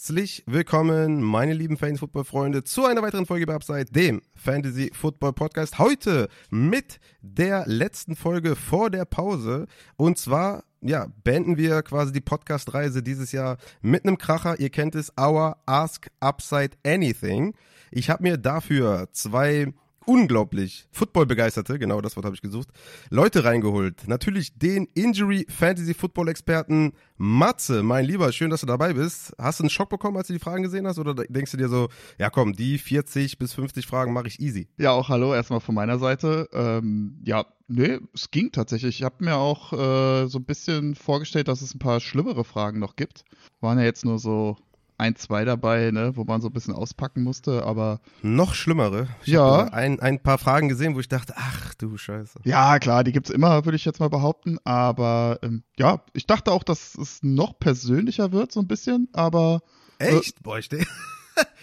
Herzlich willkommen, meine lieben Fantasy-Football-Freunde, zu einer weiteren Folge bei Upside, dem Fantasy-Football-Podcast. Heute mit der letzten Folge vor der Pause. Und zwar, ja, beenden wir quasi die Podcast-Reise dieses Jahr mit einem Kracher. Ihr kennt es, Our Ask Upside Anything. Ich habe mir dafür zwei unglaublich Football-begeisterte, genau das Wort habe ich gesucht, Leute reingeholt. Natürlich den Injury Fantasy Football Experten Matze, mein Lieber, schön, dass du dabei bist. Hast du einen Schock bekommen, als du die Fragen gesehen hast oder denkst du dir so, ja komm, die 40 bis 50 Fragen mache ich easy? Ja, auch hallo erstmal von meiner Seite. Ähm, ja, nee, es ging tatsächlich. Ich habe mir auch äh, so ein bisschen vorgestellt, dass es ein paar schlimmere Fragen noch gibt. Waren ja jetzt nur so ein, zwei dabei, ne, wo man so ein bisschen auspacken musste, aber. Noch schlimmere. Ich ja. Ein, ein paar Fragen gesehen, wo ich dachte, ach du Scheiße. Ja, klar, die gibt's immer, würde ich jetzt mal behaupten. Aber ähm, ja, ich dachte auch, dass es noch persönlicher wird, so ein bisschen, aber. Echt? Äh, Boah, ich denke.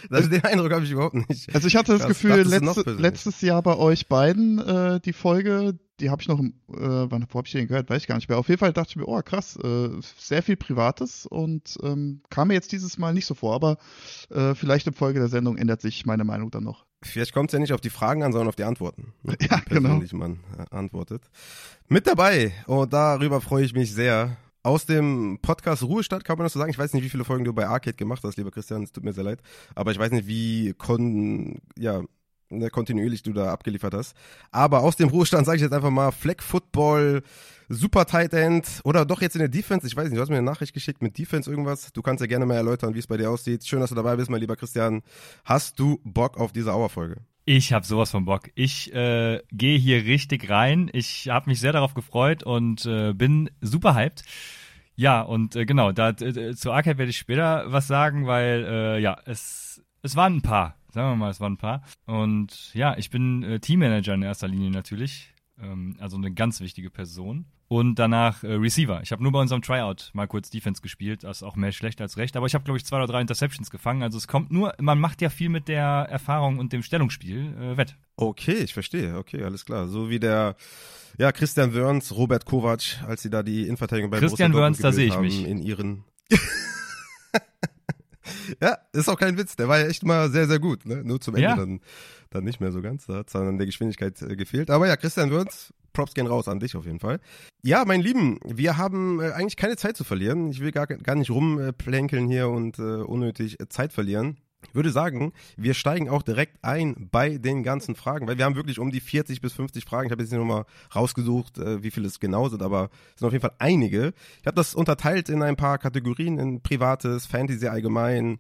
Also den Eindruck habe ich überhaupt nicht. Also ich hatte das, das Gefühl, letzte, letztes Jahr bei euch beiden äh, die Folge, die habe ich noch, äh, wann, wo habe ich den gehört, weiß ich gar nicht mehr. Auf jeden Fall dachte ich mir, oh krass, äh, sehr viel Privates und ähm, kam mir jetzt dieses Mal nicht so vor, aber äh, vielleicht im Folge der Sendung ändert sich meine Meinung dann noch. Vielleicht kommt es ja nicht auf die Fragen an, sondern auf die Antworten. Ne? Ja, genau. man äh, antwortet. Mit dabei, und darüber freue ich mich sehr, aus dem Podcast Ruhestadt kann man das so sagen. Ich weiß nicht, wie viele Folgen du bei Arcade gemacht hast, lieber Christian, es tut mir sehr leid. Aber ich weiß nicht, wie kon ja, kontinuierlich du da abgeliefert hast. Aber aus dem Ruhestand sage ich jetzt einfach mal Fleck Football, Super Tight End oder doch jetzt in der Defense. Ich weiß nicht, du hast mir eine Nachricht geschickt mit Defense irgendwas. Du kannst ja gerne mal erläutern, wie es bei dir aussieht. Schön, dass du dabei bist, mein lieber Christian. Hast du Bock auf diese Hour-Folge? Ich habe sowas von Bock. Ich äh, gehe hier richtig rein. Ich habe mich sehr darauf gefreut und äh, bin super hyped. Ja, und äh, genau, da, äh, zu Arcade werde ich später was sagen, weil äh, ja, es, es waren ein paar Sagen wir mal, es waren ein paar. Und ja, ich bin äh, Teammanager in erster Linie natürlich. Ähm, also eine ganz wichtige Person. Und danach äh, Receiver. Ich habe nur bei unserem Tryout mal kurz Defense gespielt. Das ist auch mehr schlecht als recht. Aber ich habe, glaube ich, zwei oder drei Interceptions gefangen. Also es kommt nur, man macht ja viel mit der Erfahrung und dem Stellungsspiel äh, wett. Okay, ich verstehe. Okay, alles klar. So wie der ja, Christian Wörns, Robert Kovac, als sie da die Innenverteidigung bei Christian Wörns, da sehe ich mich. In ihren ja, ist auch kein Witz. Der war ja echt mal sehr, sehr gut. Ne? Nur zum Ende ja. dann, dann nicht mehr so ganz. Da hat es dann an der Geschwindigkeit äh, gefehlt. Aber ja, Christian Würz, Props gehen raus an dich auf jeden Fall. Ja, mein Lieben, wir haben äh, eigentlich keine Zeit zu verlieren. Ich will gar, gar nicht rumplänkeln hier und äh, unnötig Zeit verlieren. Ich würde sagen, wir steigen auch direkt ein bei den ganzen Fragen, weil wir haben wirklich um die 40 bis 50 Fragen. Ich habe jetzt nicht nochmal rausgesucht, äh, wie viele es genau sind, aber es sind auf jeden Fall einige. Ich habe das unterteilt in ein paar Kategorien, in Privates, Fantasy allgemein,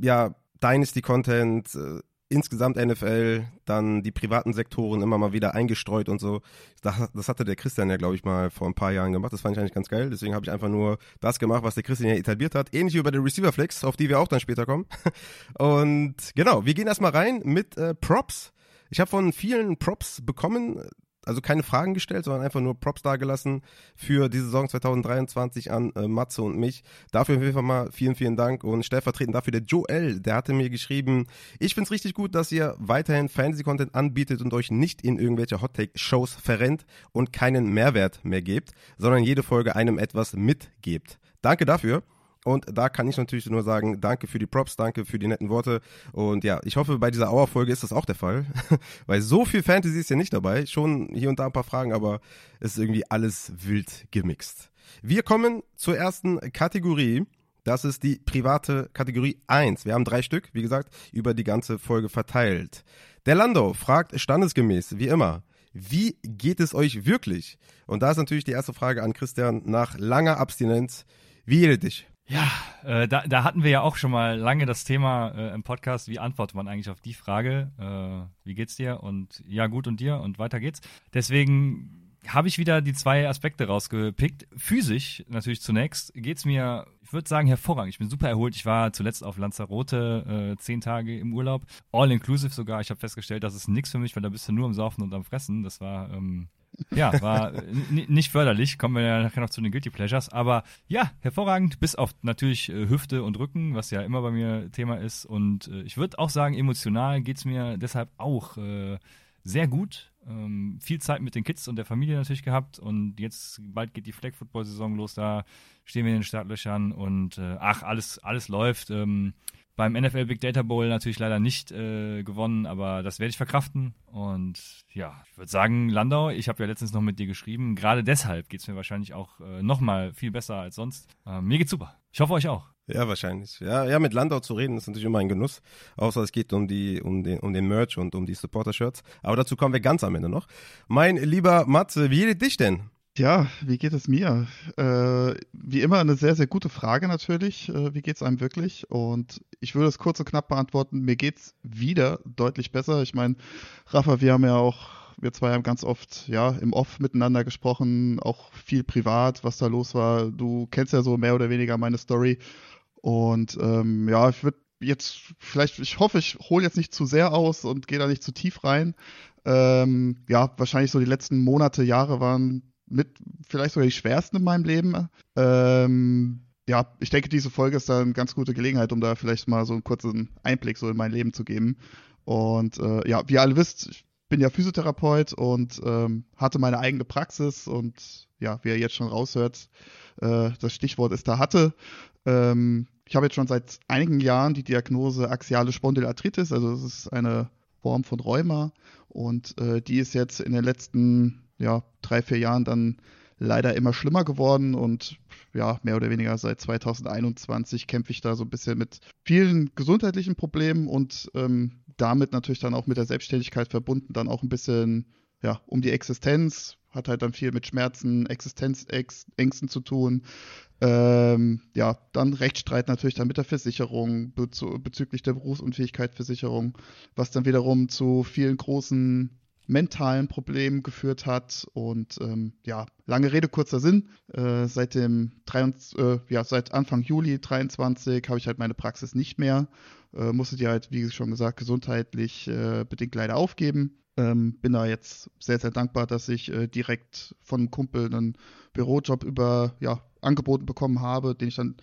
ja, Dynasty Content, äh, insgesamt NFL, dann die privaten Sektoren immer mal wieder eingestreut und so. Das, das hatte der Christian ja, glaube ich, mal vor ein paar Jahren gemacht. Das fand ich eigentlich ganz geil. Deswegen habe ich einfach nur das gemacht, was der Christian ja etabliert hat. Ähnlich wie bei der Receiver Flex, auf die wir auch dann später kommen. Und genau, wir gehen erstmal rein mit äh, Props. Ich habe von vielen Props bekommen also keine Fragen gestellt, sondern einfach nur Props dargelassen für die Saison 2023 an äh, Matze und mich. Dafür auf jeden Fall mal vielen, vielen Dank und stellvertretend dafür der Joel, der hatte mir geschrieben, ich find's richtig gut, dass ihr weiterhin Fantasy-Content anbietet und euch nicht in irgendwelche Hot-Take-Shows verrennt und keinen Mehrwert mehr gebt, sondern jede Folge einem etwas mitgebt. Danke dafür. Und da kann ich natürlich nur sagen, danke für die Props, danke für die netten Worte. Und ja, ich hoffe, bei dieser Auerfolge ist das auch der Fall. Weil so viel Fantasy ist ja nicht dabei. Schon hier und da ein paar Fragen, aber es ist irgendwie alles wild gemixt. Wir kommen zur ersten Kategorie. Das ist die private Kategorie 1. Wir haben drei Stück, wie gesagt, über die ganze Folge verteilt. Der Lando fragt standesgemäß, wie immer, wie geht es euch wirklich? Und da ist natürlich die erste Frage an Christian nach langer Abstinenz. Wie geht es dich? Ja, äh, da, da hatten wir ja auch schon mal lange das Thema äh, im Podcast, wie antwortet man eigentlich auf die Frage, äh, wie geht's dir? Und ja, gut und dir und weiter geht's. Deswegen habe ich wieder die zwei Aspekte rausgepickt. Physisch natürlich zunächst geht's mir, ich würde sagen, hervorragend. Ich bin super erholt. Ich war zuletzt auf Lanzarote äh, zehn Tage im Urlaub, all inclusive sogar. Ich habe festgestellt, das ist nichts für mich, weil da bist du nur am Saufen und am Fressen. Das war ähm, ja, war nicht förderlich. Kommen wir ja nachher noch zu den Guilty Pleasures. Aber ja, hervorragend, bis auf natürlich äh, Hüfte und Rücken, was ja immer bei mir Thema ist. Und äh, ich würde auch sagen, emotional geht's mir deshalb auch äh, sehr gut. Ähm, viel Zeit mit den Kids und der Familie natürlich gehabt und jetzt bald geht die Flag Football Saison los, da stehen wir in den Startlöchern und äh, ach, alles, alles läuft. Ähm, beim NFL Big Data Bowl natürlich leider nicht äh, gewonnen, aber das werde ich verkraften. Und ja, ich würde sagen, Landau, ich habe ja letztens noch mit dir geschrieben. Gerade deshalb geht es mir wahrscheinlich auch äh, nochmal viel besser als sonst. Äh, mir geht's super. Ich hoffe euch auch. Ja, wahrscheinlich. Ja, ja, mit Landau zu reden ist natürlich immer ein Genuss. Außer es geht um die, um den, um den Merch und um die Supporter-Shirts. Aber dazu kommen wir ganz am Ende noch. Mein lieber Matze, wie geht dich denn? Ja, wie geht es mir? Äh, wie immer eine sehr, sehr gute Frage natürlich. Äh, wie geht es einem wirklich? Und ich würde es kurz und knapp beantworten. Mir geht es wieder deutlich besser. Ich meine, Rafa, wir haben ja auch, wir zwei haben ganz oft ja im Off miteinander gesprochen, auch viel privat, was da los war. Du kennst ja so mehr oder weniger meine Story. Und ähm, ja, ich würde jetzt vielleicht, ich hoffe, ich hole jetzt nicht zu sehr aus und gehe da nicht zu tief rein. Ähm, ja, wahrscheinlich so die letzten Monate, Jahre waren mit vielleicht sogar die schwersten in meinem Leben. Ähm, ja, ich denke, diese Folge ist da eine ganz gute Gelegenheit, um da vielleicht mal so einen kurzen Einblick so in mein Leben zu geben. Und äh, ja, wie ihr alle wisst, ich bin ja Physiotherapeut und ähm, hatte meine eigene Praxis und ja, wie ihr jetzt schon raushört, äh, das Stichwort ist da hatte. Ähm, ich habe jetzt schon seit einigen Jahren die Diagnose axiale Spondylarthritis, also das ist eine Form von Rheuma und äh, die ist jetzt in den letzten ja, drei, vier Jahren dann leider immer schlimmer geworden und ja, mehr oder weniger seit 2021 kämpfe ich da so ein bisschen mit vielen gesundheitlichen Problemen und ähm, damit natürlich dann auch mit der Selbstständigkeit verbunden, dann auch ein bisschen ja, um die Existenz, hat halt dann viel mit Schmerzen, Existenzängsten zu tun. Ähm, ja, dann Rechtsstreit natürlich dann mit der Versicherung bezüglich der Berufsunfähigkeitsversicherung, was dann wiederum zu vielen großen mentalen Problemen geführt hat. Und ähm, ja, lange Rede, kurzer Sinn. Äh, seit dem 23, äh, ja, seit Anfang Juli 23 habe ich halt meine Praxis nicht mehr. Äh, musste die halt, wie schon gesagt, gesundheitlich äh, bedingt leider aufgeben. Ähm, bin da jetzt sehr, sehr dankbar, dass ich äh, direkt von einem Kumpel einen Bürojob über, ja, angeboten bekommen habe, den ich dann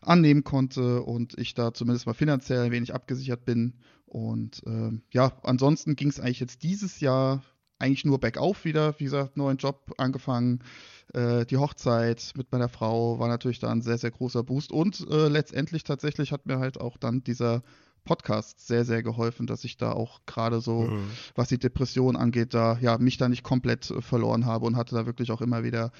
annehmen konnte und ich da zumindest mal finanziell ein wenig abgesichert bin. Und ähm, ja, ansonsten ging es eigentlich jetzt dieses Jahr eigentlich nur bergauf wieder. Wie gesagt, neuen Job angefangen. Äh, die Hochzeit mit meiner Frau war natürlich da ein sehr, sehr großer Boost. Und äh, letztendlich tatsächlich hat mir halt auch dann dieser Podcast sehr, sehr geholfen, dass ich da auch gerade so, mhm. was die Depression angeht, da ja mich da nicht komplett äh, verloren habe und hatte da wirklich auch immer wieder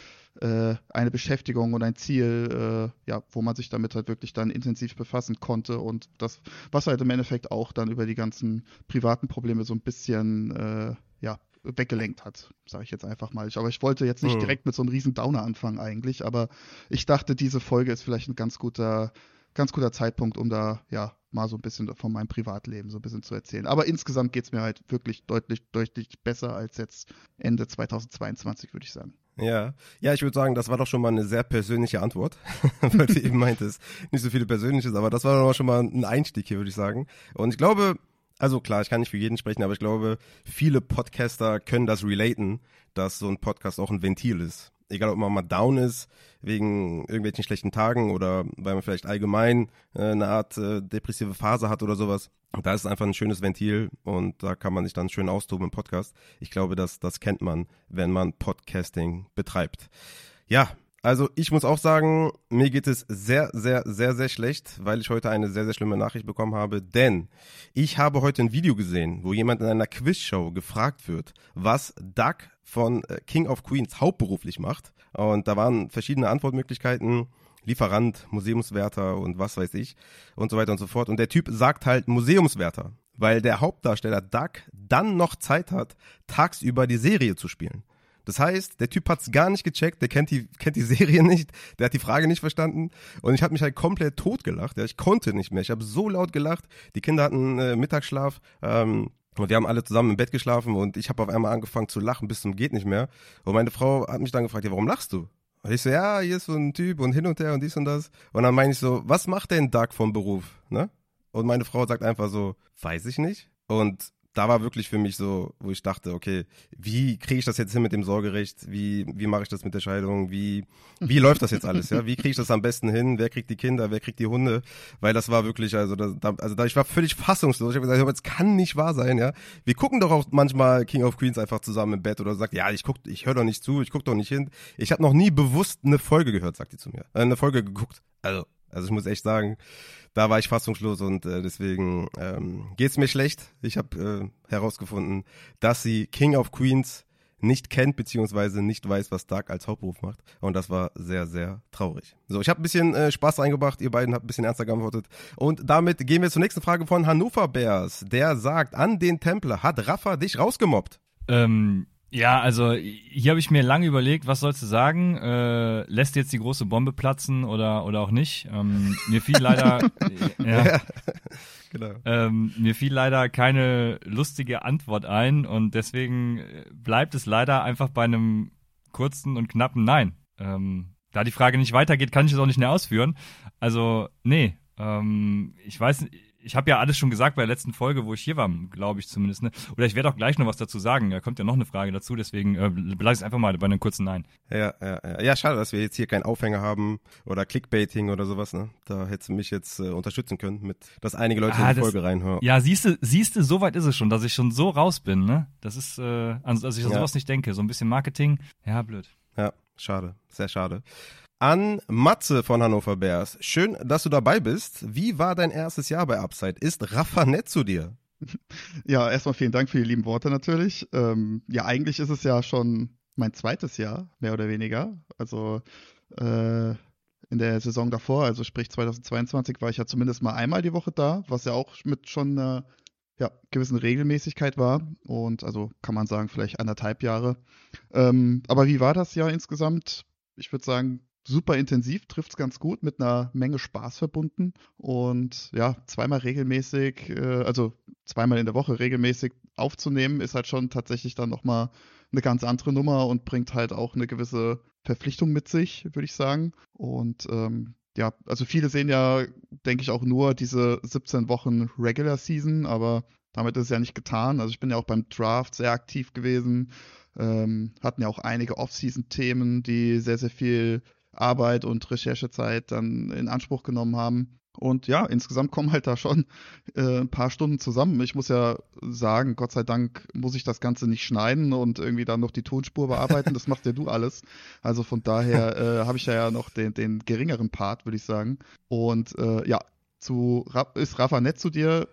äh, eine Beschäftigung und ein Ziel, äh, ja, wo man sich damit halt wirklich dann intensiv befassen konnte und das, was halt im Endeffekt auch dann über die ganzen privaten Probleme so ein bisschen äh, ja, weggelenkt hat, sage ich jetzt einfach mal. aber ich wollte jetzt nicht mhm. direkt mit so einem riesen Downer anfangen eigentlich, aber ich dachte, diese Folge ist vielleicht ein ganz guter, ganz guter Zeitpunkt, um da ja mal so ein bisschen von meinem Privatleben so ein bisschen zu erzählen. Aber insgesamt geht es mir halt wirklich deutlich, deutlich besser als jetzt Ende 2022, würde ich sagen. Ja, ja, ich würde sagen, das war doch schon mal eine sehr persönliche Antwort, weil du eben meintest, nicht so viele Persönliches, aber das war doch schon mal ein Einstieg hier, würde ich sagen. Und ich glaube, also klar, ich kann nicht für jeden sprechen, aber ich glaube, viele Podcaster können das relaten, dass so ein Podcast auch ein Ventil ist egal ob man mal down ist, wegen irgendwelchen schlechten Tagen oder weil man vielleicht allgemein äh, eine Art äh, depressive Phase hat oder sowas. Da ist es einfach ein schönes Ventil und da kann man sich dann schön austoben im Podcast. Ich glaube, das, das kennt man, wenn man Podcasting betreibt. Ja, also ich muss auch sagen, mir geht es sehr, sehr, sehr, sehr schlecht, weil ich heute eine sehr, sehr schlimme Nachricht bekommen habe. Denn ich habe heute ein Video gesehen, wo jemand in einer Quizshow gefragt wird, was Doug von äh, King of Queens hauptberuflich macht. Und da waren verschiedene Antwortmöglichkeiten. Lieferant, Museumswärter und was weiß ich und so weiter und so fort. Und der Typ sagt halt Museumswärter, weil der Hauptdarsteller Doug dann noch Zeit hat, tagsüber die Serie zu spielen. Das heißt, der Typ hat's gar nicht gecheckt, der kennt die, kennt die Serie nicht, der hat die Frage nicht verstanden und ich habe mich halt komplett totgelacht. Ja, ich konnte nicht mehr. Ich habe so laut gelacht. Die Kinder hatten äh, Mittagsschlaf. Ähm, und wir haben alle zusammen im Bett geschlafen und ich habe auf einmal angefangen zu lachen bis zum geht nicht mehr. Und meine Frau hat mich dann gefragt, ja, warum lachst du? Und ich so, ja, hier ist so ein Typ und hin und her und dies und das. Und dann meine ich so, was macht denn Doug vom Beruf? Ne? Und meine Frau sagt einfach so, weiß ich nicht. Und da war wirklich für mich so, wo ich dachte, okay, wie kriege ich das jetzt hin mit dem Sorgerecht? Wie, wie mache ich das mit der Scheidung? Wie, wie läuft das jetzt alles? Ja, wie kriege ich das am besten hin? Wer kriegt die Kinder? Wer kriegt die Hunde? Weil das war wirklich, also da, also da, ich war völlig fassungslos. Ich habe gesagt, es kann nicht wahr sein, ja. Wir gucken doch auch manchmal King of Queens einfach zusammen im Bett oder sagt, ja, ich guck, ich höre doch nicht zu, ich guck doch nicht hin. Ich habe noch nie bewusst eine Folge gehört, sagt die zu mir. Äh, eine Folge geguckt. Also, also ich muss echt sagen, da war ich fassungslos und äh, deswegen ähm, geht's mir schlecht. Ich habe äh, herausgefunden, dass sie King of Queens nicht kennt beziehungsweise nicht weiß, was Dark als Hauptberuf macht. Und das war sehr, sehr traurig. So, ich habe ein bisschen äh, Spaß reingebracht, ihr beiden habt ein bisschen ernster geantwortet. Und damit gehen wir zur nächsten Frage von Hannover Bears. Der sagt, an den Templer hat Rafa dich rausgemobbt. Ähm, ja, also hier habe ich mir lange überlegt, was sollst du sagen? Äh, lässt jetzt die große Bombe platzen oder oder auch nicht? Ähm, mir fiel leider ja, ja, genau. ähm, mir fiel leider keine lustige Antwort ein und deswegen bleibt es leider einfach bei einem kurzen und knappen Nein. Ähm, da die Frage nicht weitergeht, kann ich es auch nicht mehr ausführen. Also nee, ähm, ich weiß nicht ich habe ja alles schon gesagt bei der letzten Folge, wo ich hier war, glaube ich zumindest. Ne? Oder ich werde auch gleich noch was dazu sagen. Da kommt ja noch eine Frage dazu, deswegen äh, bleibe ich einfach mal bei einem kurzen Nein. Ja, ja, ja. Ja, schade, dass wir jetzt hier keinen Aufhänger haben oder Clickbaiting oder sowas. Ne? Da hättest du mich jetzt äh, unterstützen können, mit, dass einige Leute ah, in die das, Folge reinhören. Ja, siehst du, siehst du, so weit ist es schon, dass ich schon so raus bin. Ne? Das ist, äh, also, dass ich an ja. sowas nicht denke. So ein bisschen Marketing, ja, blöd. Ja, schade, sehr schade an Matze von Hannover Bears. Schön, dass du dabei bist. Wie war dein erstes Jahr bei Upside? Ist Rafa nett zu dir? Ja, erstmal vielen Dank für die lieben Worte natürlich. Ähm, ja, eigentlich ist es ja schon mein zweites Jahr, mehr oder weniger. Also äh, in der Saison davor, also sprich 2022, war ich ja zumindest mal einmal die Woche da, was ja auch mit schon einer ja, gewissen Regelmäßigkeit war. Und also kann man sagen, vielleicht anderthalb Jahre. Ähm, aber wie war das Jahr insgesamt? Ich würde sagen, super intensiv, trifft es ganz gut, mit einer Menge Spaß verbunden. Und ja, zweimal regelmäßig, äh, also zweimal in der Woche regelmäßig aufzunehmen, ist halt schon tatsächlich dann nochmal eine ganz andere Nummer und bringt halt auch eine gewisse Verpflichtung mit sich, würde ich sagen. Und ähm, ja, also viele sehen ja, denke ich, auch nur diese 17 Wochen Regular Season, aber damit ist es ja nicht getan. Also ich bin ja auch beim Draft sehr aktiv gewesen. Ähm, hatten ja auch einige Off-Season-Themen, die sehr, sehr viel Arbeit und Recherchezeit dann in Anspruch genommen haben. Und ja, insgesamt kommen halt da schon äh, ein paar Stunden zusammen. Ich muss ja sagen, Gott sei Dank muss ich das Ganze nicht schneiden und irgendwie dann noch die Tonspur bearbeiten. Das machst ja du alles. Also von daher äh, habe ich ja noch den, den geringeren Part, würde ich sagen. Und äh, ja, zu ist Rafa nett zu dir?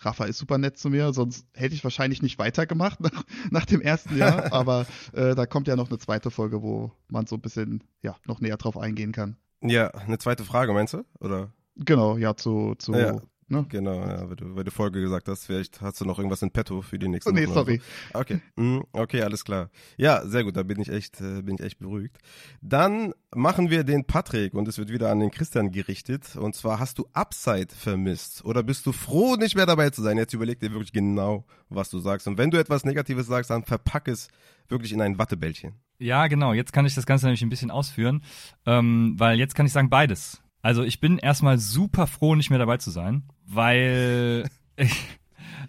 Rafa ist super nett zu mir, sonst hätte ich wahrscheinlich nicht weitergemacht nach, nach dem ersten Jahr. aber äh, da kommt ja noch eine zweite Folge, wo man so ein bisschen ja noch näher drauf eingehen kann. Ja, eine zweite Frage, meinst du? Oder? Genau, ja, zu, zu ja. Ne? Genau, ja, weil du, weil du Folge gesagt hast, vielleicht hast du noch irgendwas in petto für die nächste oh, Nee, sorry. So. Okay, mm, okay, alles klar. Ja, sehr gut, da bin ich echt, äh, bin ich echt beruhigt. Dann machen wir den Patrick und es wird wieder an den Christian gerichtet. Und zwar hast du Upside vermisst oder bist du froh, nicht mehr dabei zu sein? Jetzt überleg dir wirklich genau, was du sagst. Und wenn du etwas Negatives sagst, dann verpack es wirklich in ein Wattebällchen. Ja, genau. Jetzt kann ich das Ganze nämlich ein bisschen ausführen, ähm, weil jetzt kann ich sagen beides. Also ich bin erstmal super froh, nicht mehr dabei zu sein, weil ich,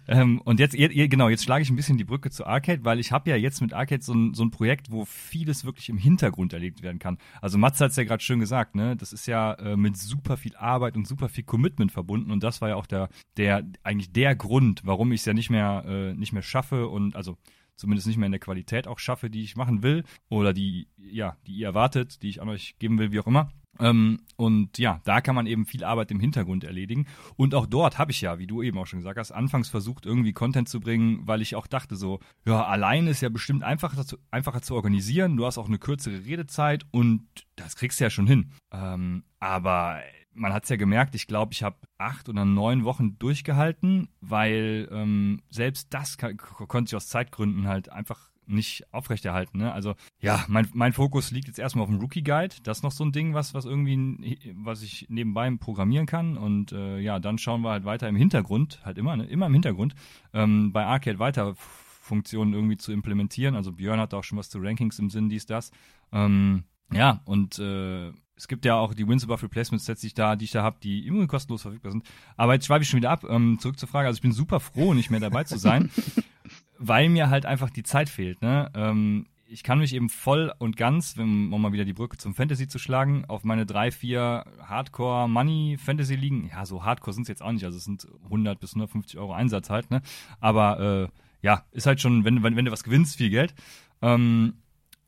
ähm, und jetzt, genau, jetzt schlage ich ein bisschen die Brücke zu Arcade, weil ich habe ja jetzt mit Arcade so ein, so ein Projekt, wo vieles wirklich im Hintergrund erlebt werden kann. Also Mats hat es ja gerade schön gesagt, ne? Das ist ja äh, mit super viel Arbeit und super viel Commitment verbunden und das war ja auch der, der eigentlich der Grund, warum ich es ja nicht mehr, äh, nicht mehr schaffe und also zumindest nicht mehr in der Qualität auch schaffe, die ich machen will oder die, ja, die ihr erwartet, die ich an euch geben will, wie auch immer. Ähm, und ja, da kann man eben viel Arbeit im Hintergrund erledigen. Und auch dort habe ich ja, wie du eben auch schon gesagt hast, anfangs versucht, irgendwie Content zu bringen, weil ich auch dachte so, ja, allein ist ja bestimmt einfacher zu, einfacher zu organisieren. Du hast auch eine kürzere Redezeit und das kriegst du ja schon hin. Ähm, aber man hat es ja gemerkt, ich glaube, ich habe acht oder neun Wochen durchgehalten, weil ähm, selbst das konnte ich aus Zeitgründen halt einfach nicht aufrechterhalten. Ne? Also ja, mein, mein Fokus liegt jetzt erstmal auf dem Rookie Guide. Das ist noch so ein Ding, was, was irgendwie, was ich nebenbei programmieren kann. Und äh, ja, dann schauen wir halt weiter im Hintergrund, halt immer, ne? immer im Hintergrund, ähm, bei Arcade weiter Funktionen irgendwie zu implementieren. Also Björn hat auch schon was zu Rankings im Sinn, dies, das. Ähm, ja, und äh, es gibt ja auch die Wins above Replacement Sets, die ich da, die ich da habe, die immer kostenlos verfügbar sind. Aber jetzt schweife ich schon wieder ab. Ähm, zurück zur Frage. Also ich bin super froh, nicht mehr dabei zu sein, weil mir halt einfach die Zeit fehlt. Ne? Ähm, ich kann mich eben voll und ganz, um mal wieder die Brücke zum Fantasy zu schlagen, auf meine drei, vier Hardcore-Money-Fantasy-Ligen, ja, so Hardcore sind es jetzt auch nicht, also es sind 100 bis 150 Euro Einsatz halt, ne? Aber äh, ja, ist halt schon, wenn, wenn, wenn du was gewinnst, viel Geld. Ähm,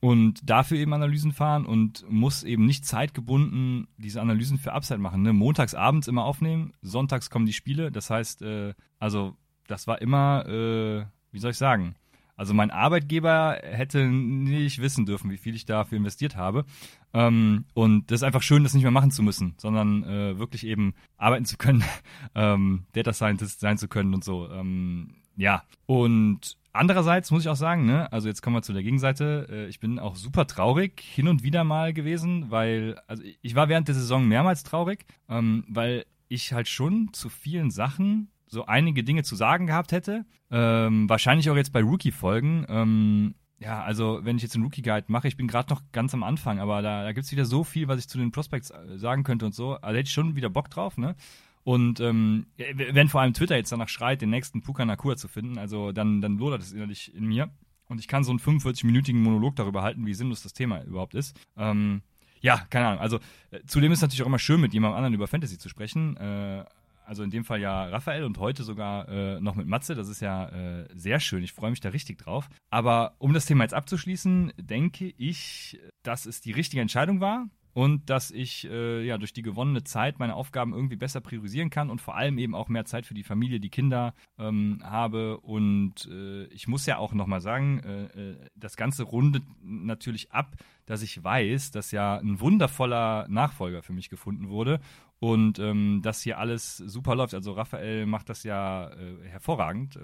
und dafür eben Analysen fahren und muss eben nicht zeitgebunden diese Analysen für Upside machen. Ne? Montags abends immer aufnehmen, sonntags kommen die Spiele. Das heißt, äh, also das war immer, äh, wie soll ich sagen, also mein Arbeitgeber hätte nicht wissen dürfen, wie viel ich dafür investiert habe. Ähm, und das ist einfach schön, das nicht mehr machen zu müssen, sondern äh, wirklich eben arbeiten zu können, ähm, Data Scientist sein zu können und so. Ähm, ja, und andererseits muss ich auch sagen, ne, also jetzt kommen wir zu der Gegenseite. Äh, ich bin auch super traurig hin und wieder mal gewesen, weil, also ich war während der Saison mehrmals traurig, ähm, weil ich halt schon zu vielen Sachen so einige Dinge zu sagen gehabt hätte. Ähm, wahrscheinlich auch jetzt bei Rookie-Folgen. Ähm, ja, also wenn ich jetzt einen Rookie-Guide mache, ich bin gerade noch ganz am Anfang, aber da, da gibt es wieder so viel, was ich zu den Prospects äh, sagen könnte und so. Also hätte ich schon wieder Bock drauf, ne? Und ähm, wenn vor allem Twitter jetzt danach schreit, den nächsten Puka Nakua zu finden, also dann, dann lodert es innerlich in mir. Und ich kann so einen 45-minütigen Monolog darüber halten, wie sinnlos das Thema überhaupt ist. Ähm, ja, keine Ahnung. Also äh, zudem ist es natürlich auch immer schön, mit jemandem anderen über Fantasy zu sprechen. Äh, also in dem Fall ja Raphael und heute sogar äh, noch mit Matze. Das ist ja äh, sehr schön. Ich freue mich da richtig drauf. Aber um das Thema jetzt abzuschließen, denke ich, dass es die richtige Entscheidung war und dass ich äh, ja durch die gewonnene Zeit meine Aufgaben irgendwie besser priorisieren kann und vor allem eben auch mehr Zeit für die Familie, die Kinder ähm, habe. Und äh, ich muss ja auch nochmal sagen, äh, äh, das Ganze rundet natürlich ab, dass ich weiß, dass ja ein wundervoller Nachfolger für mich gefunden wurde und ähm, dass hier alles super läuft. Also Raphael macht das ja äh, hervorragend, äh,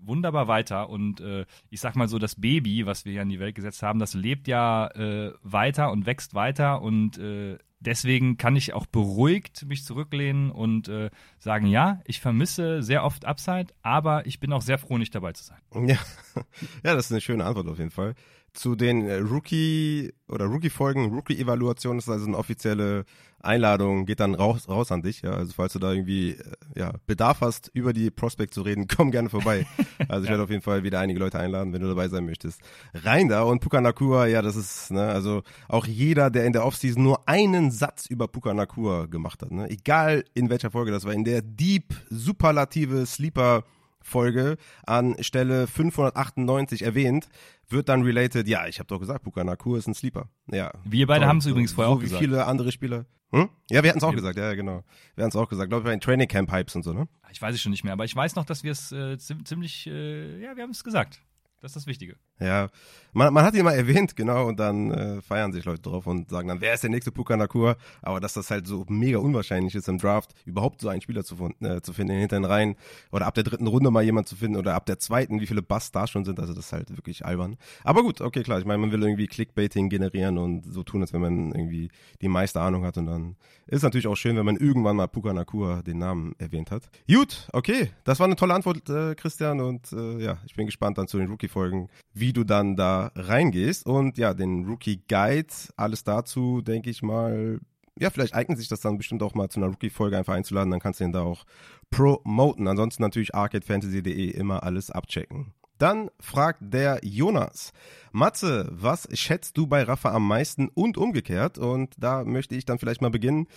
wunderbar weiter und äh, ich sag mal so, das Baby, was wir ja in die Welt gesetzt haben, das lebt ja äh, weiter und wächst weiter und äh, deswegen kann ich auch beruhigt mich zurücklehnen und äh, sagen, ja, ich vermisse sehr oft Upside, aber ich bin auch sehr froh, nicht dabei zu sein. Ja, ja das ist eine schöne Antwort auf jeden Fall zu den äh, Rookie oder Rookie-Folgen, Rookie-Evaluation ist also eine offizielle Einladung, geht dann raus, raus an dich. Ja, also falls du da irgendwie äh, ja, Bedarf hast, über die Prospect zu reden, komm gerne vorbei. Also ich werde auf jeden Fall wieder einige Leute einladen, wenn du dabei sein möchtest. Rein da und Puka Nakua, ja, das ist, ne, also auch jeder, der in der Offseason nur einen Satz über Puka Nakua gemacht hat, ne, egal in welcher Folge das war, in der Deep, superlative Sleeper Folge an Stelle 598 erwähnt, wird dann related, ja, ich habe doch gesagt, Pukanakur ist ein Sleeper. Ja. Wir beide haben es übrigens vorher so auch gesagt. wie viele andere Spieler. Hm? Ja, wir hatten es auch gesagt, ja, genau. Wir hatten es auch gesagt, glaube ich, bei den Training Camp Hypes und so, ne? Ich weiß es schon nicht mehr, aber ich weiß noch, dass wir es äh, ziemlich, äh, ja, wir haben es gesagt. Das ist das Wichtige. Ja, man, man hat ihn mal erwähnt, genau, und dann äh, feiern sich Leute drauf und sagen dann, wer ist der nächste Puka Nakur? Aber dass das halt so mega unwahrscheinlich ist im Draft, überhaupt so einen Spieler zu, äh, zu finden hinter den Reihen oder ab der dritten Runde mal jemand zu finden oder ab der zweiten, wie viele Busts da schon sind, also das ist halt wirklich albern. Aber gut, okay, klar, ich meine, man will irgendwie Clickbaiting generieren und so tun, als wenn man irgendwie die meiste Ahnung hat und dann ist natürlich auch schön, wenn man irgendwann mal Puka Nakur den Namen erwähnt hat. Gut, okay, das war eine tolle Antwort, äh, Christian, und äh, ja, ich bin gespannt dann zu den Rookie-Folgen, wie du dann da reingehst. Und ja, den Rookie Guide, alles dazu, denke ich mal, ja, vielleicht eignet sich das dann bestimmt auch mal zu einer Rookie-Folge einfach einzuladen, dann kannst du ihn da auch promoten. Ansonsten natürlich arcadefantasy.de immer alles abchecken. Dann fragt der Jonas, Matze, was schätzt du bei Rafa am meisten und umgekehrt? Und da möchte ich dann vielleicht mal beginnen.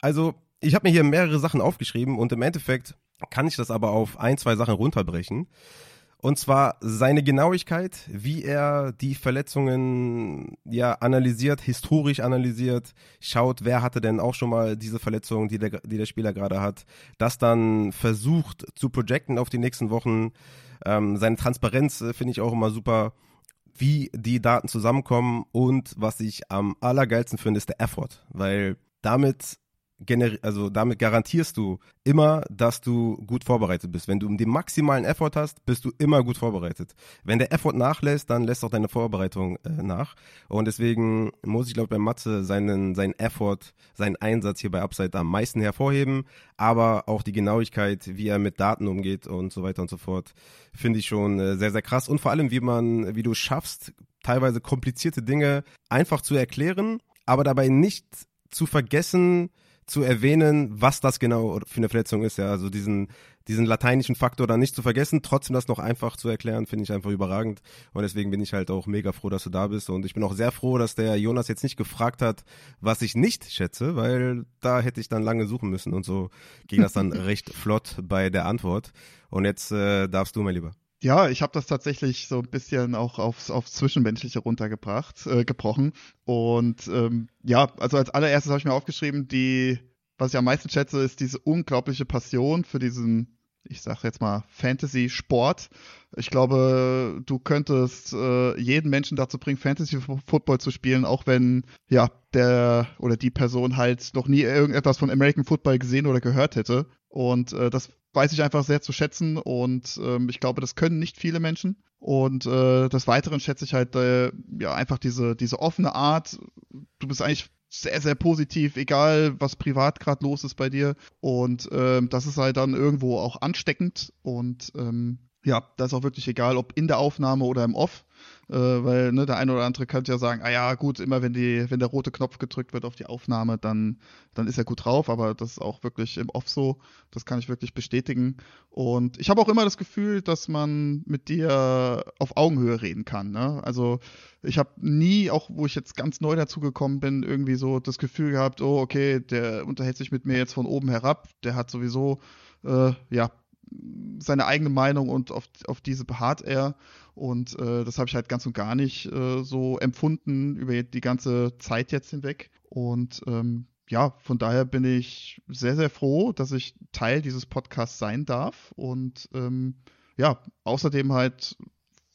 Also, ich habe mir hier mehrere Sachen aufgeschrieben und im Endeffekt kann ich das aber auf ein, zwei Sachen runterbrechen. Und zwar seine Genauigkeit, wie er die Verletzungen ja analysiert, historisch analysiert, schaut, wer hatte denn auch schon mal diese Verletzung, die der, die der Spieler gerade hat, das dann versucht zu projecten auf die nächsten Wochen. Ähm, seine Transparenz äh, finde ich auch immer super, wie die Daten zusammenkommen und was ich am allergeilsten finde, ist der Effort, weil damit also damit garantierst du immer, dass du gut vorbereitet bist. Wenn du den maximalen Effort hast, bist du immer gut vorbereitet. Wenn der Effort nachlässt, dann lässt auch deine Vorbereitung äh, nach. Und deswegen muss ich, glaube bei Matze seinen, seinen Effort, seinen Einsatz hier bei Upside am meisten hervorheben, aber auch die Genauigkeit, wie er mit Daten umgeht und so weiter und so fort, finde ich schon äh, sehr, sehr krass. Und vor allem, wie man, wie du schaffst, teilweise komplizierte Dinge einfach zu erklären, aber dabei nicht zu vergessen, zu erwähnen, was das genau für eine Verletzung ist. Ja, also diesen, diesen lateinischen Faktor dann nicht zu vergessen, trotzdem das noch einfach zu erklären, finde ich einfach überragend. Und deswegen bin ich halt auch mega froh, dass du da bist. Und ich bin auch sehr froh, dass der Jonas jetzt nicht gefragt hat, was ich nicht schätze, weil da hätte ich dann lange suchen müssen. Und so ging das dann recht flott bei der Antwort. Und jetzt äh, darfst du, mein Lieber. Ja, ich habe das tatsächlich so ein bisschen auch aufs, aufs Zwischenmenschliche runtergebracht, äh, gebrochen. Und ähm, ja, also als allererstes habe ich mir aufgeschrieben, die, was ich am meisten schätze, ist diese unglaubliche Passion für diesen, ich sag jetzt mal, Fantasy-Sport. Ich glaube, du könntest äh, jeden Menschen dazu bringen, Fantasy-Football zu spielen, auch wenn ja der oder die Person halt noch nie irgendetwas von American Football gesehen oder gehört hätte. Und äh, das weiß ich einfach sehr zu schätzen und ähm, ich glaube, das können nicht viele Menschen. Und äh, des Weiteren schätze ich halt äh, ja einfach diese, diese offene Art. Du bist eigentlich sehr, sehr positiv, egal was privat gerade los ist bei dir. Und ähm, das ist halt dann irgendwo auch ansteckend. Und ähm, ja, das ist auch wirklich egal, ob in der Aufnahme oder im Off äh, weil ne, der eine oder andere könnte ja sagen, ah ja, gut, immer wenn die, wenn der rote Knopf gedrückt wird auf die Aufnahme, dann, dann ist er gut drauf, aber das ist auch wirklich im Off so, das kann ich wirklich bestätigen. Und ich habe auch immer das Gefühl, dass man mit dir auf Augenhöhe reden kann. Ne? Also ich habe nie, auch wo ich jetzt ganz neu dazu gekommen bin, irgendwie so das Gefühl gehabt, oh, okay, der unterhält sich mit mir jetzt von oben herab, der hat sowieso äh, ja, seine eigene Meinung und auf, auf diese beharrt er. Und äh, das habe ich halt ganz und gar nicht äh, so empfunden über die ganze Zeit jetzt hinweg. Und ähm, ja, von daher bin ich sehr, sehr froh, dass ich Teil dieses Podcasts sein darf. Und ähm, ja, außerdem halt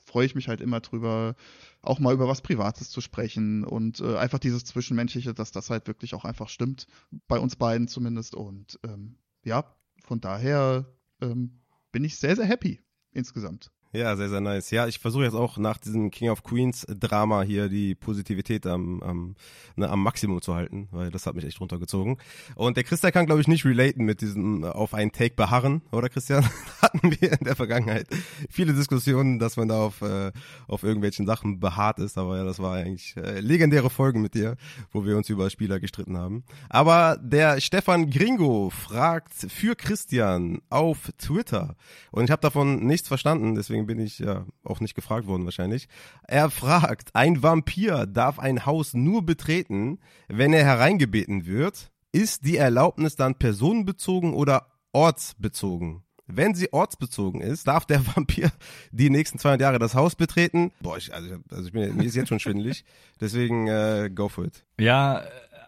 freue ich mich halt immer drüber, auch mal über was Privates zu sprechen und äh, einfach dieses Zwischenmenschliche, dass das halt wirklich auch einfach stimmt, bei uns beiden zumindest. Und ähm, ja, von daher ähm, bin ich sehr, sehr happy insgesamt. Ja, sehr, sehr nice. Ja, ich versuche jetzt auch nach diesem King of Queens Drama hier die Positivität am, am, ne, am Maximum zu halten, weil das hat mich echt runtergezogen. Und der Christian kann, glaube ich, nicht relaten mit diesem auf einen Take beharren, oder Christian? Hatten wir in der Vergangenheit viele Diskussionen, dass man da auf, äh, auf irgendwelchen Sachen beharrt ist, aber ja, das war eigentlich äh, legendäre Folgen mit dir, wo wir uns über Spieler gestritten haben. Aber der Stefan Gringo fragt für Christian auf Twitter und ich habe davon nichts verstanden, deswegen deswegen bin ich ja auch nicht gefragt worden wahrscheinlich. Er fragt, ein Vampir darf ein Haus nur betreten, wenn er hereingebeten wird. Ist die Erlaubnis dann personenbezogen oder ortsbezogen? Wenn sie ortsbezogen ist, darf der Vampir die nächsten 200 Jahre das Haus betreten. Boah, ich, also, also ich bin, mir ist jetzt schon schwindelig. Deswegen äh, go for it. Ja,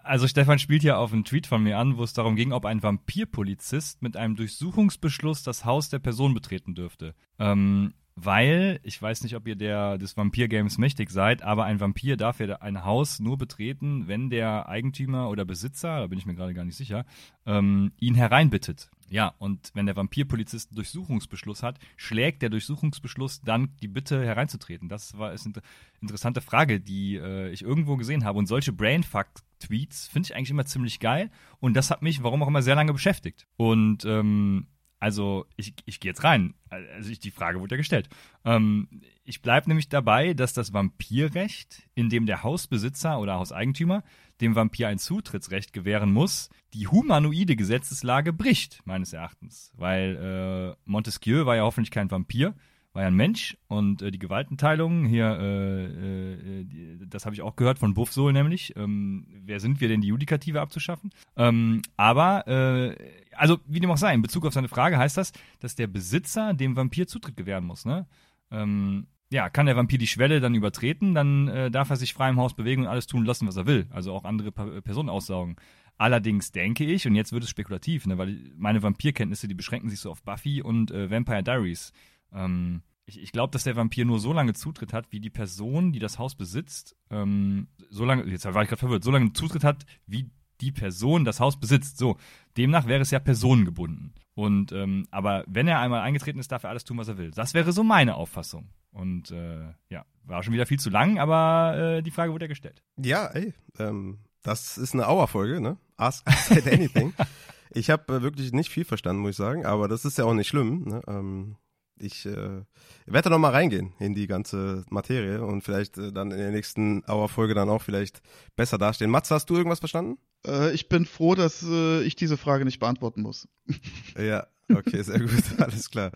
also Stefan spielt ja auf einen Tweet von mir an, wo es darum ging, ob ein Vampirpolizist mit einem Durchsuchungsbeschluss das Haus der Person betreten dürfte. Ähm, weil, ich weiß nicht, ob ihr der, des Vampir-Games mächtig seid, aber ein Vampir darf ja ein Haus nur betreten, wenn der Eigentümer oder Besitzer, da bin ich mir gerade gar nicht sicher, ähm, ihn hereinbittet. Ja, und wenn der Vampirpolizist einen Durchsuchungsbeschluss hat, schlägt der Durchsuchungsbeschluss dann die Bitte hereinzutreten. Das war ist eine interessante Frage, die äh, ich irgendwo gesehen habe. Und solche Brainfuck-Tweets finde ich eigentlich immer ziemlich geil. Und das hat mich, warum auch immer, sehr lange beschäftigt. Und ähm, also ich, ich gehe jetzt rein. Also ich, die Frage wurde ja gestellt. Ähm, ich bleibe nämlich dabei, dass das Vampirrecht, in dem der Hausbesitzer oder Hauseigentümer dem Vampir ein Zutrittsrecht gewähren muss, die humanoide Gesetzeslage bricht, meines Erachtens. Weil äh, Montesquieu war ja hoffentlich kein Vampir, war ja ein Mensch und äh, die Gewaltenteilung hier, äh, äh, die, das habe ich auch gehört von Buffsol nämlich. Ähm, wer sind wir denn, die Judikative abzuschaffen? Ähm, aber, äh, also wie dem auch sei, in Bezug auf seine Frage heißt das, dass der Besitzer dem Vampir Zutritt gewähren muss. Ne? Ähm, ja, kann der Vampir die Schwelle dann übertreten, dann äh, darf er sich frei im Haus bewegen und alles tun lassen, was er will. Also auch andere pa Personen aussaugen. Allerdings denke ich, und jetzt wird es spekulativ, ne, weil meine Vampirkenntnisse, die beschränken sich so auf Buffy und äh, Vampire Diaries. Ähm, ich, ich glaube, dass der Vampir nur so lange Zutritt hat, wie die Person, die das Haus besitzt, ähm, so lange, jetzt war ich gerade verwirrt, so lange Zutritt hat, wie die Person das Haus besitzt. So, demnach wäre es ja personengebunden. Und ähm, aber wenn er einmal eingetreten ist, darf er alles tun, was er will. Das wäre so meine Auffassung. Und äh, ja, war schon wieder viel zu lang, aber äh, die Frage wurde ja gestellt. Ja, ey, ähm, das ist eine Auerfolge, ne? Ask, ask anything. ich habe äh, wirklich nicht viel verstanden, muss ich sagen, aber das ist ja auch nicht schlimm. Ne? Ähm, ich äh, werde da noch mal reingehen in die ganze Materie und vielleicht äh, dann in der nächsten Hour-Folge dann auch vielleicht besser dastehen. Mats, hast du irgendwas verstanden? Äh, ich bin froh, dass äh, ich diese Frage nicht beantworten muss. Ja, okay, sehr gut, alles klar.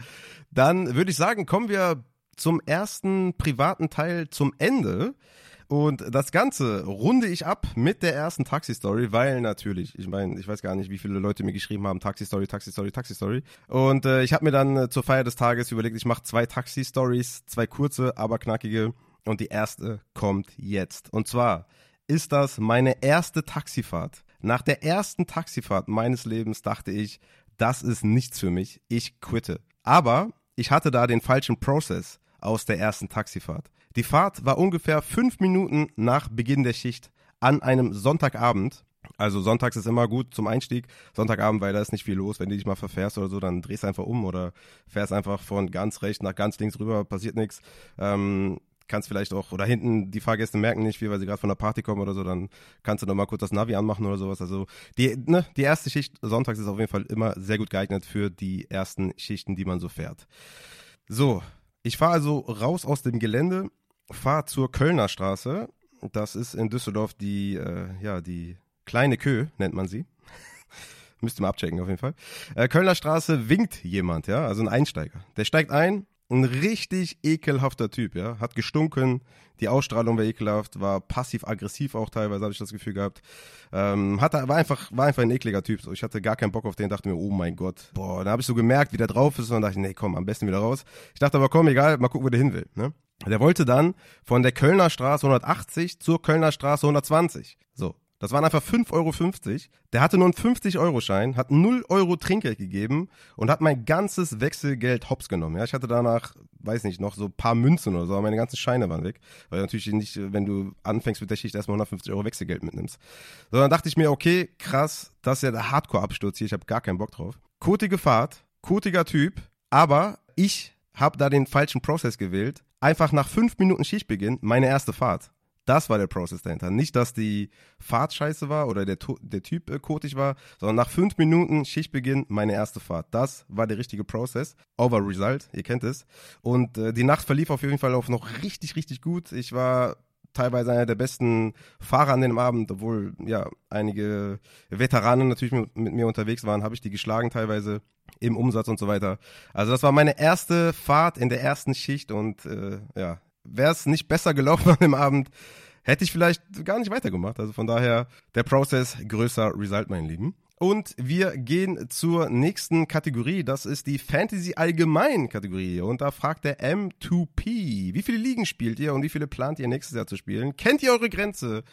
Dann würde ich sagen, kommen wir zum ersten privaten Teil zum Ende. Und das Ganze runde ich ab mit der ersten Taxi-Story, weil natürlich, ich meine, ich weiß gar nicht, wie viele Leute mir geschrieben haben, Taxi-Story, Taxi-Story, Taxi-Story. Und äh, ich habe mir dann äh, zur Feier des Tages überlegt, ich mache zwei Taxi-Stories, zwei kurze, aber knackige. Und die erste kommt jetzt. Und zwar ist das meine erste Taxifahrt. Nach der ersten Taxifahrt meines Lebens dachte ich, das ist nichts für mich, ich quitte. Aber ich hatte da den falschen Prozess aus der ersten Taxifahrt. Die Fahrt war ungefähr fünf Minuten nach Beginn der Schicht an einem Sonntagabend. Also sonntags ist immer gut zum Einstieg. Sonntagabend, weil da ist nicht viel los. Wenn du dich mal verfährst oder so, dann drehst du einfach um oder fährst einfach von ganz rechts nach ganz links rüber, passiert nichts. Ähm, kannst vielleicht auch, oder hinten die Fahrgäste merken nicht viel, weil sie gerade von der Party kommen oder so, dann kannst du noch mal kurz das Navi anmachen oder sowas. Also die, ne, die erste Schicht sonntags ist auf jeden Fall immer sehr gut geeignet für die ersten Schichten, die man so fährt. So, ich fahre also raus aus dem Gelände, fahre zur Kölner Straße. Das ist in Düsseldorf die, äh, ja, die kleine Kö, nennt man sie. Müsste mal abchecken auf jeden Fall. Äh, Kölner Straße winkt jemand, ja, also ein Einsteiger. Der steigt ein, ein richtig ekelhafter Typ, ja. Hat gestunken, die Ausstrahlung war ekelhaft, war passiv-aggressiv auch teilweise, habe ich das Gefühl gehabt. Ähm, hatte, war, einfach, war einfach ein ekliger Typ. So, ich hatte gar keinen Bock auf den, dachte mir, oh mein Gott. Boah, da habe ich so gemerkt, wie der drauf ist und dann dachte ich, nee, komm, am besten wieder raus. Ich dachte aber, komm, egal, mal gucken, wo der hin will. Ne? Der wollte dann von der Kölner Straße 180 zur Kölner Straße 120. So, das waren einfach 5,50 Euro. Der hatte nur einen 50-Euro-Schein, hat 0 Euro Trinkgeld gegeben und hat mein ganzes Wechselgeld hops genommen. Ja, ich hatte danach, weiß nicht, noch so paar Münzen oder so, aber meine ganzen Scheine waren weg. Weil natürlich nicht, wenn du anfängst mit der Schicht, erstmal 150 Euro Wechselgeld mitnimmst. So, dann dachte ich mir, okay, krass, das ist ja der Hardcore-Absturz hier, ich habe gar keinen Bock drauf. Kotige Fahrt, kotiger Typ, aber ich habe da den falschen Prozess gewählt. Einfach nach fünf Minuten Schichtbeginn meine erste Fahrt. Das war der Prozess dahinter. Nicht, dass die Fahrt scheiße war oder der, der Typ äh, kotig war, sondern nach fünf Minuten Schichtbeginn meine erste Fahrt. Das war der richtige Prozess. Over Result, ihr kennt es. Und äh, die Nacht verlief auf jeden Fall auch noch richtig, richtig gut. Ich war teilweise einer der besten Fahrer an dem Abend, obwohl ja einige Veteranen natürlich mit, mit mir unterwegs waren, habe ich die geschlagen teilweise im Umsatz und so weiter. Also das war meine erste Fahrt in der ersten Schicht und äh, ja, wäre es nicht besser gelaufen an dem Abend, hätte ich vielleicht gar nicht weitergemacht. Also von daher der Prozess größer Result, mein Lieben. Und wir gehen zur nächsten Kategorie. Das ist die Fantasy Allgemein Kategorie. Und da fragt der M2P, wie viele Ligen spielt ihr und wie viele plant ihr nächstes Jahr zu spielen? Kennt ihr eure Grenze?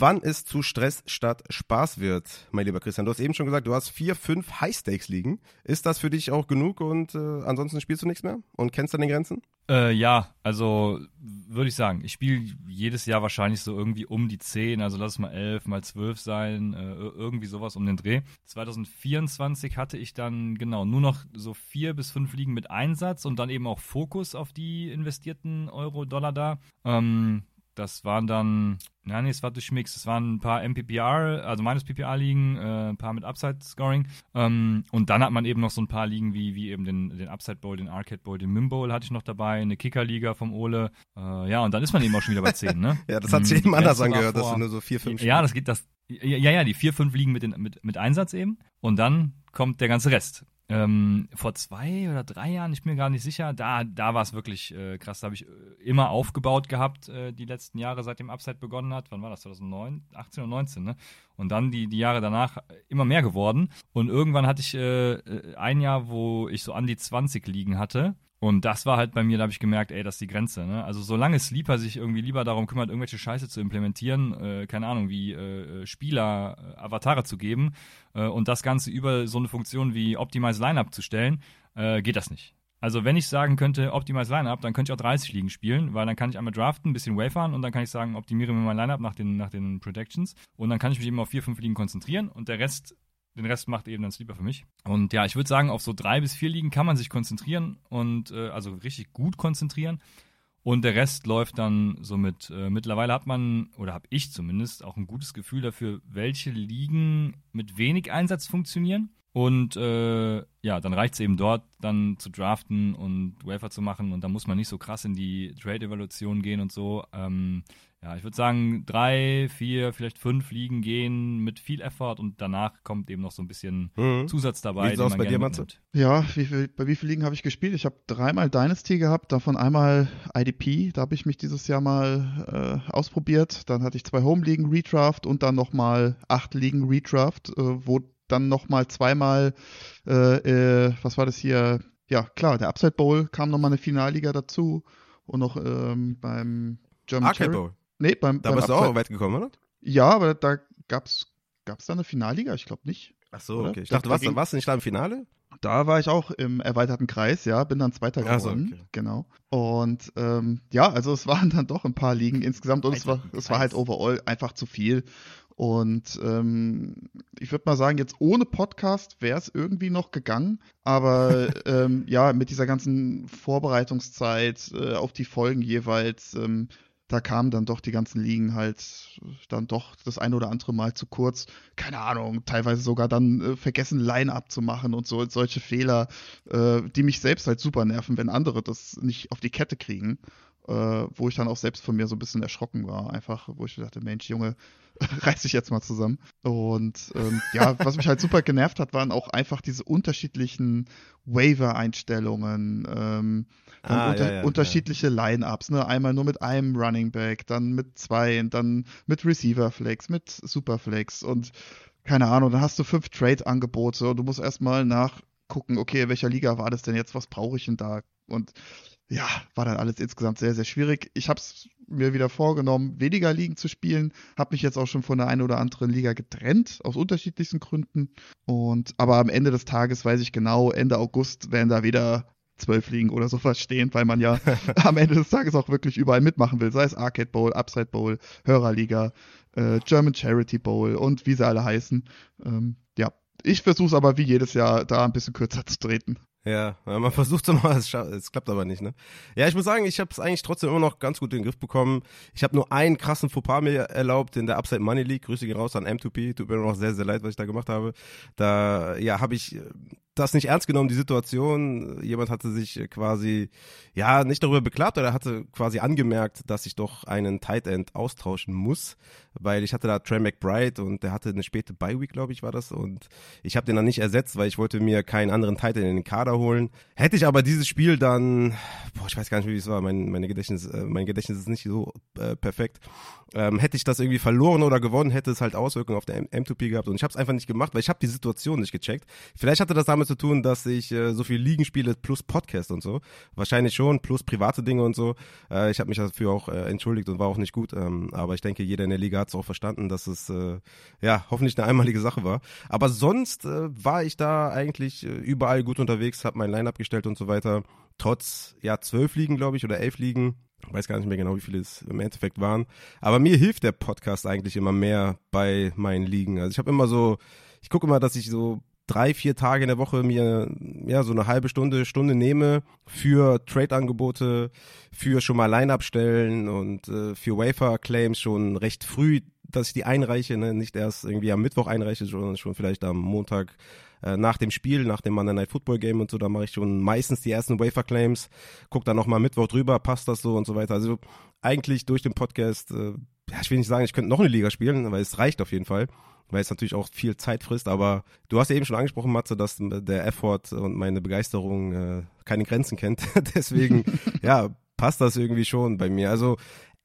Wann es zu Stress statt Spaß wird, mein lieber Christian. Du hast eben schon gesagt, du hast vier, fünf High-Stakes-Ligen. Ist das für dich auch genug und äh, ansonsten spielst du nichts mehr und kennst deine Grenzen? Äh, ja, also würde ich sagen, ich spiele jedes Jahr wahrscheinlich so irgendwie um die zehn, also lass es mal elf, mal zwölf sein, äh, irgendwie sowas um den Dreh. 2024 hatte ich dann genau nur noch so vier bis fünf Ligen mit Einsatz und dann eben auch Fokus auf die investierten Euro, Dollar da. Ähm, das waren dann, ja, nee, es war durchmix. Es waren ein paar MPPR, also meines PPR-Ligen, äh, ein paar mit Upside-Scoring. Ähm, und dann hat man eben noch so ein paar Ligen wie, wie eben den, den Upside Bowl, den Arcade Bowl, den Mim Bowl hatte ich noch dabei, eine Kicker-Liga vom Ole. Äh, ja, und dann ist man eben auch schon wieder bei 10, ne? ja, das hat sich mhm, eben anders angehört, dass du nur so vier, fünf Ja, das geht, das, ja, ja, die vier, fünf Ligen mit, den, mit, mit Einsatz eben. Und dann kommt der ganze Rest. Ähm, vor zwei oder drei Jahren, ich bin mir gar nicht sicher, da, da war es wirklich äh, krass. Da habe ich äh, immer aufgebaut gehabt, äh, die letzten Jahre, seit dem Upside begonnen hat. Wann war das? 2009, 18 oder 19, ne? Und dann die, die Jahre danach immer mehr geworden. Und irgendwann hatte ich äh, äh ein Jahr, wo ich so an die 20 liegen hatte. Und das war halt bei mir, da habe ich gemerkt, ey, das ist die Grenze. Ne? Also solange Sleeper sich irgendwie lieber darum kümmert, irgendwelche Scheiße zu implementieren, äh, keine Ahnung, wie äh, äh Spieler äh, Avatare zu geben äh, und das Ganze über so eine Funktion wie Optimize Lineup zu stellen, äh, geht das nicht. Also wenn ich sagen könnte, Optimize Lineup, dann könnte ich auch 30 Ligen spielen, weil dann kann ich einmal draften, ein bisschen wafern und dann kann ich sagen, optimiere mir mein Lineup nach den, nach den Protections und dann kann ich mich eben auf vier, fünf Ligen konzentrieren und der Rest den Rest macht eben dann Sleeper für mich. Und ja, ich würde sagen, auf so drei bis vier Ligen kann man sich konzentrieren und äh, also richtig gut konzentrieren. Und der Rest läuft dann so mit. Äh, mittlerweile hat man, oder habe ich zumindest, auch ein gutes Gefühl dafür, welche Ligen mit wenig Einsatz funktionieren. Und äh, ja, dann reicht es eben dort, dann zu draften und Wafer zu machen. Und da muss man nicht so krass in die Trade-Evaluation gehen und so. Ähm, ja, ich würde sagen, drei, vier, vielleicht fünf Ligen gehen mit viel Effort und danach kommt eben noch so ein bisschen mhm. Zusatz dabei. Wie sieht aus bei dir, Matze? Ja, wie viel, bei wie vielen Ligen habe ich gespielt? Ich habe dreimal Dynasty gehabt, davon einmal IDP, da habe ich mich dieses Jahr mal äh, ausprobiert. Dann hatte ich zwei Home-Ligen Redraft und dann nochmal acht Ligen Redraft, äh, wo dann nochmal zweimal, äh, äh, was war das hier? Ja, klar, der Upside Bowl kam nochmal eine Finalliga dazu und noch ähm, beim German Arcade Bowl. Nee, beim, da beim bist du auch weit gekommen, oder? Ja, aber da gab's gab's da eine Finalliga? Ich glaube nicht. Ach so, oder? okay. Ich dachte, was, warst du nicht da im Finale? Da war ich auch im erweiterten Kreis, ja, bin dann Zweiter geworden, so, okay. genau. Und ähm, ja, also es waren dann doch ein paar Ligen insgesamt und es war, es war halt overall einfach zu viel. Und ähm, ich würde mal sagen, jetzt ohne Podcast wäre es irgendwie noch gegangen. Aber ähm, ja, mit dieser ganzen Vorbereitungszeit äh, auf die Folgen jeweils ähm, da kamen dann doch die ganzen Ligen halt dann doch das ein oder andere Mal zu kurz. Keine Ahnung, teilweise sogar dann äh, vergessen, Line-Up zu machen und so, solche Fehler, äh, die mich selbst halt super nerven, wenn andere das nicht auf die Kette kriegen. Äh, wo ich dann auch selbst von mir so ein bisschen erschrocken war, einfach, wo ich dachte, Mensch, Junge, reiß dich jetzt mal zusammen. Und ähm, ja, was mich halt super genervt hat, waren auch einfach diese unterschiedlichen Waiver-Einstellungen, ähm, ah, unter ja, ja, unterschiedliche ja. Line-Ups, ne? Einmal nur mit einem Running Back, dann mit zwei, dann mit Receiver-Flex, mit Super-Flex und keine Ahnung, dann hast du fünf Trade-Angebote und du musst erstmal nachgucken, okay, in welcher Liga war das denn jetzt, was brauche ich denn da? Und ja, war dann alles insgesamt sehr, sehr schwierig. Ich habe es mir wieder vorgenommen, weniger Ligen zu spielen, habe mich jetzt auch schon von der einen oder anderen Liga getrennt, aus unterschiedlichsten Gründen. Und aber am Ende des Tages weiß ich genau, Ende August werden da wieder zwölf Ligen oder sowas stehen, weil man ja am Ende des Tages auch wirklich überall mitmachen will, sei es Arcade Bowl, Upside Bowl, Hörerliga, äh, German Charity Bowl und wie sie alle heißen. Ähm, ja, ich versuche es aber wie jedes Jahr da ein bisschen kürzer zu treten. Ja, man versucht es mal, es, klappt aber nicht, ne? Ja, ich muss sagen, ich habe es eigentlich trotzdem immer noch ganz gut in den Griff bekommen. Ich habe nur einen krassen Fauxpas mir erlaubt in der Upside Money League. Grüße gehen raus an M2P. Tut mir noch sehr, sehr leid, was ich da gemacht habe. Da, ja, habe ich das nicht ernst genommen, die Situation. Jemand hatte sich quasi, ja, nicht darüber beklagt oder hatte quasi angemerkt, dass ich doch einen Tight End austauschen muss, weil ich hatte da Trey McBride und der hatte eine späte Bye Week, glaube ich, war das und ich habe den dann nicht ersetzt, weil ich wollte mir keinen anderen Tight End in den Kader holen. Hätte ich aber dieses Spiel dann, boah, ich weiß gar nicht, wie es war, mein, meine Gedächtnis, äh, mein Gedächtnis ist nicht so äh, perfekt. Ähm, hätte ich das irgendwie verloren oder gewonnen, hätte es halt Auswirkungen auf der M2P gehabt und ich habe es einfach nicht gemacht, weil ich habe die Situation nicht gecheckt. Vielleicht hatte das damit zu tun, dass ich äh, so viel Ligen spiele plus Podcast und so. Wahrscheinlich schon, plus private Dinge und so. Äh, ich habe mich dafür auch äh, entschuldigt und war auch nicht gut. Ähm, aber ich denke, jeder in der Liga hat es auch verstanden, dass es äh, ja hoffentlich eine einmalige Sache war. Aber sonst äh, war ich da eigentlich äh, überall gut unterwegs, habe mein Line-Up gestellt und so weiter. Trotz ja zwölf Ligen, glaube ich, oder elf Ligen weiß gar nicht mehr genau, wie viele es im Endeffekt waren. Aber mir hilft der Podcast eigentlich immer mehr bei meinen Ligen. Also ich habe immer so, ich gucke immer, dass ich so drei, vier Tage in der Woche mir ja so eine halbe Stunde, Stunde nehme für Trade-Angebote, für schon mal Line-Up stellen und äh, für Wafer-Claims schon recht früh, dass ich die einreiche, ne? nicht erst irgendwie am Mittwoch einreiche, sondern schon vielleicht am Montag äh, nach dem Spiel, nach dem Monday Night Football Game und so, da mache ich schon meistens die ersten Wafer Claims, guck dann nochmal Mittwoch drüber, passt das so und so weiter. Also eigentlich durch den Podcast, äh, ja, ich will nicht sagen, ich könnte noch eine Liga spielen, weil es reicht auf jeden Fall weil es natürlich auch viel Zeit frisst, aber du hast ja eben schon angesprochen, Matze, dass der Effort und meine Begeisterung äh, keine Grenzen kennt. Deswegen, ja, passt das irgendwie schon bei mir. Also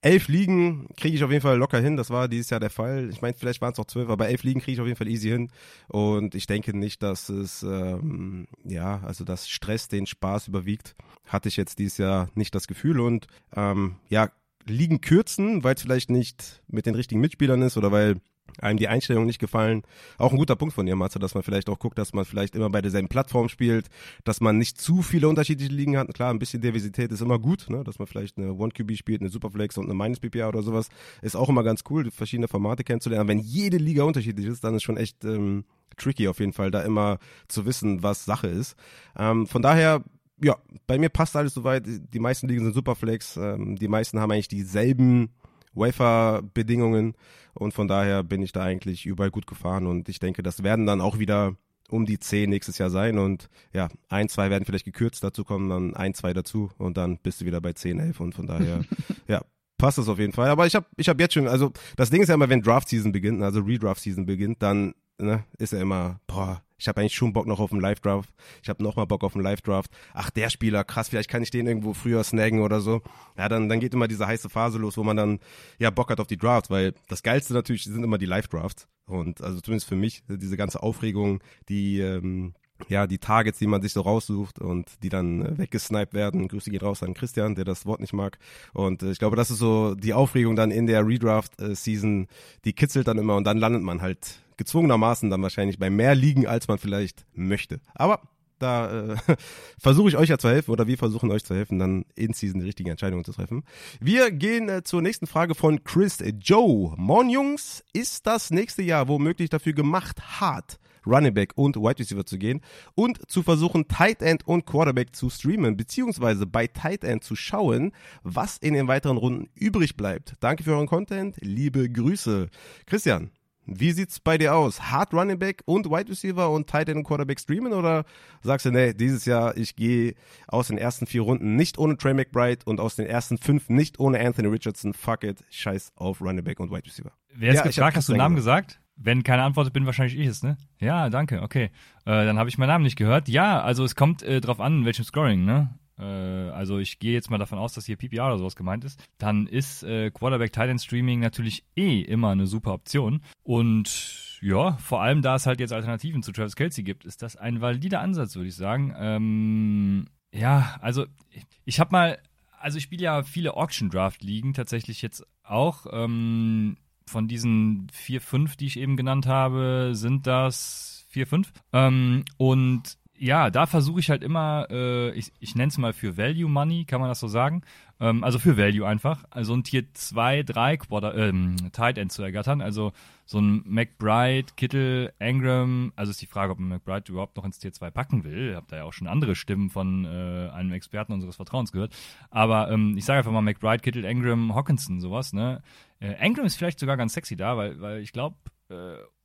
elf Ligen kriege ich auf jeden Fall locker hin. Das war dieses Jahr der Fall. Ich meine, vielleicht waren es auch zwölf, aber elf Ligen kriege ich auf jeden Fall easy hin. Und ich denke nicht, dass es, ähm, ja, also das Stress den Spaß überwiegt. Hatte ich jetzt dieses Jahr nicht das Gefühl. Und ähm, ja, Ligen kürzen, weil es vielleicht nicht mit den richtigen Mitspielern ist oder weil einem die Einstellung nicht gefallen. Auch ein guter Punkt von dir, Matze, dass man vielleicht auch guckt, dass man vielleicht immer bei derselben Plattform spielt, dass man nicht zu viele unterschiedliche Ligen hat. Klar, ein bisschen Diversität ist immer gut, ne? dass man vielleicht eine One-QB spielt, eine Superflex und eine Minus-PPA oder sowas. Ist auch immer ganz cool, verschiedene Formate kennenzulernen. Wenn jede Liga unterschiedlich ist, dann ist schon echt ähm, tricky auf jeden Fall, da immer zu wissen, was Sache ist. Ähm, von daher ja, bei mir passt alles soweit. Die meisten Ligen sind Superflex. Ähm, die meisten haben eigentlich dieselben Wafer-Bedingungen und von daher bin ich da eigentlich überall gut gefahren und ich denke, das werden dann auch wieder um die 10 nächstes Jahr sein und ja, ein, zwei werden vielleicht gekürzt, dazu kommen dann ein, zwei dazu und dann bist du wieder bei 10, 11 und von daher, ja, passt das auf jeden Fall. Aber ich habe ich hab jetzt schon, also das Ding ist ja immer, wenn Draft-Season beginnt, also Redraft-Season beginnt, dann ne, ist er immer, boah, ich habe eigentlich schon Bock noch auf einen Live-Draft. Ich habe noch mal Bock auf einen Live-Draft. Ach, der Spieler, krass, vielleicht kann ich den irgendwo früher snaggen oder so. Ja, dann, dann geht immer diese heiße Phase los, wo man dann ja Bock hat auf die Drafts, weil das Geilste natürlich sind immer die Live-Drafts. Und also zumindest für mich, diese ganze Aufregung, die ähm, ja, die Targets, die man sich so raussucht und die dann äh, weggesniped werden. Grüße geht raus an Christian, der das Wort nicht mag. Und äh, ich glaube, das ist so die Aufregung dann in der Redraft-Season, die kitzelt dann immer und dann landet man halt gezwungenermaßen dann wahrscheinlich bei mehr Ligen, als man vielleicht möchte. Aber da äh, versuche ich euch ja zu helfen oder wir versuchen euch zu helfen, dann in Season die richtigen Entscheidungen zu treffen. Wir gehen äh, zur nächsten Frage von Chris Joe. Moin Jungs, ist das nächste Jahr womöglich dafür gemacht, hart Running Back und Wide Receiver zu gehen und zu versuchen, Tight End und Quarterback zu streamen, beziehungsweise bei Tight End zu schauen, was in den weiteren Runden übrig bleibt. Danke für euren Content, liebe Grüße. Christian, wie sieht's bei dir aus? Hard Running Back und Wide Receiver und Tight End und Quarterback streamen oder sagst du, nee, dieses Jahr, ich gehe aus den ersten vier Runden nicht ohne Trey McBride und aus den ersten fünf nicht ohne Anthony Richardson. Fuck it, scheiß auf Running Back und Wide Receiver. Wer ist ja, gefragt? Hast du Namen gesagt? Wenn keine Antwort bin, wahrscheinlich ich es, ne? Ja, danke, okay. Äh, dann habe ich meinen Namen nicht gehört. Ja, also es kommt äh, drauf an, in welchem Scoring, ne? Äh, also ich gehe jetzt mal davon aus, dass hier PPR oder sowas gemeint ist. Dann ist äh, Quarterback Titan Streaming natürlich eh immer eine super Option. Und ja, vor allem da es halt jetzt Alternativen zu Travis Kelsey gibt, ist das ein valider Ansatz, würde ich sagen. Ähm, ja, also ich, ich habe mal, also ich spiele ja viele Auction Draft Ligen tatsächlich jetzt auch. Ähm, von diesen vier, fünf, die ich eben genannt habe, sind das vier, fünf. Ähm, und ja, da versuche ich halt immer, äh, ich, ich nenne es mal für Value Money, kann man das so sagen? Ähm, also für Value einfach. Also ein Tier 2, 3 Quarter, ähm, Tight End zu ergattern. Also so ein McBride, Kittel, Engram. Also ist die Frage, ob man McBride überhaupt noch ins Tier 2 packen will. Ich habe da ja auch schon andere Stimmen von äh, einem Experten unseres Vertrauens gehört. Aber ähm, ich sage einfach mal McBride, Kittel, Engram, Hawkinson, sowas. Ne? Äh, Engram ist vielleicht sogar ganz sexy da, weil, weil ich glaube,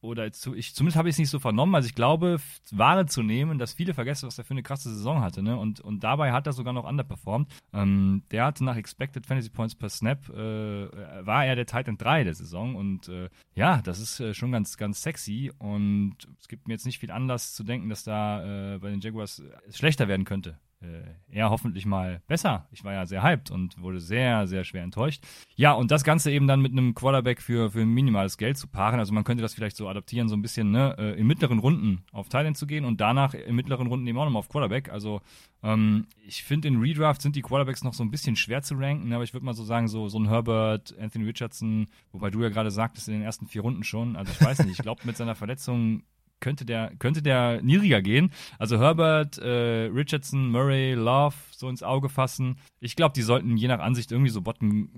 oder zu, ich, zumindest habe ich es nicht so vernommen, also ich glaube, Ware zu nehmen, dass viele vergessen, was er für eine krasse Saison hatte, ne? Und, und dabei hat er sogar noch underperformed. Ähm, der hatte nach Expected Fantasy Points per Snap, äh, war er der Titan 3 der Saison und äh, ja, das ist äh, schon ganz, ganz sexy und es gibt mir jetzt nicht viel Anlass zu denken, dass da äh, bei den Jaguars es schlechter werden könnte äh, er hoffentlich mal besser. Ich war ja sehr hyped und wurde sehr, sehr schwer enttäuscht. Ja, und das Ganze eben dann mit einem Quarterback für, für minimales Geld zu paaren. Also man könnte das vielleicht so adaptieren, so ein bisschen ne, äh, in mittleren Runden auf Thailand zu gehen und danach in mittleren Runden eben auch nochmal auf Quarterback. Also ähm, ich finde, in Redraft sind die Quarterbacks noch so ein bisschen schwer zu ranken, aber ich würde mal so sagen, so, so ein Herbert, Anthony Richardson, wobei du ja gerade sagtest, in den ersten vier Runden schon. Also ich weiß nicht, ich glaube, mit seiner Verletzung könnte der, könnte der niedriger gehen. Also Herbert, äh, Richardson, Murray, Love so ins Auge fassen. Ich glaube, die sollten je nach Ansicht irgendwie so Bottom,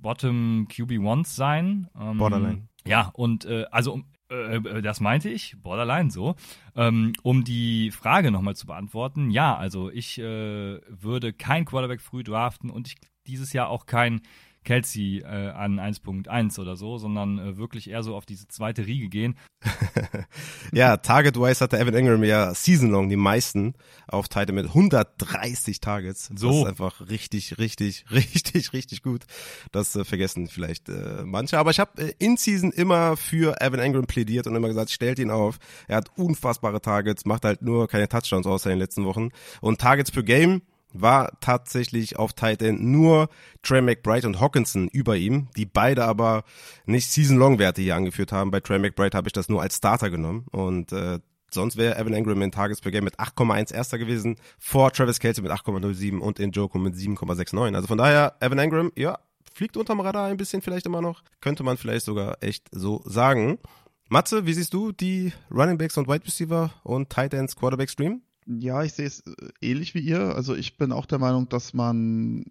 Bottom QB1s sein. Ähm, Borderline. Ja, und äh, also äh, äh, das meinte ich, Borderline so. Ähm, um die Frage nochmal zu beantworten, ja, also ich äh, würde kein Quarterback früh draften und ich dieses Jahr auch kein Kelsey äh, an 1.1 oder so, sondern äh, wirklich eher so auf diese zweite Riege gehen. ja, Target-wise hatte Evan Ingram ja season-long die meisten auf Titan mit 130 Targets. So. Das ist einfach richtig, richtig, richtig, richtig gut. Das äh, vergessen vielleicht äh, manche. Aber ich habe äh, in Season immer für Evan Ingram plädiert und immer gesagt, stellt ihn auf. Er hat unfassbare Targets, macht halt nur keine Touchdowns außer in den letzten Wochen. Und Targets per Game war tatsächlich auf Tight End nur Trey McBride und Hawkinson über ihm, die beide aber nicht Season-Long-Werte hier angeführt haben. Bei Trey McBride habe ich das nur als Starter genommen und äh, sonst wäre Evan Engram in Tages per Game mit 8,1 erster gewesen, vor Travis Kelce mit 8,07 und in Joko mit 7,69. Also von daher, Evan Engram, ja, fliegt unterm Radar ein bisschen vielleicht immer noch. Könnte man vielleicht sogar echt so sagen. Matze, wie siehst du die Running Backs und Wide Receiver und Tight Ends Quarterback Stream? Ja, ich sehe es äh, ähnlich wie ihr. Also ich bin auch der Meinung, dass man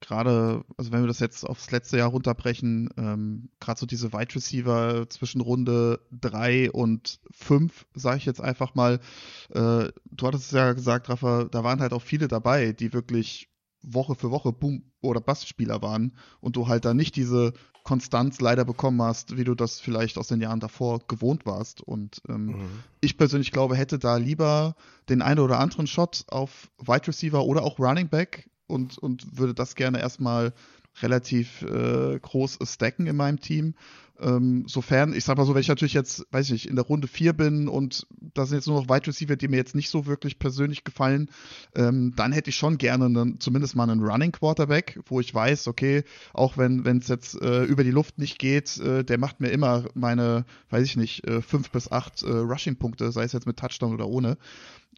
gerade, also wenn wir das jetzt aufs letzte Jahr runterbrechen, ähm, gerade so diese Wide Receiver zwischen Runde drei und fünf, sage ich jetzt einfach mal, äh, du hattest es ja gesagt, Rafa, da waren halt auch viele dabei, die wirklich Woche für Woche Boom oder Bastspieler waren und du halt da nicht diese Konstanz leider bekommen hast, wie du das vielleicht aus den Jahren davor gewohnt warst. Und ähm, mhm. ich persönlich glaube, hätte da lieber den einen oder anderen Shot auf Wide Receiver oder auch Running Back und, und würde das gerne erstmal relativ äh, groß stacken in meinem Team. Ähm, sofern, ich sag mal so, wenn ich natürlich jetzt, weiß ich nicht, in der Runde 4 bin und da sind jetzt nur noch Wide Receiver, die mir jetzt nicht so wirklich persönlich gefallen, ähm, dann hätte ich schon gerne einen, zumindest mal einen Running Quarterback, wo ich weiß, okay, auch wenn es jetzt äh, über die Luft nicht geht, äh, der macht mir immer meine, weiß ich nicht, äh, fünf bis acht äh, Rushing-Punkte, sei es jetzt mit Touchdown oder ohne.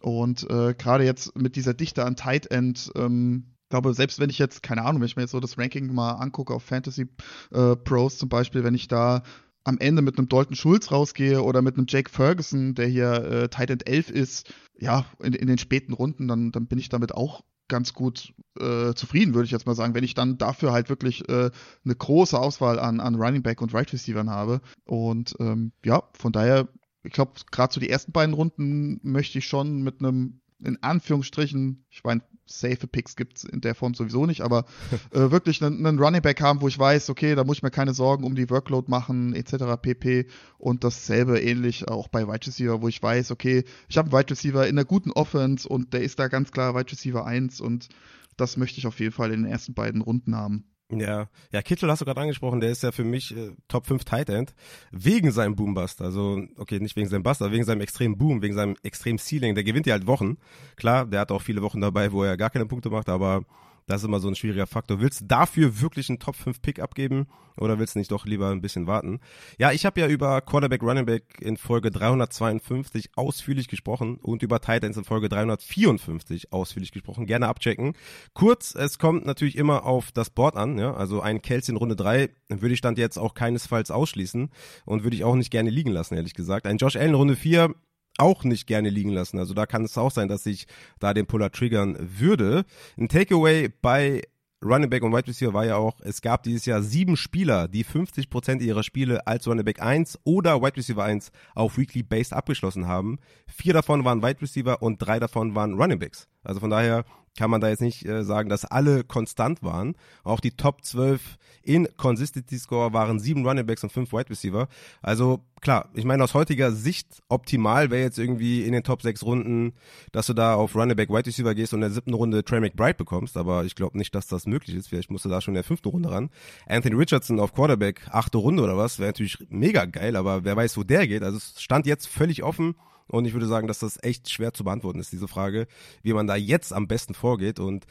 Und äh, gerade jetzt mit dieser Dichte an Tight End, ähm, glaube, selbst wenn ich jetzt, keine Ahnung, wenn ich mir jetzt so das Ranking mal angucke auf Fantasy äh, Pros zum Beispiel, wenn ich da am Ende mit einem Dalton Schulz rausgehe oder mit einem Jake Ferguson, der hier äh, Tight End 11 ist, ja, in, in den späten Runden, dann, dann bin ich damit auch ganz gut äh, zufrieden, würde ich jetzt mal sagen, wenn ich dann dafür halt wirklich äh, eine große Auswahl an, an Running Back und Right Receivern habe. Und ähm, ja, von daher, ich glaube, gerade so die ersten beiden Runden möchte ich schon mit einem in Anführungsstrichen, ich meine, safe Picks gibt es in der Form sowieso nicht, aber äh, wirklich einen, einen Running Back haben, wo ich weiß, okay, da muss ich mir keine Sorgen um die Workload machen, etc. pp. Und dasselbe ähnlich auch bei Wide Receiver, wo ich weiß, okay, ich habe einen Wide Receiver in einer guten Offense und der ist da ganz klar Wide Receiver 1 und das möchte ich auf jeden Fall in den ersten beiden Runden haben. Ja, ja, Kittel hast du gerade angesprochen, der ist ja für mich äh, Top 5 Tight End wegen seinem Boombust. Also, okay, nicht wegen seinem Bust, aber wegen seinem extremen Boom, wegen seinem extremen Ceiling. Der gewinnt ja halt Wochen. Klar, der hat auch viele Wochen dabei, wo er gar keine Punkte macht, aber das ist immer so ein schwieriger Faktor. Willst du dafür wirklich einen Top 5 Pick abgeben oder willst du nicht doch lieber ein bisschen warten? Ja, ich habe ja über Quarterback Running Back in Folge 352 ausführlich gesprochen und über Titans in Folge 354 ausführlich gesprochen. Gerne abchecken. Kurz, es kommt natürlich immer auf das Board an, ja, also ein Kelsey in Runde 3 würde ich Stand jetzt auch keinesfalls ausschließen und würde ich auch nicht gerne liegen lassen, ehrlich gesagt. Ein Josh Allen Runde 4 auch nicht gerne liegen lassen. Also da kann es auch sein, dass ich da den Puller triggern würde. Ein Takeaway bei Running Back und Wide Receiver war ja auch, es gab dieses Jahr sieben Spieler, die 50% ihrer Spiele als Running Back 1 oder Wide Receiver 1 auf Weekly Based abgeschlossen haben. Vier davon waren Wide Receiver und drei davon waren Running Backs. Also von daher kann man da jetzt nicht äh, sagen, dass alle konstant waren. Auch die Top 12 in Consistency Score waren sieben Running Backs und fünf Wide Receiver. Also klar, ich meine aus heutiger Sicht optimal wäre jetzt irgendwie in den Top 6 Runden, dass du da auf Running Back Wide Receiver gehst und in der siebten Runde Trey McBride bekommst, aber ich glaube nicht, dass das möglich ist. Vielleicht musst du da schon in der fünften Runde ran. Anthony Richardson auf Quarterback, achte Runde oder was, wäre natürlich mega geil, aber wer weiß, wo der geht. Also es stand jetzt völlig offen. Und ich würde sagen, dass das echt schwer zu beantworten ist, diese Frage, wie man da jetzt am besten vorgeht. Und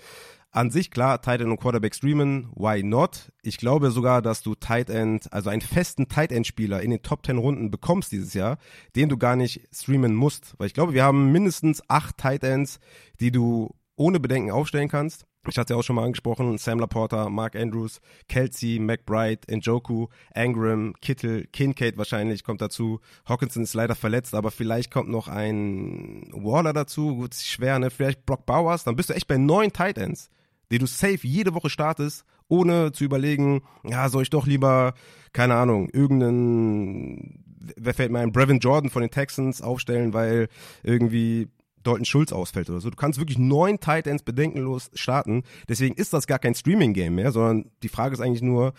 an sich, klar, Tight End und Quarterback streamen, why not? Ich glaube sogar, dass du Tight End, also einen festen Tight End Spieler in den Top 10 Runden bekommst dieses Jahr, den du gar nicht streamen musst. Weil ich glaube, wir haben mindestens acht Tight Ends, die du ohne Bedenken aufstellen kannst. Ich hatte ja auch schon mal angesprochen, Sam Laporta, Mark Andrews, Kelsey, McBride, Njoku, Angram, Kittel, Kincaid wahrscheinlich kommt dazu. Hawkinson ist leider verletzt, aber vielleicht kommt noch ein Waller dazu. Gut, ist schwer, ne? Vielleicht Brock Bowers. Dann bist du echt bei neun Tight Ends, die du safe jede Woche startest, ohne zu überlegen, ja, soll ich doch lieber, keine Ahnung, irgendeinen, wer fällt mir ein, Brevin Jordan von den Texans aufstellen, weil irgendwie Dalton Schulz ausfällt oder so. Du kannst wirklich neun Tight Ends bedenkenlos starten. Deswegen ist das gar kein Streaming-Game mehr, sondern die Frage ist eigentlich nur,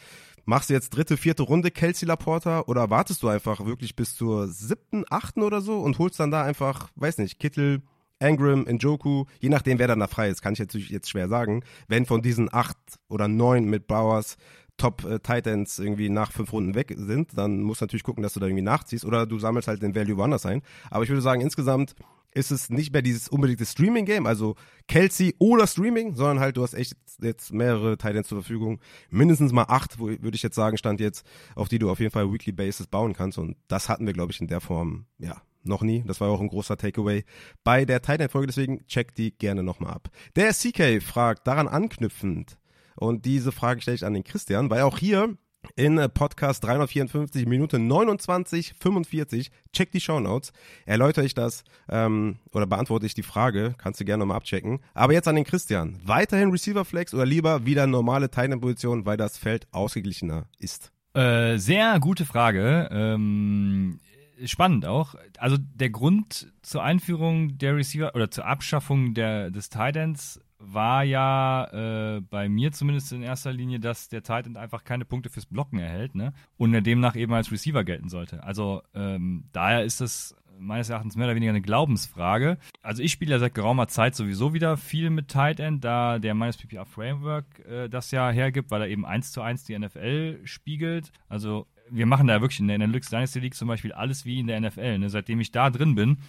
machst du jetzt dritte, vierte Runde Kelsey Laporta oder wartest du einfach wirklich bis zur siebten, achten oder so und holst dann da einfach, weiß nicht, Kittel, Angram, Njoku, je nachdem, wer dann da frei ist, kann ich natürlich jetzt schwer sagen. Wenn von diesen acht oder neun mit Bowers Top äh, Titans irgendwie nach fünf Runden weg sind, dann musst du natürlich gucken, dass du da irgendwie nachziehst oder du sammelst halt den Value woanders ein. Aber ich würde sagen, insgesamt ist es nicht mehr dieses unbedingte Streaming-Game, also Kelsey oder Streaming, sondern halt du hast echt jetzt mehrere Titans zur Verfügung. Mindestens mal acht, würde ich jetzt sagen, stand jetzt, auf die du auf jeden Fall Weekly Basis bauen kannst. Und das hatten wir, glaube ich, in der Form, ja, noch nie. Das war auch ein großer Takeaway bei der Titan-Folge, deswegen check die gerne nochmal ab. Der CK fragt, daran anknüpfend, und diese Frage stelle ich an den Christian, weil auch hier in äh, Podcast 354 Minute 29 45. Check die Show Notes. Erläutere ich das ähm, oder beantworte ich die Frage. Kannst du gerne nochmal abchecken. Aber jetzt an den Christian. Weiterhin Receiver Flex oder lieber wieder normale Titan-Position, weil das Feld ausgeglichener ist? Äh, sehr gute Frage. Ähm, spannend auch. Also der Grund zur Einführung der Receiver oder zur Abschaffung der, des Titans war ja äh, bei mir zumindest in erster Linie, dass der Tight End einfach keine Punkte fürs Blocken erhält, ne? Und demnach eben als Receiver gelten sollte. Also ähm, daher ist das meines Erachtens mehr oder weniger eine Glaubensfrage. Also ich spiele ja seit geraumer Zeit sowieso wieder viel mit Tight End, da der meines PPR Framework äh, das ja hergibt, weil er eben eins zu eins die NFL spiegelt. Also wir machen da wirklich in der, in der Lux Dynasty League zum Beispiel alles wie in der NFL. Ne? Seitdem ich da drin bin,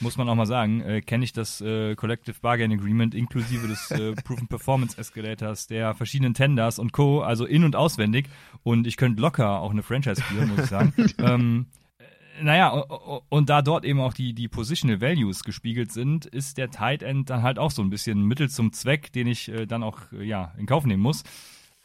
muss man auch mal sagen, äh, kenne ich das äh, Collective Bargain Agreement inklusive des äh, Proven Performance Escalators, der verschiedenen Tenders und Co. Also in- und auswendig. Und ich könnte locker auch eine Franchise spielen, muss ich sagen. ähm, äh, naja, und da dort eben auch die, die Positional Values gespiegelt sind, ist der Tight End dann halt auch so ein bisschen Mittel zum Zweck, den ich äh, dann auch äh, ja, in Kauf nehmen muss.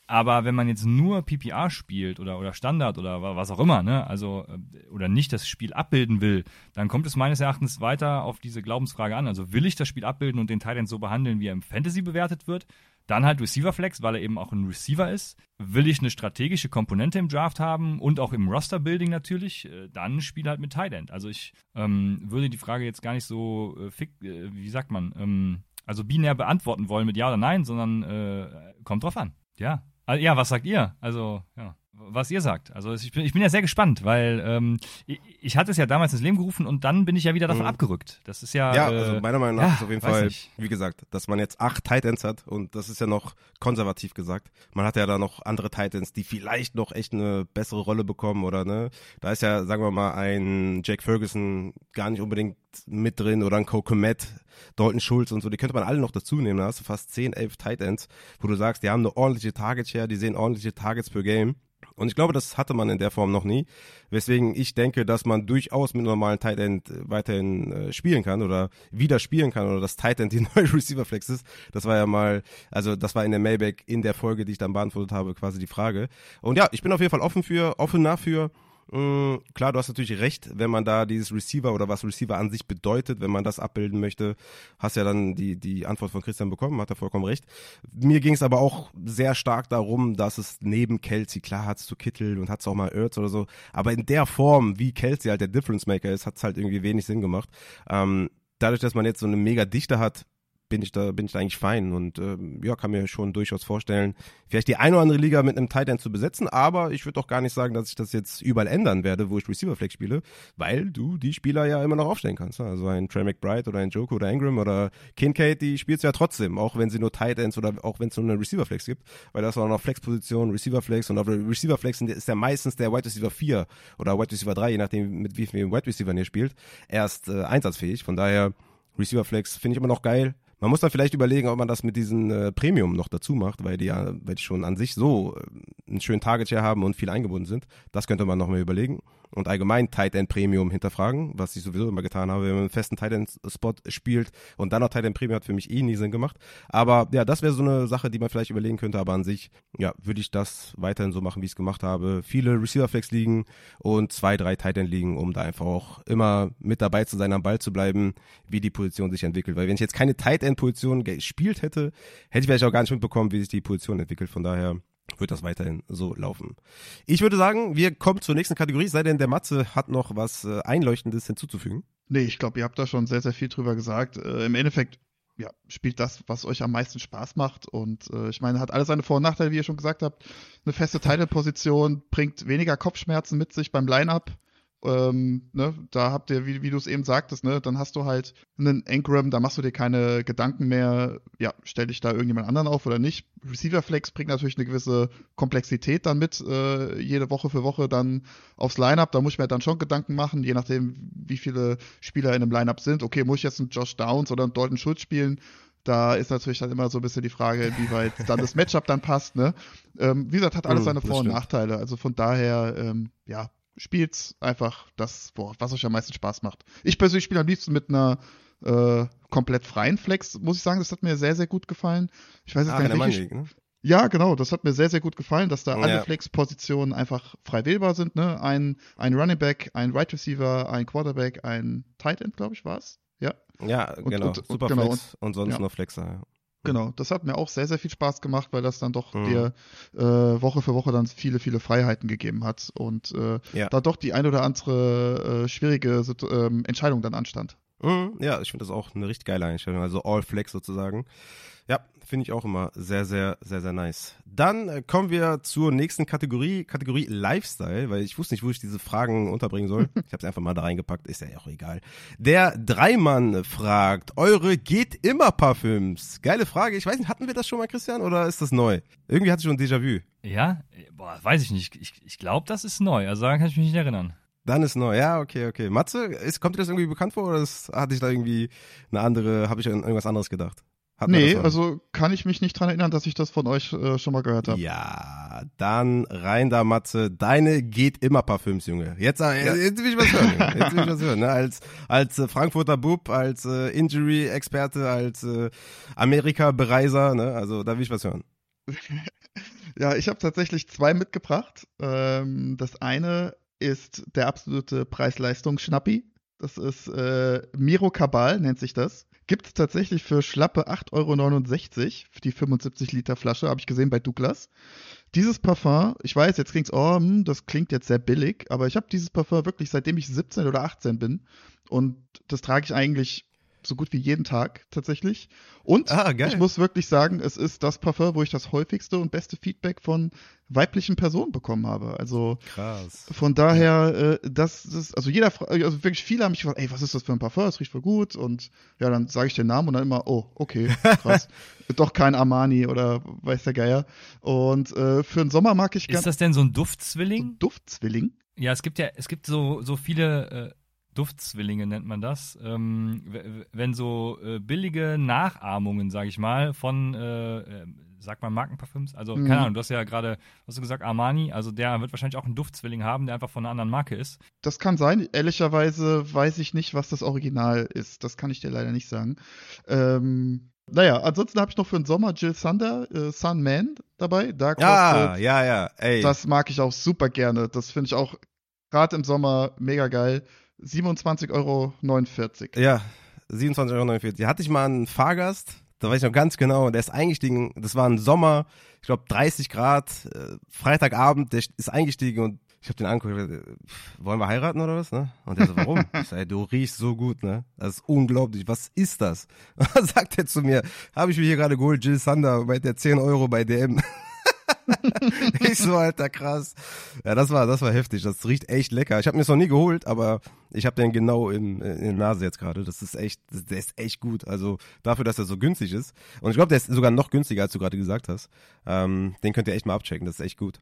Aber wenn man jetzt nur PPR spielt oder, oder Standard oder was auch immer, ne, also äh, oder nicht das Spiel abbilden will, dann kommt es meines Erachtens weiter auf diese Glaubensfrage an. Also will ich das Spiel abbilden und den Titan so behandeln, wie er im Fantasy bewertet wird? Dann halt Receiver Flex, weil er eben auch ein Receiver ist. Will ich eine strategische Komponente im Draft haben und auch im Roster-Building natürlich, äh, dann spiele halt mit Tight End. Also ich ähm, würde die Frage jetzt gar nicht so, äh, fick, äh, wie sagt man, ähm, also binär beantworten wollen mit Ja oder Nein, sondern äh, kommt drauf an. Ja, ja, was sagt ihr? Also, ja was ihr sagt. Also ich bin, ich bin ja sehr gespannt, weil ähm, ich, ich, hatte es ja damals ins Leben gerufen und dann bin ich ja wieder davon mhm. abgerückt. Das ist ja. Ja, also äh, meiner Meinung nach ja, ist auf jeden Fall, nicht. wie gesagt, dass man jetzt acht Titans hat und das ist ja noch konservativ gesagt. Man hat ja da noch andere Titans, die vielleicht noch echt eine bessere Rolle bekommen oder ne. Da ist ja, sagen wir mal, ein Jake Ferguson gar nicht unbedingt mit drin oder ein Kokomet, Dalton Schulz und so, die könnte man alle noch dazu nehmen. Da hast du fast 10, 11 Titans, wo du sagst, die haben eine ordentliche Target Share, die sehen ordentliche Targets per Game. Und ich glaube, das hatte man in der Form noch nie. Weswegen ich denke, dass man durchaus mit normalen Tight End äh, weiterhin äh, spielen kann oder wieder spielen kann oder das Tight End die neue Receiver Flex ist. Das war ja mal, also das war in der Mailback in der Folge, die ich dann beantwortet habe, quasi die Frage. Und ja, ich bin auf jeden Fall offen für, offen dafür. Mm, klar, du hast natürlich recht, wenn man da dieses Receiver oder was Receiver an sich bedeutet, wenn man das abbilden möchte, hast ja dann die, die Antwort von Christian bekommen, hat er vollkommen recht. Mir ging es aber auch sehr stark darum, dass es neben Kelsey, klar hat's zu Kittel und hat's auch mal Ertz oder so, aber in der Form, wie Kelsey halt der Difference Maker ist, hat's halt irgendwie wenig Sinn gemacht. Ähm, dadurch, dass man jetzt so eine mega Dichte hat, bin ich da bin ich da eigentlich fein und ähm, ja kann mir schon durchaus vorstellen, vielleicht die eine oder andere Liga mit einem Tight End zu besetzen, aber ich würde doch gar nicht sagen, dass ich das jetzt überall ändern werde, wo ich Receiver Flex spiele, weil du die Spieler ja immer noch aufstellen kannst. Ne? Also ein Trey McBride oder ein Joko oder Ingram oder Kincaid, die spielst du ja trotzdem, auch wenn sie nur Tight Ends oder auch wenn es nur eine Receiver Flex gibt, weil das auch noch Flex Position, Receiver Flex und auf der Receiver Flex ist ja meistens der Wide Receiver 4 oder Wide Receiver 3, je nachdem mit wie viel Wide Receiver ihr spielt, erst äh, einsatzfähig. Von daher Receiver Flex finde ich immer noch geil. Man muss dann vielleicht überlegen, ob man das mit diesem äh, Premium noch dazu macht, weil die ja, weil die schon an sich so äh, einen schönen Target Share haben und viel eingebunden sind. Das könnte man noch mal überlegen und allgemein Tight End Premium hinterfragen, was ich sowieso immer getan habe, wenn man einen festen Tight End Spot spielt und dann noch Tight End Premium hat für mich eh nie Sinn gemacht. Aber ja, das wäre so eine Sache, die man vielleicht überlegen könnte, aber an sich, ja, würde ich das weiterhin so machen, wie ich es gemacht habe. Viele Receiver Flex liegen und zwei, drei Tight End liegen, um da einfach auch immer mit dabei zu sein, am Ball zu bleiben, wie die Position sich entwickelt. Weil wenn ich jetzt keine Tight End Position gespielt hätte, hätte ich vielleicht auch gar nicht mitbekommen, wie sich die Position entwickelt. Von daher, wird das weiterhin so laufen. Ich würde sagen, wir kommen zur nächsten Kategorie, sei denn der Matze hat noch was äh, Einleuchtendes hinzuzufügen. Nee, ich glaube, ihr habt da schon sehr, sehr viel drüber gesagt. Äh, Im Endeffekt, ja, spielt das, was euch am meisten Spaß macht. Und äh, ich meine, hat alles seine Vor- und Nachteile, wie ihr schon gesagt habt. Eine feste Title-Position bringt weniger Kopfschmerzen mit sich beim Line-Up ähm, ne, da habt ihr, wie, wie du es eben sagtest, ne, dann hast du halt einen Engram, da machst du dir keine Gedanken mehr, ja, stell ich da irgendjemand anderen auf oder nicht. Receiver Flex bringt natürlich eine gewisse Komplexität dann mit, äh, jede Woche für Woche dann aufs Lineup. Da muss ich mir dann schon Gedanken machen, je nachdem, wie viele Spieler in einem Lineup sind. Okay, muss ich jetzt einen Josh Downs oder einen Dalton Schultz spielen? Da ist natürlich dann immer so ein bisschen die Frage, inwieweit dann das Matchup dann passt. Ne? Ähm, wie gesagt, hat alles seine Vor- und Nachteile. Also von daher, ähm, ja, spielt einfach das, was euch am meisten Spaß macht. Ich persönlich spiele am liebsten mit einer äh, komplett freien Flex, muss ich sagen. Das hat mir sehr, sehr gut gefallen. Ich weiß jetzt ah, gar nicht, welche, ne? Ja, genau, das hat mir sehr, sehr gut gefallen, dass da ja. alle Flex-Positionen einfach frei wählbar sind. Ne? Ein, ein Running Back, ein Right Receiver, ein Quarterback, ein Tight End, glaube ich, war es. Ja, ja und, genau. Und, Super genau, Flex und, und sonst ja. nur Flexer. Genau, das hat mir auch sehr, sehr viel Spaß gemacht, weil das dann doch mhm. dir äh, Woche für Woche dann viele, viele Freiheiten gegeben hat und äh, ja. da doch die ein oder andere äh, schwierige äh, Entscheidung dann anstand. Mhm, ja, ich finde das auch eine richtig geile Einstellung. Also All Flex sozusagen. Ja, finde ich auch immer sehr, sehr, sehr, sehr nice. Dann äh, kommen wir zur nächsten Kategorie, Kategorie Lifestyle, weil ich wusste nicht, wo ich diese Fragen unterbringen soll. Ich habe es einfach mal da reingepackt, ist ja auch egal. Der Dreimann fragt, eure geht immer Parfüms? Geile Frage. Ich weiß nicht, hatten wir das schon mal, Christian, oder ist das neu? Irgendwie hatte ich schon Déjà-vu. Ja, boah, weiß ich nicht. Ich, ich glaube, das ist neu. Also daran kann ich mich nicht erinnern. Dann ist neu, ja, okay, okay. Matze, ist, kommt dir das irgendwie bekannt vor oder das, hatte ich da irgendwie eine andere, habe ich an irgendwas anderes gedacht? Hatten nee, also kann ich mich nicht dran erinnern, dass ich das von euch äh, schon mal gehört habe. Ja, dann rein da, Matze. Deine geht immer Parfüms, Junge. Jetzt, äh, ja. jetzt will ich was hören. Jetzt will ich was hören. Ne? Als, als äh, Frankfurter Bub, als äh, Injury-Experte, als äh, Amerika-Bereiser, ne? also da will ich was hören. ja, ich habe tatsächlich zwei mitgebracht. Ähm, das eine ist der absolute Preis-Leistung-Schnappi. Das ist äh, Miro Kabal, nennt sich das. Gibt es tatsächlich für schlappe 8,69 Euro für die 75 Liter Flasche, habe ich gesehen bei Douglas. Dieses Parfum, ich weiß, jetzt klingt's, oh, hm, das klingt jetzt sehr billig, aber ich habe dieses Parfum wirklich seitdem ich 17 oder 18 bin und das trage ich eigentlich so gut wie jeden Tag tatsächlich. Und ah, ich muss wirklich sagen, es ist das Parfum, wo ich das häufigste und beste Feedback von weiblichen Personen bekommen habe. Also Krass. von daher, äh, das ist, also jeder, also wirklich viele haben mich gefragt, ey, was ist das für ein Parfum? Das riecht voll gut. Und ja, dann sage ich den Namen und dann immer, oh, okay, krass. Doch kein Armani oder weiß der Geier. Und äh, für den Sommer mag ich ganz. Ist das denn so ein Duftzwilling? So Duftzwilling? Ja, es gibt ja, es gibt so, so viele äh, Duftzwillinge nennt man das. Ähm, wenn so äh, billige Nachahmungen, sage ich mal, von, äh, äh, sag mal, Markenparfüms, also mhm. keine Ahnung, du hast ja gerade, hast du gesagt, Armani, also der wird wahrscheinlich auch einen Duftzwilling haben, der einfach von einer anderen Marke ist. Das kann sein. Ehrlicherweise weiß ich nicht, was das Original ist. Das kann ich dir leider nicht sagen. Ähm, naja, ansonsten habe ich noch für den Sommer Jill Sander, äh, Sun Man dabei. Da kostet, ja, ja, ja. Ey. Das mag ich auch super gerne. Das finde ich auch gerade im Sommer mega geil. 27,49 Euro. Ja, 27,49 Euro. Hatte ich mal einen Fahrgast, da weiß ich noch ganz genau, der ist eingestiegen, das war ein Sommer, ich glaube 30 Grad, äh, Freitagabend, der ist eingestiegen und ich habe den angeguckt, wollen wir heiraten oder was, ne? Und der so, warum? ich sag, du riechst so gut, ne? Das ist unglaublich, was ist das? Und dann sagt er zu mir, habe ich mir hier gerade geholt, Jill Sander, bei der 10 Euro bei DM. ich so, alter, krass. Ja, das war, das war heftig. Das riecht echt lecker. Ich habe mir es noch nie geholt, aber ich habe den genau in, in der Nase jetzt gerade. Das ist echt, der ist echt gut. Also dafür, dass er so günstig ist. Und ich glaube, der ist sogar noch günstiger, als du gerade gesagt hast. Ähm, den könnt ihr echt mal abchecken. Das ist echt gut.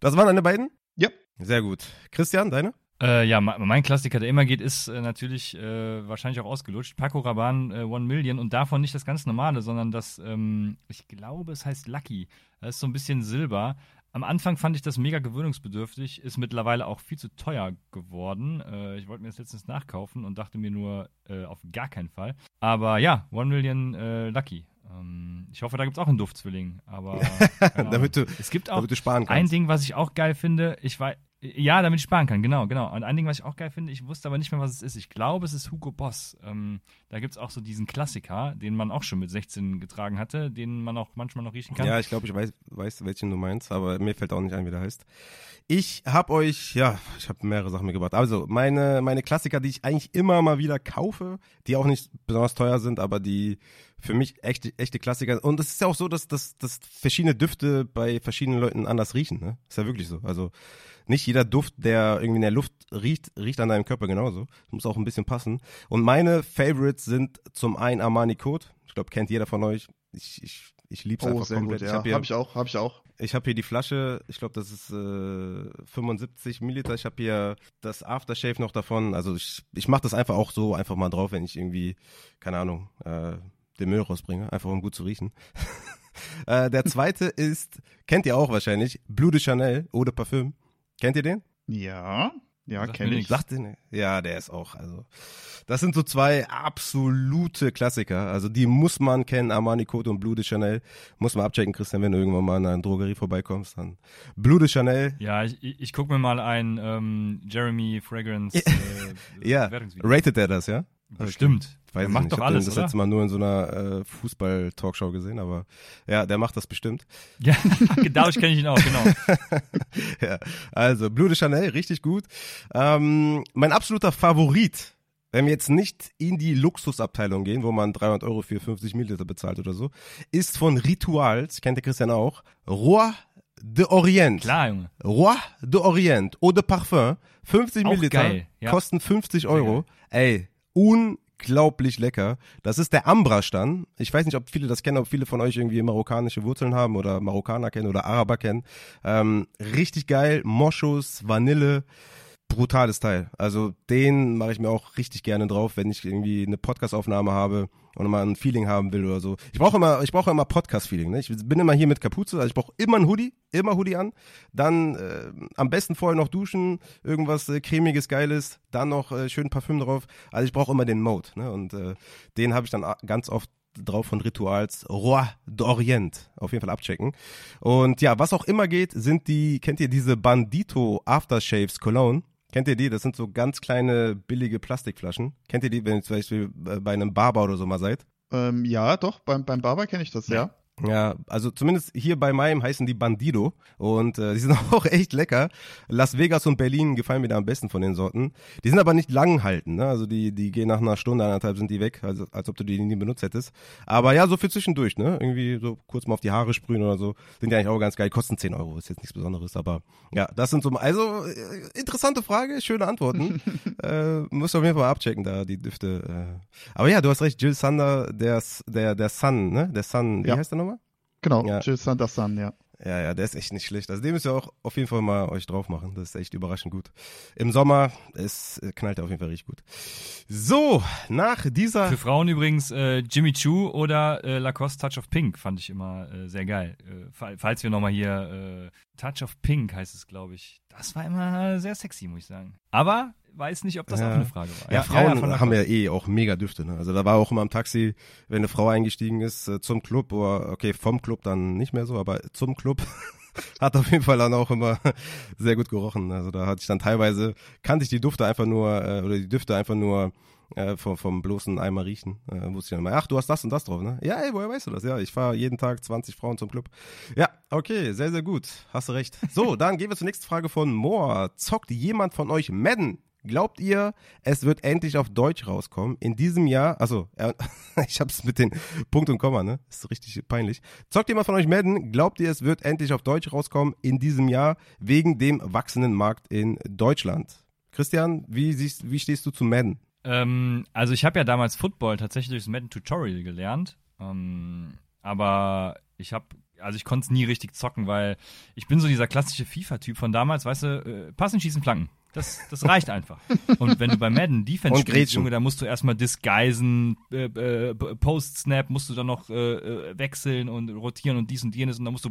Das waren deine beiden? Ja. Sehr gut. Christian, deine? Äh, ja, mein Klassiker, der immer geht, ist äh, natürlich äh, wahrscheinlich auch ausgelutscht. Paco Rabanne äh, One Million und davon nicht das ganz normale, sondern das, ähm, ich glaube, es heißt Lucky. Das ist so ein bisschen Silber. Am Anfang fand ich das mega gewöhnungsbedürftig, ist mittlerweile auch viel zu teuer geworden. Äh, ich wollte mir das letztens nachkaufen und dachte mir nur, äh, auf gar keinen Fall. Aber ja, One Million Lucky. Ähm, ich hoffe, da gibt es auch einen Duftzwilling. Aber damit du, es gibt auch du sparen kannst. ein Ding, was ich auch geil finde. Ich weiß, ja, damit ich sparen kann, genau, genau. Und ein Ding, was ich auch geil finde, ich wusste aber nicht mehr, was es ist. Ich glaube, es ist Hugo Boss. Ähm, da gibt es auch so diesen Klassiker, den man auch schon mit 16 getragen hatte, den man auch manchmal noch riechen kann. Ja, ich glaube, ich weiß, weiß, welchen du meinst, aber mir fällt auch nicht ein, wie der heißt. Ich habe euch, ja, ich habe mehrere Sachen mitgebracht. Also, meine, meine Klassiker, die ich eigentlich immer mal wieder kaufe, die auch nicht besonders teuer sind, aber die für mich echte, echte Klassiker. Und es ist ja auch so, dass, dass, dass verschiedene Düfte bei verschiedenen Leuten anders riechen. Ne? Ist ja wirklich so. Also nicht jeder Duft, der irgendwie in der Luft riecht, riecht an deinem Körper genauso. Das muss auch ein bisschen passen. Und meine Favorites sind zum einen Armani Code. Ich glaube, kennt jeder von euch. Ich, ich, ich liebe es oh, einfach komplett. Gut, ja. Ich habe ich auch, habe ich auch. Ich habe hier die Flasche, ich glaube, das ist äh, 75 Milliliter. Ich habe hier das Aftershave noch davon. Also ich, ich mache das einfach auch so einfach mal drauf, wenn ich irgendwie, keine Ahnung, äh, den Müll rausbringe, einfach um gut zu riechen. äh, der zweite ist, kennt ihr auch wahrscheinlich, Blue de Chanel Eau de Parfum. Kennt ihr den? Ja, ja, kenne ich. Sagt den, ja, der ist auch, also. Das sind so zwei absolute Klassiker. Also die muss man kennen, Armani Code und Blue de Chanel. Muss man abchecken, Christian, wenn du irgendwann mal in einer Drogerie vorbeikommst. Dann Blue de Chanel. Ja, ich, ich guck mir mal ein ähm, Jeremy Fragrance. Äh, ja, rated er das, ja? Bestimmt. Weiß der macht nicht. doch ich alles, den das letzte Mal nur in so einer äh, Fußball-Talkshow gesehen, aber ja, der macht das bestimmt. Ja, dadurch kenne ich ihn auch, genau. ja, also Blue de Chanel, richtig gut. Ähm, mein absoluter Favorit wenn wir jetzt nicht in die Luxusabteilung gehen, wo man 300 Euro für 50 Milliliter bezahlt oder so, ist von Rituals, kennt der Christian auch, Roi de Orient. Klar, Junge. Roi de Orient Eau de Parfum, 50 Milliliter, ja. kosten 50 Euro. Ey, unglaublich lecker. Das ist der Ambra-Stand. Ich weiß nicht, ob viele das kennen, ob viele von euch irgendwie marokkanische Wurzeln haben oder Marokkaner kennen oder Araber kennen. Ähm, richtig geil. Moschus, Vanille brutales Teil. Also den mache ich mir auch richtig gerne drauf, wenn ich irgendwie eine Podcast-Aufnahme habe und mal ein Feeling haben will oder so. Ich brauche immer, ich brauche immer Podcast-Feeling. Ne? Ich bin immer hier mit Kapuze, also ich brauche immer ein Hoodie, immer Hoodie an. Dann äh, am besten vorher noch duschen, irgendwas äh, cremiges, geiles, dann noch äh, schön Parfüm drauf. Also ich brauche immer den Mode. Ne? Und äh, den habe ich dann ganz oft drauf von Rituals Roi d'Orient. Auf jeden Fall abchecken. Und ja, was auch immer geht, sind die, kennt ihr diese Bandito Aftershaves Cologne? Kennt ihr die? Das sind so ganz kleine, billige Plastikflaschen. Kennt ihr die, wenn ihr zum Beispiel äh, bei einem Barber oder so mal seid? Ähm, ja, doch, beim, beim Barber kenne ich das, ja. ja. Ja, also zumindest hier bei meinem heißen die Bandido und äh, die sind auch echt lecker. Las Vegas und Berlin gefallen mir da am besten von den Sorten. Die sind aber nicht lang halten, ne? Also die die gehen nach einer Stunde anderthalb sind die weg, also als ob du die nie benutzt hättest. Aber ja, so für zwischendurch, ne? Irgendwie so kurz mal auf die Haare sprühen oder so, sind die eigentlich auch ganz geil. Kosten 10 Euro, ist jetzt nichts Besonderes, aber ja, das sind so also äh, interessante Frage, schöne Antworten. äh, musst du auf jeden Fall abchecken da die Düfte. Äh. Aber ja, du hast recht, Jill Sander, der der der Sun, ne? Der Sun, wie ja. heißt der nochmal? Genau, ja. Jill Sanderson, ja. Ja, ja, der ist echt nicht schlecht. Also dem müsst ihr auch auf jeden Fall mal euch drauf machen. Das ist echt überraschend gut. Im Sommer, es knallt er auf jeden Fall richtig gut. So, nach dieser... Für Frauen übrigens äh, Jimmy Choo oder äh, Lacoste Touch of Pink fand ich immer äh, sehr geil. Äh, falls wir nochmal hier... Äh, Touch of Pink heißt es, glaube ich. Das war immer sehr sexy, muss ich sagen. Aber weiß nicht, ob das ja. auch eine Frage war. Ja, ja Frauen ja, haben ja eh auch mega Düfte. Ne? Also da war auch immer im Taxi, wenn eine Frau eingestiegen ist äh, zum Club oder okay, vom Club dann nicht mehr so, aber zum Club hat auf jeden Fall dann auch immer sehr gut gerochen. Also da hatte ich dann teilweise, kannte ich die Dufte einfach nur, äh, oder die Düfte einfach nur äh, vom, vom bloßen Eimer riechen. Äh, wusste ich dann immer, ach, du hast das und das drauf, ne? Ja, ey, woher weißt du das? Ja, ich fahre jeden Tag 20 Frauen zum Club. Ja, okay, sehr, sehr gut. Hast du recht. So, dann gehen wir zur nächsten Frage von Moa. Zockt jemand von euch Madden? Glaubt ihr, es wird endlich auf Deutsch rauskommen? In diesem Jahr, also äh, ich hab's mit den Punkt und Komma, ne? ist richtig peinlich. Zockt jemand von euch Madden? Glaubt ihr, es wird endlich auf Deutsch rauskommen in diesem Jahr wegen dem wachsenden Markt in Deutschland? Christian, wie, siehst, wie stehst du zu Madden? Ähm, also ich habe ja damals Football tatsächlich durchs Madden Tutorial gelernt, ähm, aber ich habe also ich konnte es nie richtig zocken, weil ich bin so dieser klassische FIFA-Typ von damals, weißt du, äh, passen, schießen, flanken. Das, das reicht einfach. Und wenn du bei Madden Defense und spielst, Junge, da musst du erstmal disguisen, äh, äh, Post-Snap musst du dann noch äh, äh, wechseln und rotieren und dies und jenes und dann musst du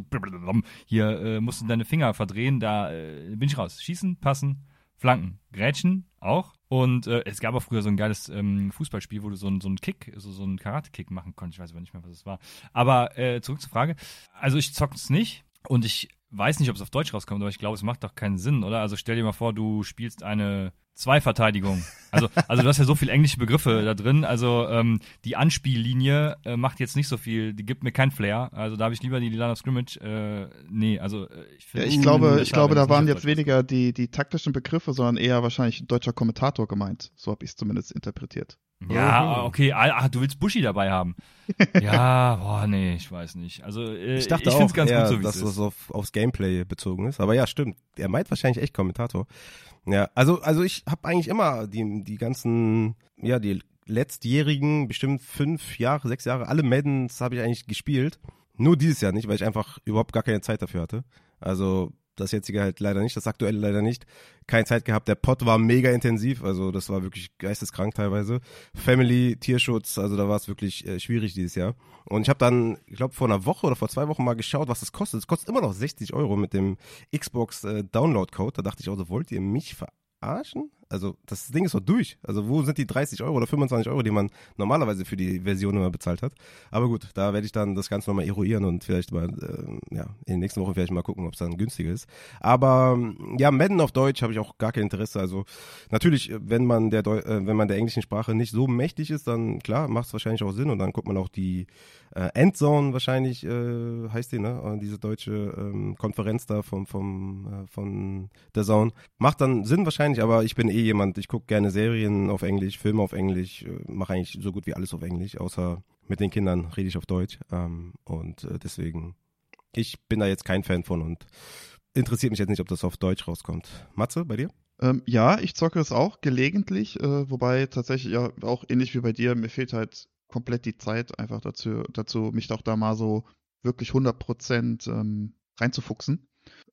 hier äh, musst du deine Finger verdrehen, da äh, bin ich raus. Schießen, passen, flanken, grätschen auch. Und äh, es gab auch früher so ein geiles ähm, Fußballspiel, wo du so, ein, so einen Kick, so, so einen Karate-Kick machen konntest. Ich weiß aber nicht mehr, was es war. Aber äh, zurück zur Frage. Also ich zock's nicht und ich weiß nicht, ob es auf Deutsch rauskommt, aber ich glaube, es macht doch keinen Sinn, oder? Also stell dir mal vor, du spielst eine Zweiverteidigung. Also, also du hast ja so viele englische Begriffe da drin. Also ähm, die Anspiellinie äh, macht jetzt nicht so viel, die gibt mir kein Flair. Also da habe ich lieber die Line of Scrimmage. Äh, nee, also äh, ich finde. Ja, ich glaube, ich glaube, da waren jetzt weniger die, die taktischen Begriffe, sondern eher wahrscheinlich ein deutscher Kommentator gemeint. So habe ich es zumindest interpretiert. Ja, okay, ah, du willst Buschi dabei haben. ja, boah, nee, ich weiß nicht. Also äh, ich dachte ich auch, ganz eher, gut, so, dass es auf, aufs Gameplay bezogen ist. Aber ja, stimmt. Er meint wahrscheinlich echt Kommentator. Ja, also also ich habe eigentlich immer die die ganzen ja die letztjährigen bestimmt fünf Jahre, sechs Jahre alle Maddens habe ich eigentlich gespielt. Nur dieses Jahr nicht, weil ich einfach überhaupt gar keine Zeit dafür hatte. Also das jetzige halt leider nicht, das aktuelle leider nicht. Keine Zeit gehabt. Der Pot war mega intensiv, also das war wirklich geisteskrank teilweise. Family, Tierschutz, also da war es wirklich äh, schwierig dieses Jahr. Und ich habe dann, ich glaube vor einer Woche oder vor zwei Wochen mal geschaut, was das kostet. Es kostet immer noch 60 Euro mit dem Xbox äh, Download Code. Da dachte ich auch so, wollt ihr mich verarschen? Also das Ding ist doch durch. Also wo sind die 30 Euro oder 25 Euro, die man normalerweise für die Version immer bezahlt hat? Aber gut, da werde ich dann das Ganze nochmal eruieren und vielleicht mal, äh, ja, in den nächsten Wochen vielleicht mal gucken, ob es dann günstiger ist. Aber ja, Madden auf Deutsch habe ich auch gar kein Interesse. Also natürlich, wenn man der Deu äh, wenn man der englischen Sprache nicht so mächtig ist, dann klar, macht es wahrscheinlich auch Sinn und dann guckt man auch die äh, Endzone wahrscheinlich, äh, heißt die, ne? Diese deutsche ähm, Konferenz da vom, vom, äh, von der Zone. Macht dann Sinn wahrscheinlich, aber ich bin eh eh jemand, ich gucke gerne Serien auf Englisch, Filme auf Englisch, äh, mache eigentlich so gut wie alles auf Englisch, außer mit den Kindern rede ich auf Deutsch. Ähm, und äh, deswegen, ich bin da jetzt kein Fan von und interessiert mich jetzt nicht, ob das auf Deutsch rauskommt. Matze, bei dir? Ähm, ja, ich zocke es auch gelegentlich, äh, wobei tatsächlich ja auch ähnlich wie bei dir, mir fehlt halt komplett die Zeit einfach dazu, dazu mich doch da mal so wirklich 100% ähm, reinzufuchsen.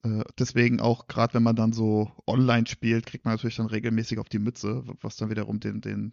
Äh, deswegen auch gerade wenn man dann so online spielt, kriegt man natürlich dann regelmäßig auf die Mütze, was dann wiederum den, den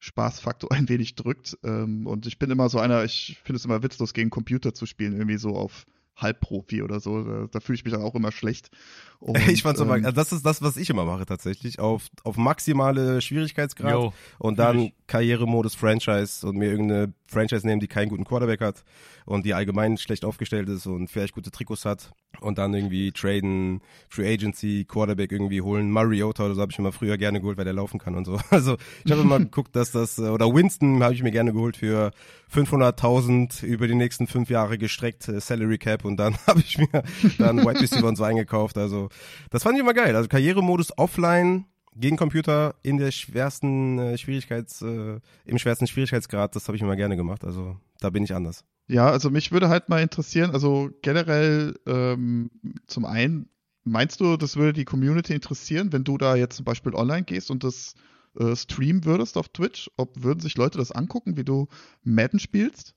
Spaßfaktor ein wenig drückt. Ähm, und ich bin immer so einer, ich finde es immer witzlos, gegen Computer zu spielen, irgendwie so auf Halbprofi oder so. Da, da fühle ich mich dann auch immer schlecht. Und, ich fand's ähm, immer, das ist das, was ich immer mache tatsächlich. Auf, auf maximale Schwierigkeitsgrad yo, und dann Karrieremodus Franchise und mir irgendeine Franchise nehmen, die keinen guten Quarterback hat und die allgemein schlecht aufgestellt ist und vielleicht gute Trikots hat und dann irgendwie traden, Free Agency, Quarterback irgendwie holen. Mariota oder so habe ich immer früher gerne geholt, weil der laufen kann und so. Also ich habe immer geguckt, dass das, oder Winston habe ich mir gerne geholt für 500.000 über die nächsten fünf Jahre gestreckt, äh, Salary Cap und dann habe ich mir dann White Receiver und so eingekauft. Also das fand ich immer geil. Also Karrieremodus offline gegen Computer in der schwersten äh, Schwierigkeits, äh, im schwersten Schwierigkeitsgrad, das habe ich immer gerne gemacht. Also da bin ich anders. Ja, also mich würde halt mal interessieren, also generell ähm, zum einen, meinst du, das würde die Community interessieren, wenn du da jetzt zum Beispiel online gehst und das äh, streamen würdest auf Twitch? Ob würden sich Leute das angucken, wie du Madden spielst?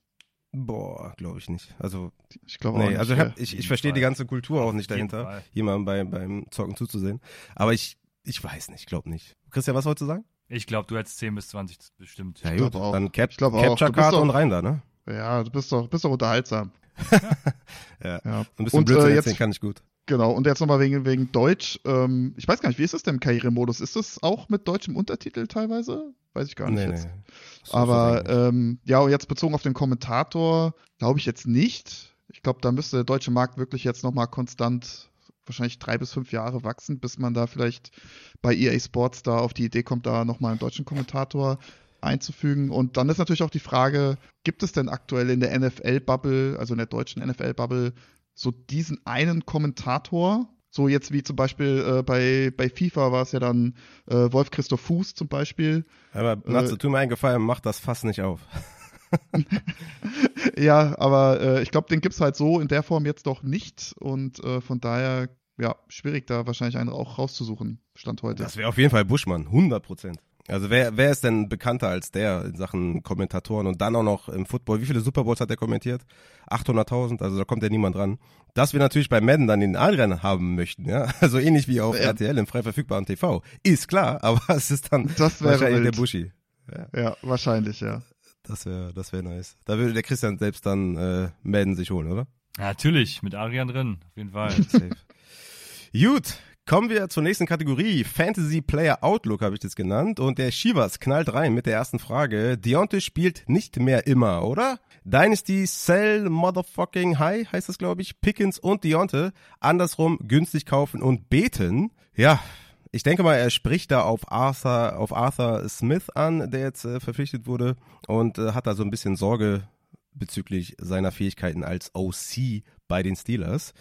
Boah, glaube ich nicht. Also ich glaube nee, auch nicht. Also ich, hab, ich, ich verstehe die ganze Kultur auch nicht dahinter, jemandem bei, beim Zocken zuzusehen. Aber ich, ich weiß nicht, ich glaube nicht. Christian, was wolltest du sagen? Ich glaube, du hättest 10 bis 20 bestimmt. Ja, gut, auch. dann Cap Capture Card und rein da, ne? Ja, du bist doch, bist doch unterhaltsam. ja. ja. Ein bisschen und, äh, jetzt, kann ich gut. Genau, und jetzt nochmal wegen, wegen Deutsch. Ähm, ich weiß gar nicht, wie ist das denn im Karrieremodus? Ist das auch mit deutschem Untertitel teilweise? Weiß ich gar nicht nee, jetzt. Nee. Aber ähm, ja, und jetzt bezogen auf den Kommentator, glaube ich jetzt nicht. Ich glaube, da müsste der deutsche Markt wirklich jetzt nochmal konstant wahrscheinlich drei bis fünf Jahre wachsen, bis man da vielleicht bei EA Sports da auf die Idee kommt, da nochmal einen deutschen Kommentator einzufügen. Und dann ist natürlich auch die Frage, gibt es denn aktuell in der NFL-Bubble, also in der deutschen NFL-Bubble, so diesen einen Kommentator? So jetzt wie zum Beispiel äh, bei, bei FIFA war es ja dann äh, Wolf Christoph Fuß zum Beispiel. Aber Natze, äh, tu mir einen Gefallen, mach das Fass nicht auf. ja, aber äh, ich glaube, den gibt es halt so in der Form jetzt doch nicht. Und äh, von daher, ja, schwierig da wahrscheinlich einen auch rauszusuchen, Stand heute. Das wäre auf jeden Fall Buschmann, 100 Prozent. Also wer, wer ist denn bekannter als der in Sachen Kommentatoren und dann auch noch im Football? Wie viele Super Bowls hat er kommentiert? 800.000, also da kommt ja niemand dran. Dass wir natürlich bei Madden dann den Adrian haben möchten, ja, also ähnlich wie auf ja. RTL im frei verfügbaren TV, ist klar, aber es ist dann das wahrscheinlich wild. der Buschi. Ja. ja, wahrscheinlich, ja. Das wäre das wäre nice. Da würde der Christian selbst dann äh, Madden sich holen, oder? Ja, natürlich, mit Adrian drin, auf jeden Fall. Safe. Gut, Kommen wir zur nächsten Kategorie. Fantasy Player Outlook habe ich das genannt. Und der Shivas knallt rein mit der ersten Frage. Deontay spielt nicht mehr immer, oder? Dynasty Sell Motherfucking High heißt das, glaube ich. Pickens und Deontay andersrum günstig kaufen und beten. Ja, ich denke mal, er spricht da auf Arthur, auf Arthur Smith an, der jetzt äh, verpflichtet wurde und äh, hat da so ein bisschen Sorge bezüglich seiner Fähigkeiten als OC bei den Steelers.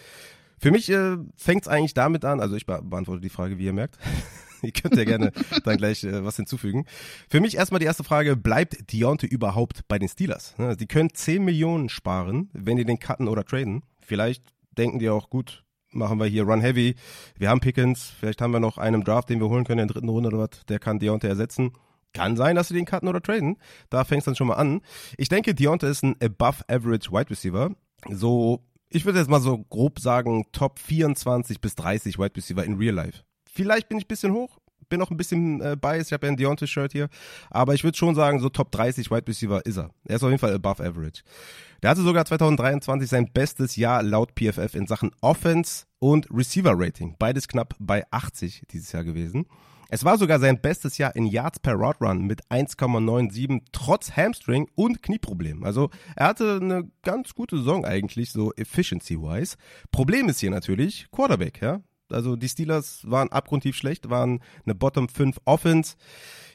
Für mich äh, fängt es eigentlich damit an, also ich be beantworte die Frage, wie ihr merkt. ihr könnt ja gerne dann gleich äh, was hinzufügen. Für mich erstmal die erste Frage, bleibt Deontay überhaupt bei den Steelers? Ne, die können 10 Millionen sparen, wenn die den cutten oder traden. Vielleicht denken die auch, gut, machen wir hier Run Heavy. Wir haben Pickens, vielleicht haben wir noch einen Draft, den wir holen können in der dritten Runde oder was, der kann Deontay ersetzen. Kann sein, dass sie den cutten oder traden. Da fängt es dann schon mal an. Ich denke, Deontay ist ein above average Wide Receiver. So ich würde jetzt mal so grob sagen, Top 24 bis 30 Wide Receiver in Real Life. Vielleicht bin ich ein bisschen hoch, bin auch ein bisschen äh, biased, ich habe ja ein Deontay-Shirt hier, aber ich würde schon sagen, so Top 30 Wide Receiver ist er. Er ist auf jeden Fall above average. Der hatte sogar 2023 sein bestes Jahr laut PFF in Sachen Offense und Receiver Rating. Beides knapp bei 80 dieses Jahr gewesen. Es war sogar sein bestes Jahr in Yards per Route Run mit 1,97 trotz Hamstring und Knieproblem. Also er hatte eine ganz gute Saison eigentlich, so efficiency-wise. Problem ist hier natürlich Quarterback, ja. Also die Steelers waren abgrundtief schlecht, waren eine Bottom 5 Offense.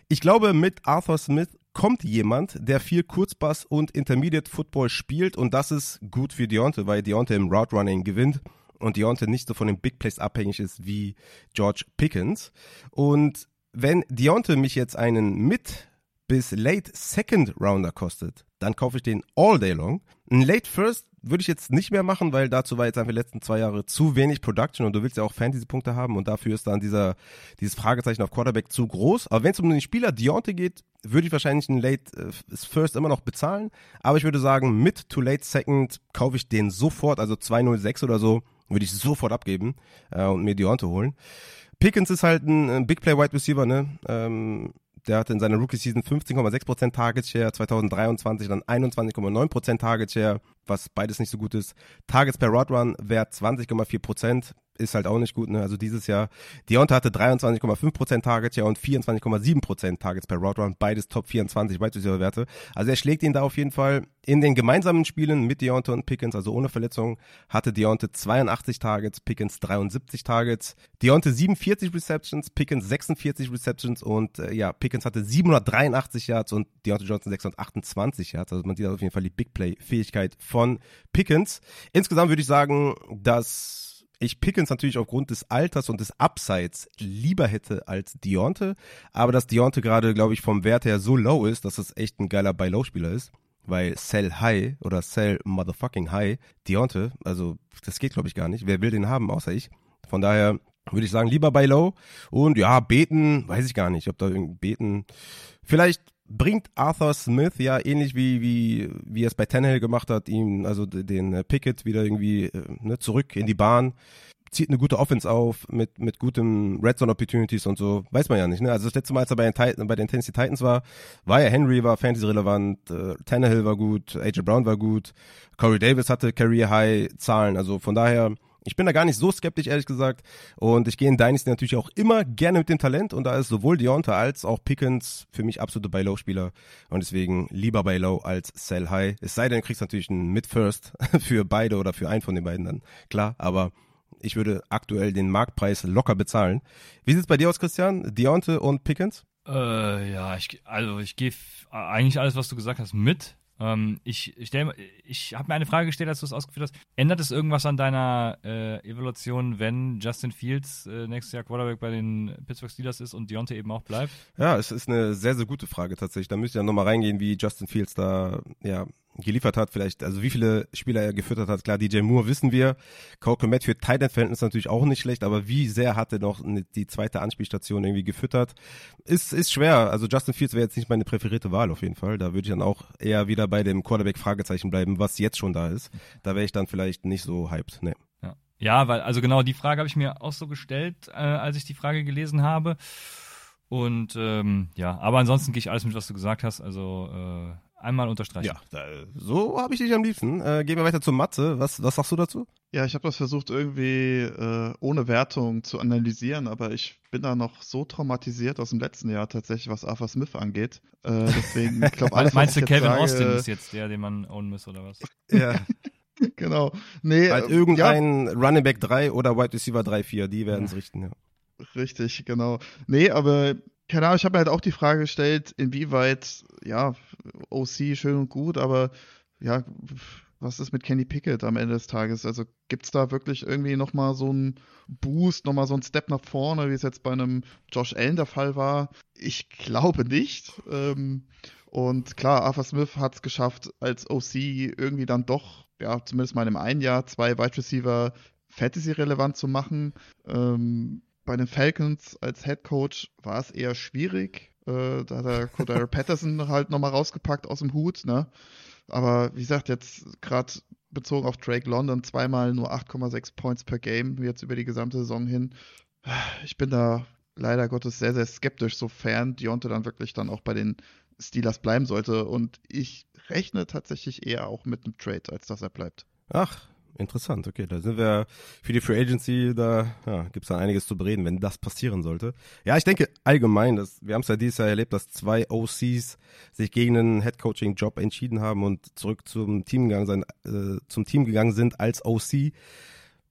Ich glaube, mit Arthur Smith kommt jemand, der viel Kurzpass und Intermediate Football spielt und das ist gut für Deontay, weil Deontay im Route Running gewinnt und Deontay nicht so von den Big Plays abhängig ist wie George Pickens. Und wenn Deontay mich jetzt einen mit bis Late Second Rounder kostet, dann kaufe ich den all day long. Ein Late First würde ich jetzt nicht mehr machen, weil dazu war jetzt einfach die letzten zwei Jahre zu wenig Production und du willst ja auch Fantasy-Punkte haben und dafür ist dann dieser, dieses Fragezeichen auf Quarterback zu groß. Aber wenn es um den Spieler Deontay geht, würde ich wahrscheinlich einen Late äh, First immer noch bezahlen. Aber ich würde sagen, mit to Late Second kaufe ich den sofort, also 206 oder so, würde ich sofort abgeben äh, und mir Deontay holen. Pickens ist halt ein, ein Big Play Wide Receiver, ne? Ähm, der hatte in seiner Rookie-Season 15,6% Target Share, 2023 dann 21,9% Target Share, was beides nicht so gut ist. Targets per Rod Run Wert 20,4% ist halt auch nicht gut. Ne? Also dieses Jahr, Deonta hatte 23,5% Target Share und 24,7% Targets per Route Run, beides Top 24 weitere Werte. Also er schlägt ihn da auf jeden Fall. In den gemeinsamen Spielen mit Deonta und Pickens, also ohne Verletzung, hatte Deonta 82 Targets, Pickens 73 Targets. Deonta 47 Receptions, Pickens 46 Receptions und äh, ja, Pickens hatte 783 Yards und Deonta Johnson 628 Yards. Also man sieht auf jeden Fall die Big Play Fähigkeit von Pickens. Insgesamt würde ich sagen, dass ich Pickens natürlich aufgrund des Alters und des Upsides lieber hätte als Deonte, aber dass Deonte gerade, glaube ich, vom Wert her so low ist, dass es echt ein geiler Buy-Low-Spieler ist, weil Sell High oder Sell Motherfucking High, Deonte, also das geht, glaube ich, gar nicht. Wer will den haben, außer ich? Von daher würde ich sagen, lieber Buy Low und ja, beten, weiß ich gar nicht, ob da irgendwie beten, vielleicht bringt Arthur Smith ja ähnlich wie wie wie er es bei Tannehill gemacht hat, ihm also den äh, Pickett wieder irgendwie äh, ne, zurück in die Bahn, zieht eine gute Offense auf mit mit gutem Red Zone Opportunities und so, weiß man ja nicht. Ne? Also das letzte Mal, als er bei den, Titan, bei den Tennessee Titans war, war ja Henry war Fantasy relevant, äh, Tannehill war gut, AJ Brown war gut, Corey Davis hatte Career High Zahlen, also von daher ich bin da gar nicht so skeptisch, ehrlich gesagt. Und ich gehe in Dynasty natürlich auch immer gerne mit dem Talent. Und da ist sowohl Deonta als auch Pickens für mich absolute Buy-Low-Spieler. Und deswegen lieber Buy-Low als Sell High. Es sei denn, du kriegst natürlich einen Mid-First für beide oder für einen von den beiden dann. Klar, aber ich würde aktuell den Marktpreis locker bezahlen. Wie sieht's bei dir aus, Christian? Deonte und Pickens? Äh, ja, ich, also ich gehe eigentlich alles, was du gesagt hast, mit. Ähm, ich ich, ich habe mir eine Frage gestellt, als du es ausgeführt hast. Ändert es irgendwas an deiner äh, Evaluation, wenn Justin Fields äh, nächstes Jahr Quarterback bei den Pittsburgh Steelers ist und Deontay eben auch bleibt? Ja, es ist eine sehr, sehr gute Frage tatsächlich. Da müsst ihr ja nochmal reingehen, wie Justin Fields da ja geliefert hat, vielleicht, also wie viele Spieler er gefüttert hat. Klar, DJ Moore wissen wir. Cole Komet für Titan Verhältnis natürlich auch nicht schlecht, aber wie sehr hat er noch die zweite Anspielstation irgendwie gefüttert? Ist, ist schwer. Also Justin Fields wäre jetzt nicht meine präferierte Wahl auf jeden Fall. Da würde ich dann auch eher wieder bei dem Quarterback-Fragezeichen bleiben, was jetzt schon da ist. Da wäre ich dann vielleicht nicht so hyped. Nee. Ja. ja, weil, also genau die Frage habe ich mir auch so gestellt, äh, als ich die Frage gelesen habe. Und ähm, ja, aber ansonsten gehe ich alles mit, was du gesagt hast. Also äh, einmal unterstreichen. Ja, da, so habe ich dich am liebsten. Äh, gehen wir weiter zur Mathe. Was, was sagst du dazu? Ja, ich habe das versucht irgendwie äh, ohne Wertung zu analysieren, aber ich bin da noch so traumatisiert aus dem letzten Jahr tatsächlich, was Arthur Smith angeht. Äh, deswegen, ich glaube, alles, Meinst du, Kevin sage, Austin ist jetzt der, den man ownen muss oder was? Ja. genau. Nee, halt irgendein ja. Running Back 3 oder Wide Receiver 3, 4, die werden es ja. richten, ja. Richtig, genau. Nee, aber keine Ahnung, ich habe mir halt auch die Frage gestellt, inwieweit, ja, OC schön und gut, aber ja, was ist mit Kenny Pickett am Ende des Tages? Also gibt es da wirklich irgendwie nochmal so einen Boost, nochmal so einen Step nach vorne, wie es jetzt bei einem Josh Allen der Fall war? Ich glaube nicht. Ähm, und klar, Arthur Smith hat es geschafft, als OC irgendwie dann doch, ja, zumindest mal in einem Jahr, zwei Wide Receiver Fantasy-relevant zu machen. Ähm, bei den Falcons als Head Coach war es eher schwierig. Äh, da hat er Cordero Patterson halt nochmal rausgepackt aus dem Hut, ne? Aber wie gesagt, jetzt gerade bezogen auf Drake London zweimal nur 8,6 Points per Game, jetzt über die gesamte Saison hin. Ich bin da leider Gottes sehr, sehr skeptisch, sofern Deontay dann wirklich dann auch bei den Steelers bleiben sollte. Und ich rechne tatsächlich eher auch mit einem Trade, als dass er bleibt. Ach, Interessant, okay. Da sind wir für die Free Agency, da ja, gibt es dann einiges zu bereden, wenn das passieren sollte. Ja, ich denke allgemein, dass, wir haben es ja dieses Jahr erlebt, dass zwei OCs sich gegen einen Head-Coaching-Job entschieden haben und zurück zum Team gegangen, sein, äh, zum Team gegangen sind als OC.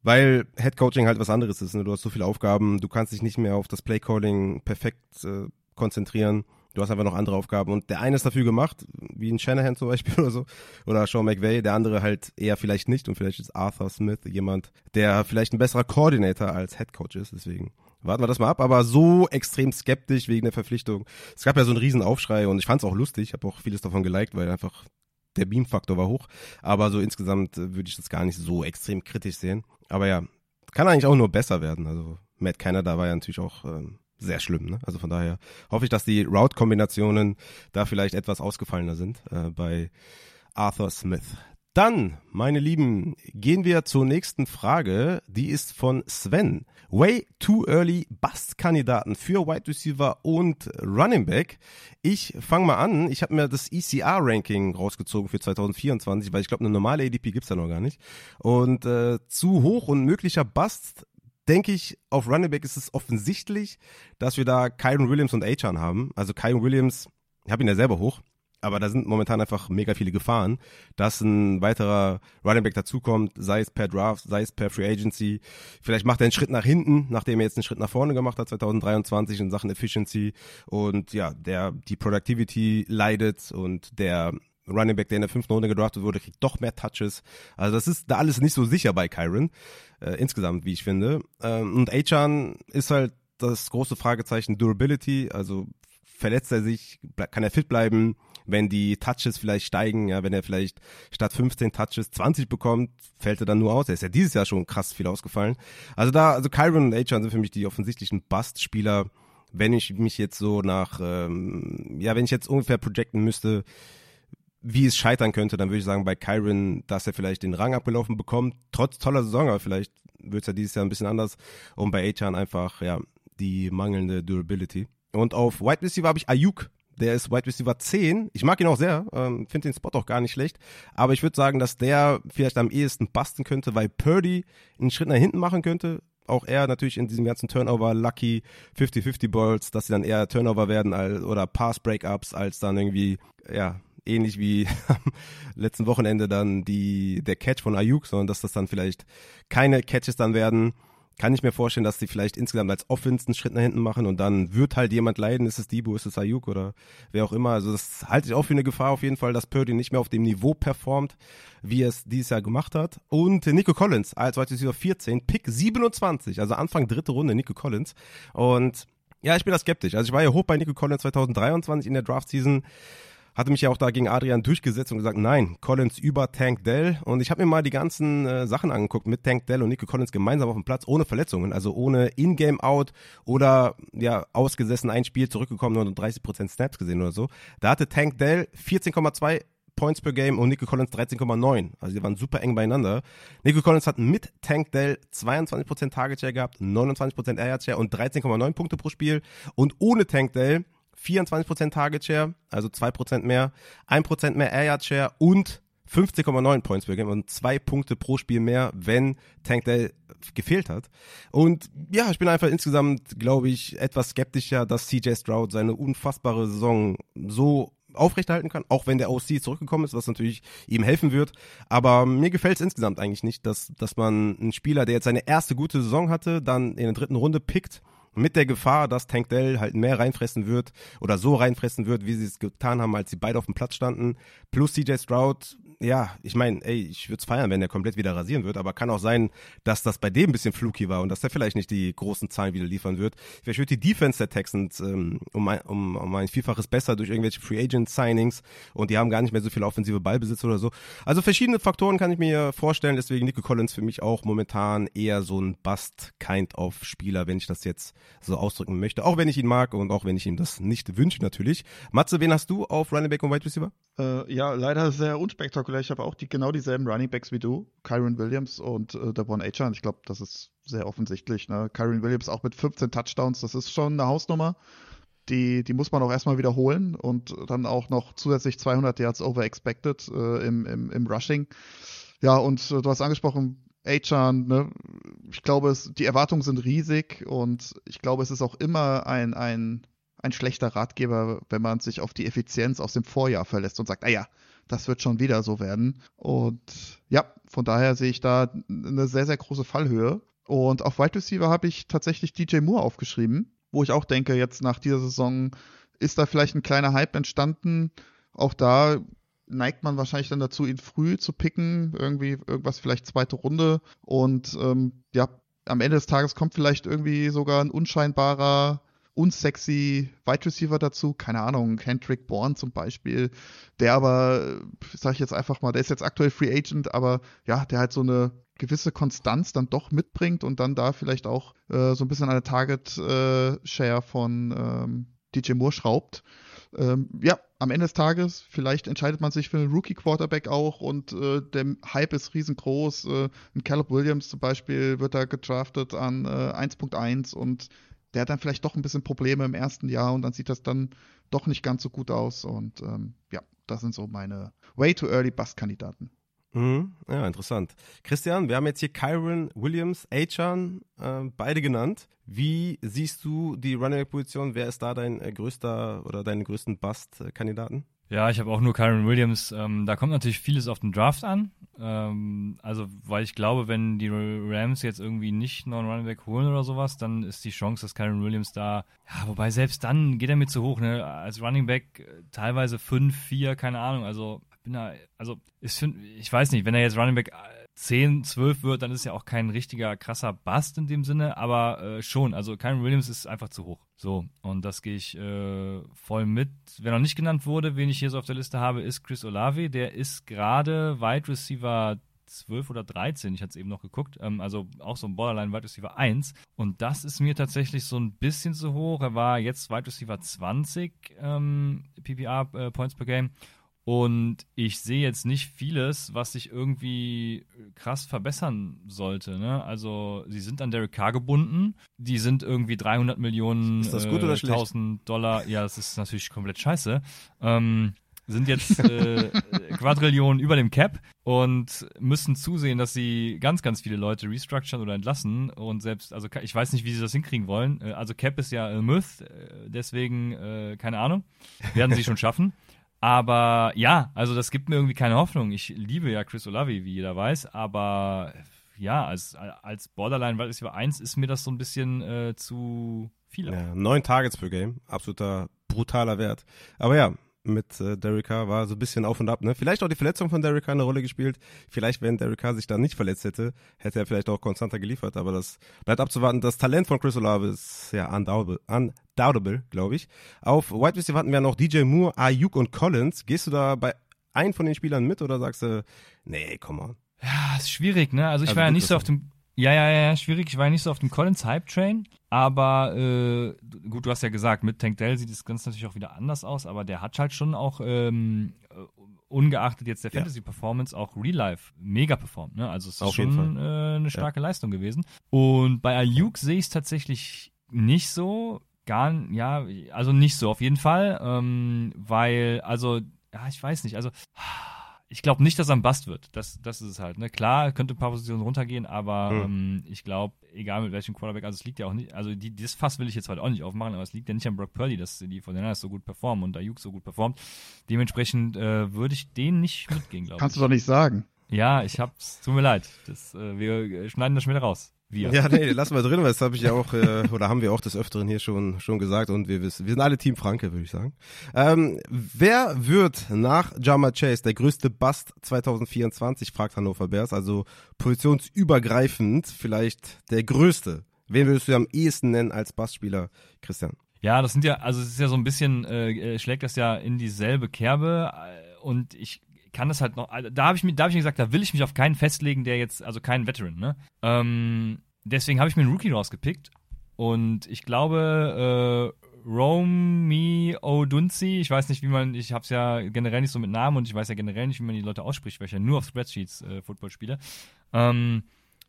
Weil Head-Coaching halt was anderes ist. Ne? Du hast so viele Aufgaben, du kannst dich nicht mehr auf das Play-Calling perfekt äh, konzentrieren. Du hast einfach noch andere Aufgaben und der eine ist dafür gemacht, wie ein Shanahan zum Beispiel oder so, oder Sean McVay, der andere halt eher vielleicht nicht und vielleicht ist Arthur Smith jemand, der vielleicht ein besserer Coordinator als Head Coach ist, deswegen Warten wir das mal ab, aber so extrem skeptisch wegen der Verpflichtung. Es gab ja so einen riesen Aufschrei und ich fand es auch lustig, ich habe auch vieles davon geliked, weil einfach der Beam-Faktor war hoch. Aber so insgesamt äh, würde ich das gar nicht so extrem kritisch sehen. Aber ja, kann eigentlich auch nur besser werden. Also Matt Canada war ja natürlich auch ähm, sehr schlimm. Ne? Also von daher hoffe ich, dass die Route-Kombinationen da vielleicht etwas ausgefallener sind äh, bei Arthur Smith. Dann, meine Lieben, gehen wir zur nächsten Frage. Die ist von Sven. Way too early Bust-Kandidaten für Wide Receiver und Running Back. Ich fange mal an. Ich habe mir das ECR-Ranking rausgezogen für 2024, weil ich glaube, eine normale ADP gibt's da noch gar nicht. Und äh, zu hoch und möglicher Bust denke ich, auf Running Back ist es offensichtlich, dass wir da Kyron Williams und Achan haben. Also Kyron Williams, ich habe ihn ja selber hoch, aber da sind momentan einfach mega viele Gefahren, dass ein weiterer Running Back dazukommt, sei es per Draft, sei es per Free Agency. Vielleicht macht er einen Schritt nach hinten, nachdem er jetzt einen Schritt nach vorne gemacht hat 2023 in Sachen Efficiency und ja, der die Productivity leidet und der Running Back, der in der fünften Runde gedraftet wurde, kriegt doch mehr Touches. Also das ist da alles nicht so sicher bei Kyron, äh, insgesamt, wie ich finde. Ähm, und Achan ist halt das große Fragezeichen Durability, also verletzt er sich, kann er fit bleiben, wenn die Touches vielleicht steigen, ja, wenn er vielleicht statt 15 Touches 20 bekommt, fällt er dann nur aus. Er ist ja dieses Jahr schon krass viel ausgefallen. Also da, also Kyron und Achan sind für mich die offensichtlichen Bust-Spieler. Wenn ich mich jetzt so nach, ähm, ja, wenn ich jetzt ungefähr projecten müsste, wie es scheitern könnte, dann würde ich sagen bei Kyron, dass er vielleicht den Rang abgelaufen bekommt, trotz toller Saison, aber vielleicht wird es ja dieses Jahr ein bisschen anders. Und bei Achan einfach, ja, die mangelnde Durability. Und auf Wide Receiver habe ich Ayuk. Der ist Wide Receiver 10. Ich mag ihn auch sehr, ähm, finde den Spot auch gar nicht schlecht. Aber ich würde sagen, dass der vielleicht am ehesten basten könnte, weil Purdy einen Schritt nach hinten machen könnte. Auch er natürlich in diesem ganzen Turnover, Lucky 50-50 Balls, dass sie dann eher Turnover werden als, oder Pass-Breakups, als dann irgendwie, ja, ähnlich wie am letzten Wochenende dann die, der Catch von Ayuk, sondern dass das dann vielleicht keine Catches dann werden. Kann ich mir vorstellen, dass sie vielleicht insgesamt als Offense einen Schritt nach hinten machen und dann wird halt jemand leiden. Ist es Debo, ist es Ayuk oder wer auch immer. Also das halte ich auch für eine Gefahr auf jeden Fall, dass Purdy nicht mehr auf dem Niveau performt, wie er es dieses Jahr gemacht hat. Und Nico Collins als Wide Receiver 14, Pick 27, also Anfang dritte Runde Nico Collins. Und ja, ich bin da skeptisch. Also ich war ja hoch bei Nico Collins 2023 in der Draft Season hatte mich ja auch da gegen Adrian durchgesetzt und gesagt, nein, Collins über Tank Dell. Und ich habe mir mal die ganzen äh, Sachen angeguckt mit Tank Dell und Nico Collins gemeinsam auf dem Platz, ohne Verletzungen, also ohne In-Game-Out oder ja, ausgesessen ein Spiel zurückgekommen und 30% Snaps gesehen oder so. Da hatte Tank Dell 14,2 Points per Game und Nico Collins 13,9. Also die waren super eng beieinander. Nico Collins hat mit Tank Dell 22% Target Share gehabt, 29% Air Share und 13,9 Punkte pro Spiel. Und ohne Tank Dell 24% Target Share, also 2% mehr, 1% mehr Air Yard Share und 15,9 Points per Game und zwei Punkte pro Spiel mehr, wenn Tank Dell gefehlt hat. Und ja, ich bin einfach insgesamt, glaube ich, etwas skeptischer, dass CJ Stroud seine unfassbare Saison so aufrechterhalten kann, auch wenn der OC zurückgekommen ist, was natürlich ihm helfen wird. Aber mir gefällt es insgesamt eigentlich nicht, dass, dass man einen Spieler, der jetzt seine erste gute Saison hatte, dann in der dritten Runde pickt mit der Gefahr, dass Tank Dell halt mehr reinfressen wird oder so reinfressen wird, wie sie es getan haben, als sie beide auf dem Platz standen. Plus CJ Stroud ja, ich meine, ey, ich würde es feiern, wenn der komplett wieder rasieren wird, aber kann auch sein, dass das bei dem ein bisschen fluky war und dass der vielleicht nicht die großen Zahlen wieder liefern wird. Vielleicht wird die Defense der Texans ähm, um, ein, um, um ein Vielfaches besser durch irgendwelche Free Agent Signings und die haben gar nicht mehr so viel offensive Ballbesitz oder so. Also verschiedene Faktoren kann ich mir vorstellen, deswegen Nico Collins für mich auch momentan eher so ein Bust-Kind-of-Spieler, wenn ich das jetzt so ausdrücken möchte. Auch wenn ich ihn mag und auch wenn ich ihm das nicht wünsche natürlich. Matze, wen hast du auf Running Back und Wide Receiver? Äh, ja, leider sehr unspektakulär. Ich habe auch die, genau dieselben Running Backs wie du, Kyron Williams und äh, Devon Achan. Ich glaube, das ist sehr offensichtlich. Ne? Kyron Williams auch mit 15 Touchdowns, das ist schon eine Hausnummer. Die, die muss man auch erstmal wiederholen und dann auch noch zusätzlich 200 Yards over expected äh, im, im, im Rushing. Ja, und äh, du hast angesprochen, Achan, ne? ich glaube, es, die Erwartungen sind riesig und ich glaube, es ist auch immer ein, ein ein schlechter Ratgeber, wenn man sich auf die Effizienz aus dem Vorjahr verlässt und sagt, naja, das wird schon wieder so werden. Und ja, von daher sehe ich da eine sehr, sehr große Fallhöhe. Und auf Wide Receiver habe ich tatsächlich DJ Moore aufgeschrieben, wo ich auch denke, jetzt nach dieser Saison ist da vielleicht ein kleiner Hype entstanden. Auch da neigt man wahrscheinlich dann dazu, ihn früh zu picken, irgendwie irgendwas vielleicht zweite Runde. Und ähm, ja, am Ende des Tages kommt vielleicht irgendwie sogar ein unscheinbarer unsexy Wide Receiver dazu, keine Ahnung, Kendrick Bourne zum Beispiel, der aber, sag ich jetzt einfach mal, der ist jetzt aktuell Free Agent, aber ja, der halt so eine gewisse Konstanz dann doch mitbringt und dann da vielleicht auch äh, so ein bisschen eine Target-Share äh, von ähm, DJ Moore schraubt. Ähm, ja, am Ende des Tages, vielleicht entscheidet man sich für einen Rookie-Quarterback auch und äh, der Hype ist riesengroß. Äh, ein Caleb Williams zum Beispiel wird da gedraftet an äh, 1.1 und der hat dann vielleicht doch ein bisschen Probleme im ersten Jahr und dann sieht das dann doch nicht ganz so gut aus. Und ähm, ja, das sind so meine way too early Bust-Kandidaten. Mhm. Ja, interessant. Christian, wir haben jetzt hier Kyron Williams, Achan, äh, beide genannt. Wie siehst du die Running Position? Wer ist da dein äh, größter oder deine größten Bust-Kandidaten? Ja, ich habe auch nur Kyron Williams. Ähm, da kommt natürlich vieles auf den Draft an. Ähm, also, weil ich glaube, wenn die Rams jetzt irgendwie nicht noch einen Running Back holen oder sowas, dann ist die Chance, dass Kyron Williams da, ja, wobei selbst dann geht er mir zu hoch, ne? Als Running Back äh, teilweise 5, 4, keine Ahnung. Also, bin da, also, ich, ich weiß nicht, wenn er jetzt Running Back 10, 12 wird, dann ist ja auch kein richtiger krasser Bust in dem Sinne, aber äh, schon, also Kyron Williams ist einfach zu hoch. So, und das gehe ich äh, voll mit. Wer noch nicht genannt wurde, wen ich hier so auf der Liste habe, ist Chris Olave. Der ist gerade Wide Receiver 12 oder 13, ich hatte es eben noch geguckt, ähm, also auch so ein Borderline Wide Receiver 1. Und das ist mir tatsächlich so ein bisschen zu hoch. Er war jetzt Wide Receiver 20 ähm, PPR äh, Points per Game und ich sehe jetzt nicht vieles, was sich irgendwie krass verbessern sollte. Ne? Also sie sind an Derek Carr gebunden. Die sind irgendwie 300 Millionen ist das gut äh, oder 1000 Dollar. Ja, das ist natürlich komplett scheiße. Ähm, sind jetzt äh, Quadrillionen über dem Cap und müssen zusehen, dass sie ganz, ganz viele Leute restructuren oder entlassen. Und selbst, also ich weiß nicht, wie sie das hinkriegen wollen. Äh, also Cap ist ja ein Myth, äh, deswegen äh, keine Ahnung. Werden sie schon schaffen. Aber ja, also das gibt mir irgendwie keine Hoffnung. Ich liebe ja Chris Olavi, wie jeder weiß, aber ja, als, als Borderline Wide Receiver 1 ist mir das so ein bisschen äh, zu viel. Ja, neun Targets per Game, absoluter brutaler Wert. Aber ja, mit äh, Derek Carr war so ein bisschen auf und ab. Ne? Vielleicht auch die Verletzung von Derek Carr eine Rolle gespielt. Vielleicht, wenn Derek Carr sich da nicht verletzt hätte, hätte er vielleicht auch konstanter geliefert. Aber das bleibt abzuwarten. Das Talent von Chris Olave ist ja undoubtable, undoubtable glaube ich. Auf White Receiver hatten wir noch DJ Moore, Ayuk und Collins. Gehst du da bei einem von den Spielern mit oder sagst du, nee, come on? Ja, ist schwierig, ne? Also ich also war ja nicht so auf dem ja, ja, ja, schwierig. Ich war ja nicht so auf dem Collins Hype Train, aber äh, gut, du hast ja gesagt, mit Tank Dell sieht das Ganze natürlich auch wieder anders aus, aber der hat halt schon auch ähm, äh, ungeachtet jetzt der Fantasy Performance auch Real Life mega performt. Ne? Also es ist auf schon äh, eine starke ja. Leistung gewesen. Und bei Ayuk sehe ich es tatsächlich nicht so. Gar, ja, also nicht so auf jeden Fall, ähm, weil, also, ja, ich weiß nicht, also ich glaube nicht, dass er ein Bust wird. Das, das ist es halt. Ne? Klar, könnte ein paar Positionen runtergehen, aber mhm. ähm, ich glaube, egal mit welchem Quarterback, also es liegt ja auch nicht, also die, das Fass will ich jetzt halt auch nicht aufmachen, aber es liegt ja nicht an Brock Purdy, dass die von den so gut performen und Ayuk so gut performt. Dementsprechend äh, würde ich den nicht mitgehen, glaube ich. Kannst du doch nicht sagen. Ja, ich hab's, tut mir leid. Das, äh, wir schneiden das schon wieder raus. Wir. Ja, nee, lassen wir drin, weil das habe ich ja auch, äh, oder haben wir auch des Öfteren hier schon, schon gesagt und wir wissen, wir sind alle Team Franke, würde ich sagen. Ähm, wer wird nach Jama Chase der größte Bust 2024, fragt Hannover Bears, also positionsübergreifend vielleicht der größte. Wen würdest du am ehesten nennen als Bustspieler, Christian? Ja, das sind ja, also es ist ja so ein bisschen, äh, äh schlägt das ja in dieselbe Kerbe äh, und ich kann das halt noch. Also da habe ich mir, da habe ich mir gesagt, da will ich mich auf keinen festlegen, der jetzt, also keinen Veteran, ne? Ähm, deswegen habe ich mir einen Rookie rausgepickt. Und ich glaube, äh, Romy Odunzi, ich weiß nicht, wie man, ich habe es ja generell nicht so mit Namen und ich weiß ja generell nicht, wie man die Leute ausspricht, weil ich ja nur auf Spreadsheets äh, Football spiele. Ähm,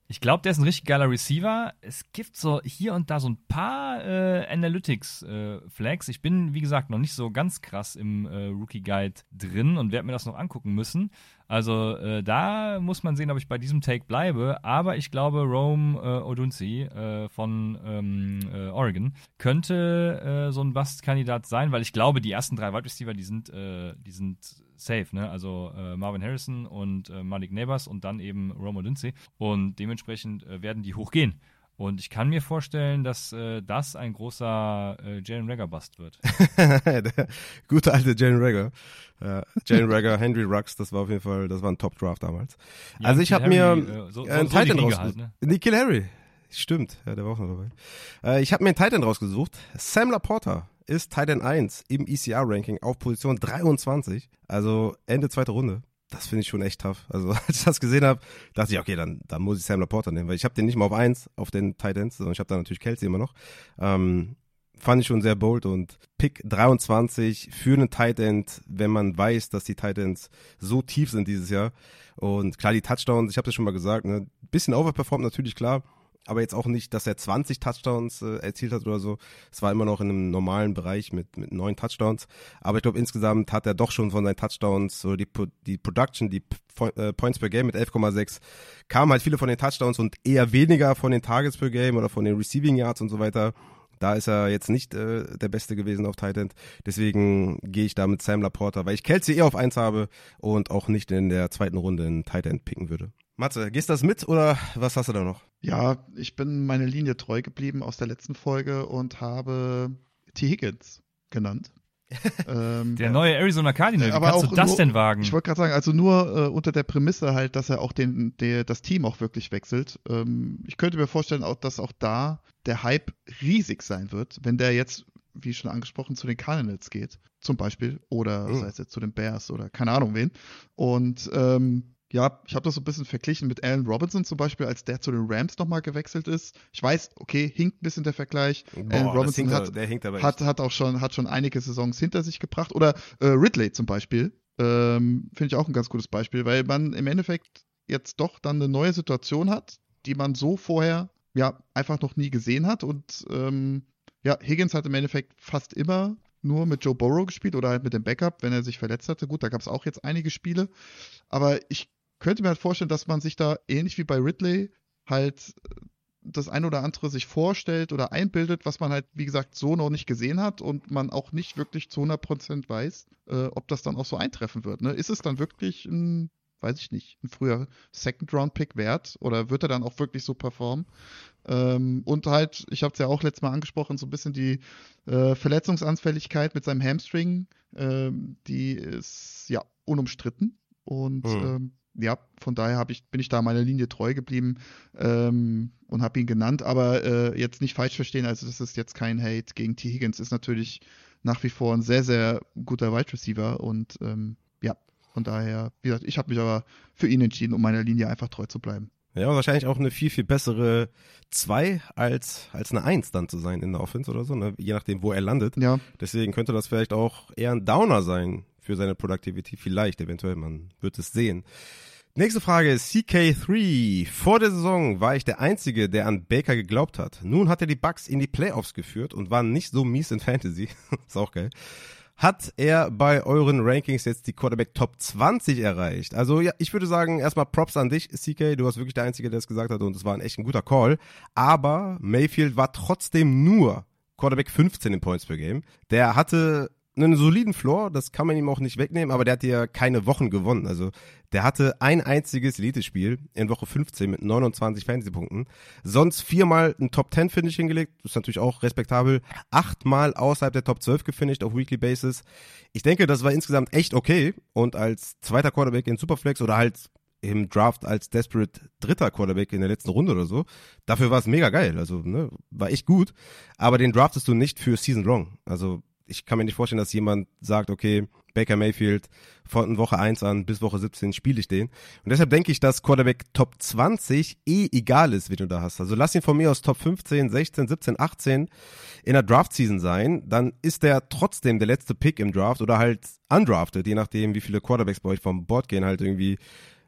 ich glaube, der ist ein richtig geiler Receiver. Es gibt so hier und da so ein paar äh, Analytics-Flags. Äh, ich bin, wie gesagt, noch nicht so ganz krass im äh, Rookie Guide drin und werde mir das noch angucken müssen. Also äh, da muss man sehen, ob ich bei diesem Take bleibe. Aber ich glaube, Rome äh, Odunzi äh, von ähm, äh, Oregon könnte so ein Bust-Kandidat sein, weil ich glaube, die ersten drei Wide Receiver, die sind, die sind safe, ne? Also Marvin Harrison und Malik Neighbors und dann eben Rome Odunzi. Und dementsprechend werden die hochgehen. Und ich kann mir vorstellen, dass äh, das ein großer äh, Jalen Rager-Bust wird. Der gute alte Jalen Rager. Äh, Jalen Rager, Henry Rux, das war auf jeden Fall, das war ein Top-Draft damals. Ja, also ich habe mir äh, so, so, einen so Titan raus... Halt, ne? Nikhil Harry. Stimmt, ja, der war auch noch dabei. Äh, ich habe mir einen Titan rausgesucht. Sam Laporta ist Titan 1 im ECR-Ranking auf Position 23, also Ende zweite Runde. Das finde ich schon echt tough. Also als ich das gesehen habe, dachte ich, okay, dann, dann muss ich Sam Laporta nehmen, weil ich habe den nicht mal auf 1 auf den Titans, sondern ich habe da natürlich Kelsey immer noch. Ähm, fand ich schon sehr bold und Pick 23 für einen Tight wenn man weiß, dass die Tight Ends so tief sind dieses Jahr. Und klar, die Touchdowns, ich habe das schon mal gesagt, ne, bisschen overperformt natürlich klar, aber jetzt auch nicht, dass er 20 Touchdowns äh, erzielt hat oder so. Es war immer noch in einem normalen Bereich mit, mit neun Touchdowns. Aber ich glaube, insgesamt hat er doch schon von seinen Touchdowns, so die, die Production, die äh, Points per Game mit 11,6, kamen halt viele von den Touchdowns und eher weniger von den Targets per Game oder von den Receiving Yards und so weiter. Da ist er jetzt nicht äh, der Beste gewesen auf Tight End. Deswegen gehe ich da mit Sam Laporta, weil ich Kelsey eher auf 1 habe und auch nicht in der zweiten Runde in Tight End picken würde. Matze, gehst du das mit oder was hast du da noch? Ja, ich bin meine Linie treu geblieben aus der letzten Folge und habe T. Higgins genannt. ähm, der neue Arizona Cardinal, wie aber kannst auch du das nur, denn wagen? Ich wollte gerade sagen, also nur äh, unter der Prämisse halt, dass er auch den, der, das Team auch wirklich wechselt. Ähm, ich könnte mir vorstellen, auch, dass auch da der Hype riesig sein wird, wenn der jetzt, wie schon angesprochen, zu den Cardinals geht, zum Beispiel, oder oh. sei es jetzt zu den Bears oder keine Ahnung wen. Und ähm, ja, ich habe das so ein bisschen verglichen mit Allen Robinson zum Beispiel, als der zu den Rams nochmal gewechselt ist. Ich weiß, okay, hinkt ein bisschen der Vergleich. Boah, Allen Robinson hat, hat, hat, auch schon, hat schon einige Saisons hinter sich gebracht. Oder äh, Ridley zum Beispiel. Ähm, Finde ich auch ein ganz gutes Beispiel, weil man im Endeffekt jetzt doch dann eine neue Situation hat, die man so vorher ja einfach noch nie gesehen hat. Und ähm, ja, Higgins hat im Endeffekt fast immer nur mit Joe Burrow gespielt oder halt mit dem Backup, wenn er sich verletzt hatte. Gut, da gab es auch jetzt einige Spiele. Aber ich könnte mir halt vorstellen, dass man sich da ähnlich wie bei Ridley halt äh, das ein oder andere sich vorstellt oder einbildet, was man halt, wie gesagt, so noch nicht gesehen hat und man auch nicht wirklich zu 100% weiß, äh, ob das dann auch so eintreffen wird. Ne? Ist es dann wirklich ein, weiß ich nicht, ein früher Second-Round-Pick wert oder wird er dann auch wirklich so performen? Ähm, und halt, ich habe es ja auch letztes Mal angesprochen, so ein bisschen die äh, Verletzungsanfälligkeit mit seinem Hamstring, ähm, die ist ja unumstritten. Und mhm. ähm, ja, von daher ich, bin ich da meiner Linie treu geblieben ähm, und habe ihn genannt, aber äh, jetzt nicht falsch verstehen, also das ist jetzt kein Hate gegen T. Higgins, ist natürlich nach wie vor ein sehr, sehr guter Wide Receiver und ähm, ja, von daher, wie gesagt, ich habe mich aber für ihn entschieden, um meiner Linie einfach treu zu bleiben. Ja, wahrscheinlich auch eine viel, viel bessere 2 als, als eine 1 dann zu sein in der Offense oder so, ne? je nachdem, wo er landet. Ja. Deswegen könnte das vielleicht auch eher ein Downer sein für seine Productivity. Vielleicht, eventuell, man wird es sehen. Nächste Frage ist CK3. Vor der Saison war ich der Einzige, der an Baker geglaubt hat. Nun hat er die Bucks in die Playoffs geführt und war nicht so mies in Fantasy. ist auch geil. Hat er bei euren Rankings jetzt die Quarterback Top 20 erreicht? Also ja, ich würde sagen, erstmal Props an dich, CK. Du warst wirklich der Einzige, der es gesagt hat und es war ein echt ein guter Call. Aber Mayfield war trotzdem nur Quarterback 15 in Points per Game. Der hatte einen soliden Floor, das kann man ihm auch nicht wegnehmen, aber der hat ja keine Wochen gewonnen. Also der hatte ein einziges Elite-Spiel in Woche 15 mit 29 Fantasy-Punkten. Sonst viermal ein Top-10-Finish hingelegt, das ist natürlich auch respektabel. Achtmal außerhalb der Top 12 gefinisht auf Weekly Basis. Ich denke, das war insgesamt echt okay und als zweiter Quarterback in Superflex oder halt im Draft als Desperate dritter Quarterback in der letzten Runde oder so. Dafür war es mega geil. Also, ne, war echt gut. Aber den draftest du nicht für Season Long. Also, ich kann mir nicht vorstellen, dass jemand sagt, okay, Baker Mayfield von Woche 1 an bis Woche 17 spiele ich den. Und deshalb denke ich, dass Quarterback Top 20 eh egal ist, wie du da hast. Also lass ihn von mir aus Top 15, 16, 17, 18 in der Draft-Season sein. Dann ist der trotzdem der letzte Pick im Draft oder halt undrafted, je nachdem, wie viele Quarterbacks bei euch vom Board gehen, halt irgendwie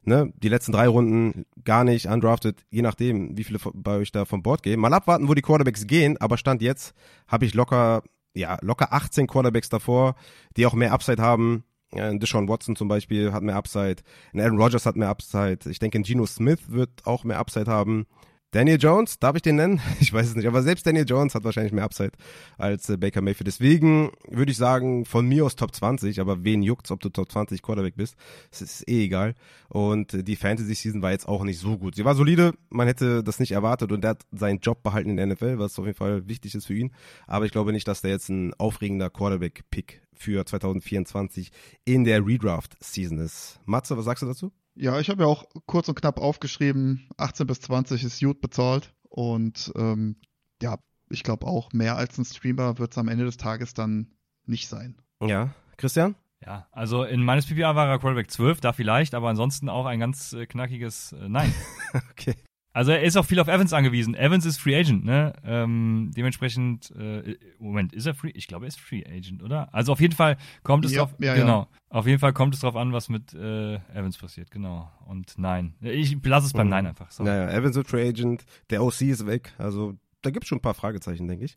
Ne, die letzten drei Runden gar nicht undrafted, je nachdem, wie viele bei euch da vom Board gehen. Mal abwarten, wo die Quarterbacks gehen, aber Stand jetzt habe ich locker ja, locker 18 Quarterbacks davor, die auch mehr Upside haben. Ein Deshaun Watson zum Beispiel hat mehr Upside. Aaron Rodgers hat mehr Upside. Ich denke, Geno Smith wird auch mehr Upside haben. Daniel Jones, darf ich den nennen? Ich weiß es nicht, aber selbst Daniel Jones hat wahrscheinlich mehr Upside als äh, Baker Mayfield. Deswegen würde ich sagen, von mir aus Top 20, aber wen juckt's, ob du Top 20 Quarterback bist? Es ist eh egal. Und äh, die Fantasy Season war jetzt auch nicht so gut. Sie war solide, man hätte das nicht erwartet und er hat seinen Job behalten in der NFL, was auf jeden Fall wichtig ist für ihn. Aber ich glaube nicht, dass der jetzt ein aufregender Quarterback-Pick für 2024 in der Redraft Season ist. Matze, was sagst du dazu? Ja, ich habe ja auch kurz und knapp aufgeschrieben, 18 bis 20 ist gut bezahlt. Und ähm, ja, ich glaube auch, mehr als ein Streamer wird es am Ende des Tages dann nicht sein. Ja, Christian? Ja, also in meines PPA war er Quarterback 12, da vielleicht, aber ansonsten auch ein ganz äh, knackiges äh, Nein. okay. Also er ist auch viel auf Evans angewiesen. Evans ist Free Agent, ne? Ähm, dementsprechend, äh, Moment, ist er Free? Ich glaube, er ist Free Agent, oder? Also auf jeden Fall kommt es ja, drauf, ja, genau. Ja. Auf jeden Fall kommt es drauf an, was mit äh, Evans passiert, genau. Und nein, ich lasse es beim mhm. Nein einfach. Sorry. Naja, Evans ist Free Agent, der OC ist weg, also da gibt es schon ein paar Fragezeichen, denke ich.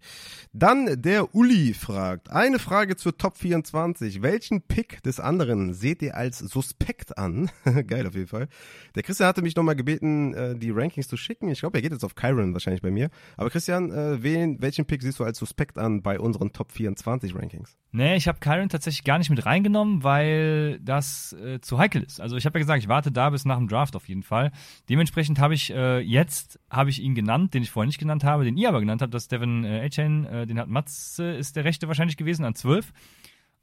Dann der Uli fragt, eine Frage zur Top 24. Welchen Pick des anderen seht ihr als suspekt an? Geil auf jeden Fall. Der Christian hatte mich nochmal gebeten, äh, die Rankings zu schicken. Ich glaube, er geht jetzt auf Kyron wahrscheinlich bei mir. Aber Christian, äh, wen, welchen Pick siehst du als suspekt an bei unseren Top 24 Rankings? Nee, ich habe Kyron tatsächlich gar nicht mit reingenommen, weil das äh, zu heikel ist. Also ich habe ja gesagt, ich warte da bis nach dem Draft auf jeden Fall. Dementsprechend habe ich äh, jetzt, habe ich ihn genannt, den ich vorher nicht genannt habe, den ihr aber genannt habt, das ist Devin äh, A-Chain, äh, den hat Matze, ist der rechte wahrscheinlich gewesen, an 12.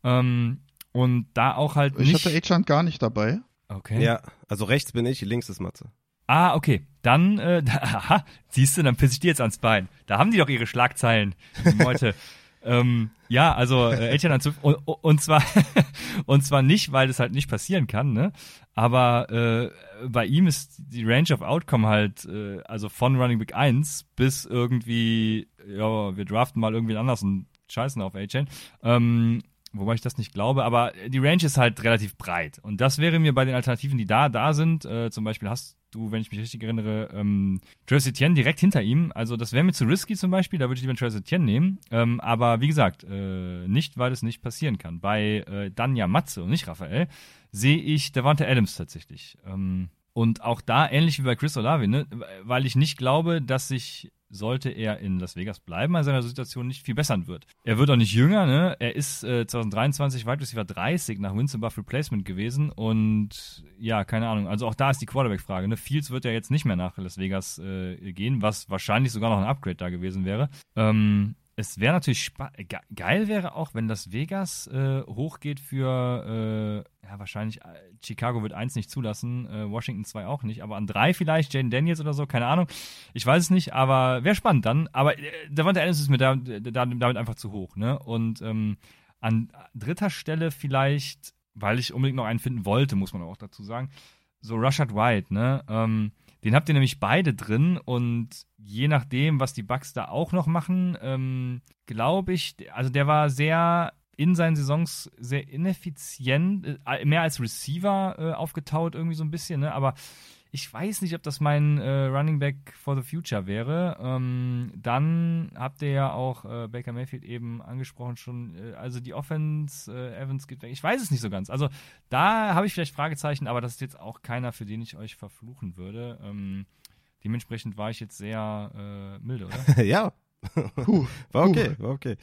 Ähm, und da auch halt nicht... Ich hatte A-Chain gar nicht dabei. Okay. Ja, also rechts bin ich, links ist Matze. Ah, okay. Dann, äh, da, aha, siehst du, dann pisse ich dir jetzt ans Bein. Da haben die doch ihre Schlagzeilen, Leute. ähm, ja, also äh, Eltern an und, und zwar und zwar nicht, weil das halt nicht passieren kann, ne? Aber äh, bei ihm ist die Range of Outcome halt, äh, also von Running Back 1 bis irgendwie, ja, wir draften mal irgendwie anders und scheißen auf A-Chain. Ähm, wobei ich das nicht glaube, aber die Range ist halt relativ breit. Und das wäre mir bei den Alternativen, die da, da sind, äh, zum Beispiel hast du, wenn ich mich richtig erinnere, ähm, Travis Etienne direkt hinter ihm. Also das wäre mir zu risky zum Beispiel, da würde ich lieber Travis Etienne nehmen. Ähm, aber wie gesagt, äh, nicht, weil es nicht passieren kann. Bei äh, Danja Matze und nicht Raphael sehe ich Davante Adams tatsächlich. Ähm, und auch da, ähnlich wie bei Chris Olave, ne, weil ich nicht glaube, dass sich sollte er in Las Vegas bleiben, an seiner Situation nicht viel bessern wird. Er wird auch nicht jünger, ne? Er ist äh, 2023 Wide Receiver 30 nach Winston Buff Replacement gewesen und ja, keine Ahnung. Also auch da ist die Quarterback-Frage. Ne? Fields wird ja jetzt nicht mehr nach Las Vegas äh, gehen, was wahrscheinlich sogar noch ein Upgrade da gewesen wäre. Ähm, es wäre natürlich ge geil wäre auch, wenn das Vegas äh, hochgeht für äh, ja wahrscheinlich äh, Chicago wird eins nicht zulassen, äh, Washington zwei auch nicht, aber an drei vielleicht Jaden Daniels oder so, keine Ahnung, ich weiß es nicht, aber wäre spannend dann. Aber äh, Davante Adams ist mir da, da, damit einfach zu hoch, ne? Und ähm, an dritter Stelle vielleicht, weil ich unbedingt noch einen finden wollte, muss man auch dazu sagen, so Rushard White, ne? Ähm, den habt ihr nämlich beide drin und je nachdem, was die Bugs da auch noch machen, ähm, glaube ich, also der war sehr in seinen Saisons sehr ineffizient, äh, mehr als Receiver äh, aufgetaut irgendwie so ein bisschen, ne? aber ich weiß nicht, ob das mein äh, Running Back for the Future wäre. Ähm, dann habt ihr ja auch äh, Baker Mayfield eben angesprochen schon. Äh, also die Offense, äh, Evans geht weg. Ich weiß es nicht so ganz. Also da habe ich vielleicht Fragezeichen, aber das ist jetzt auch keiner, für den ich euch verfluchen würde. Ähm, dementsprechend war ich jetzt sehr äh, milde, oder? ja, Puh, war okay, war okay.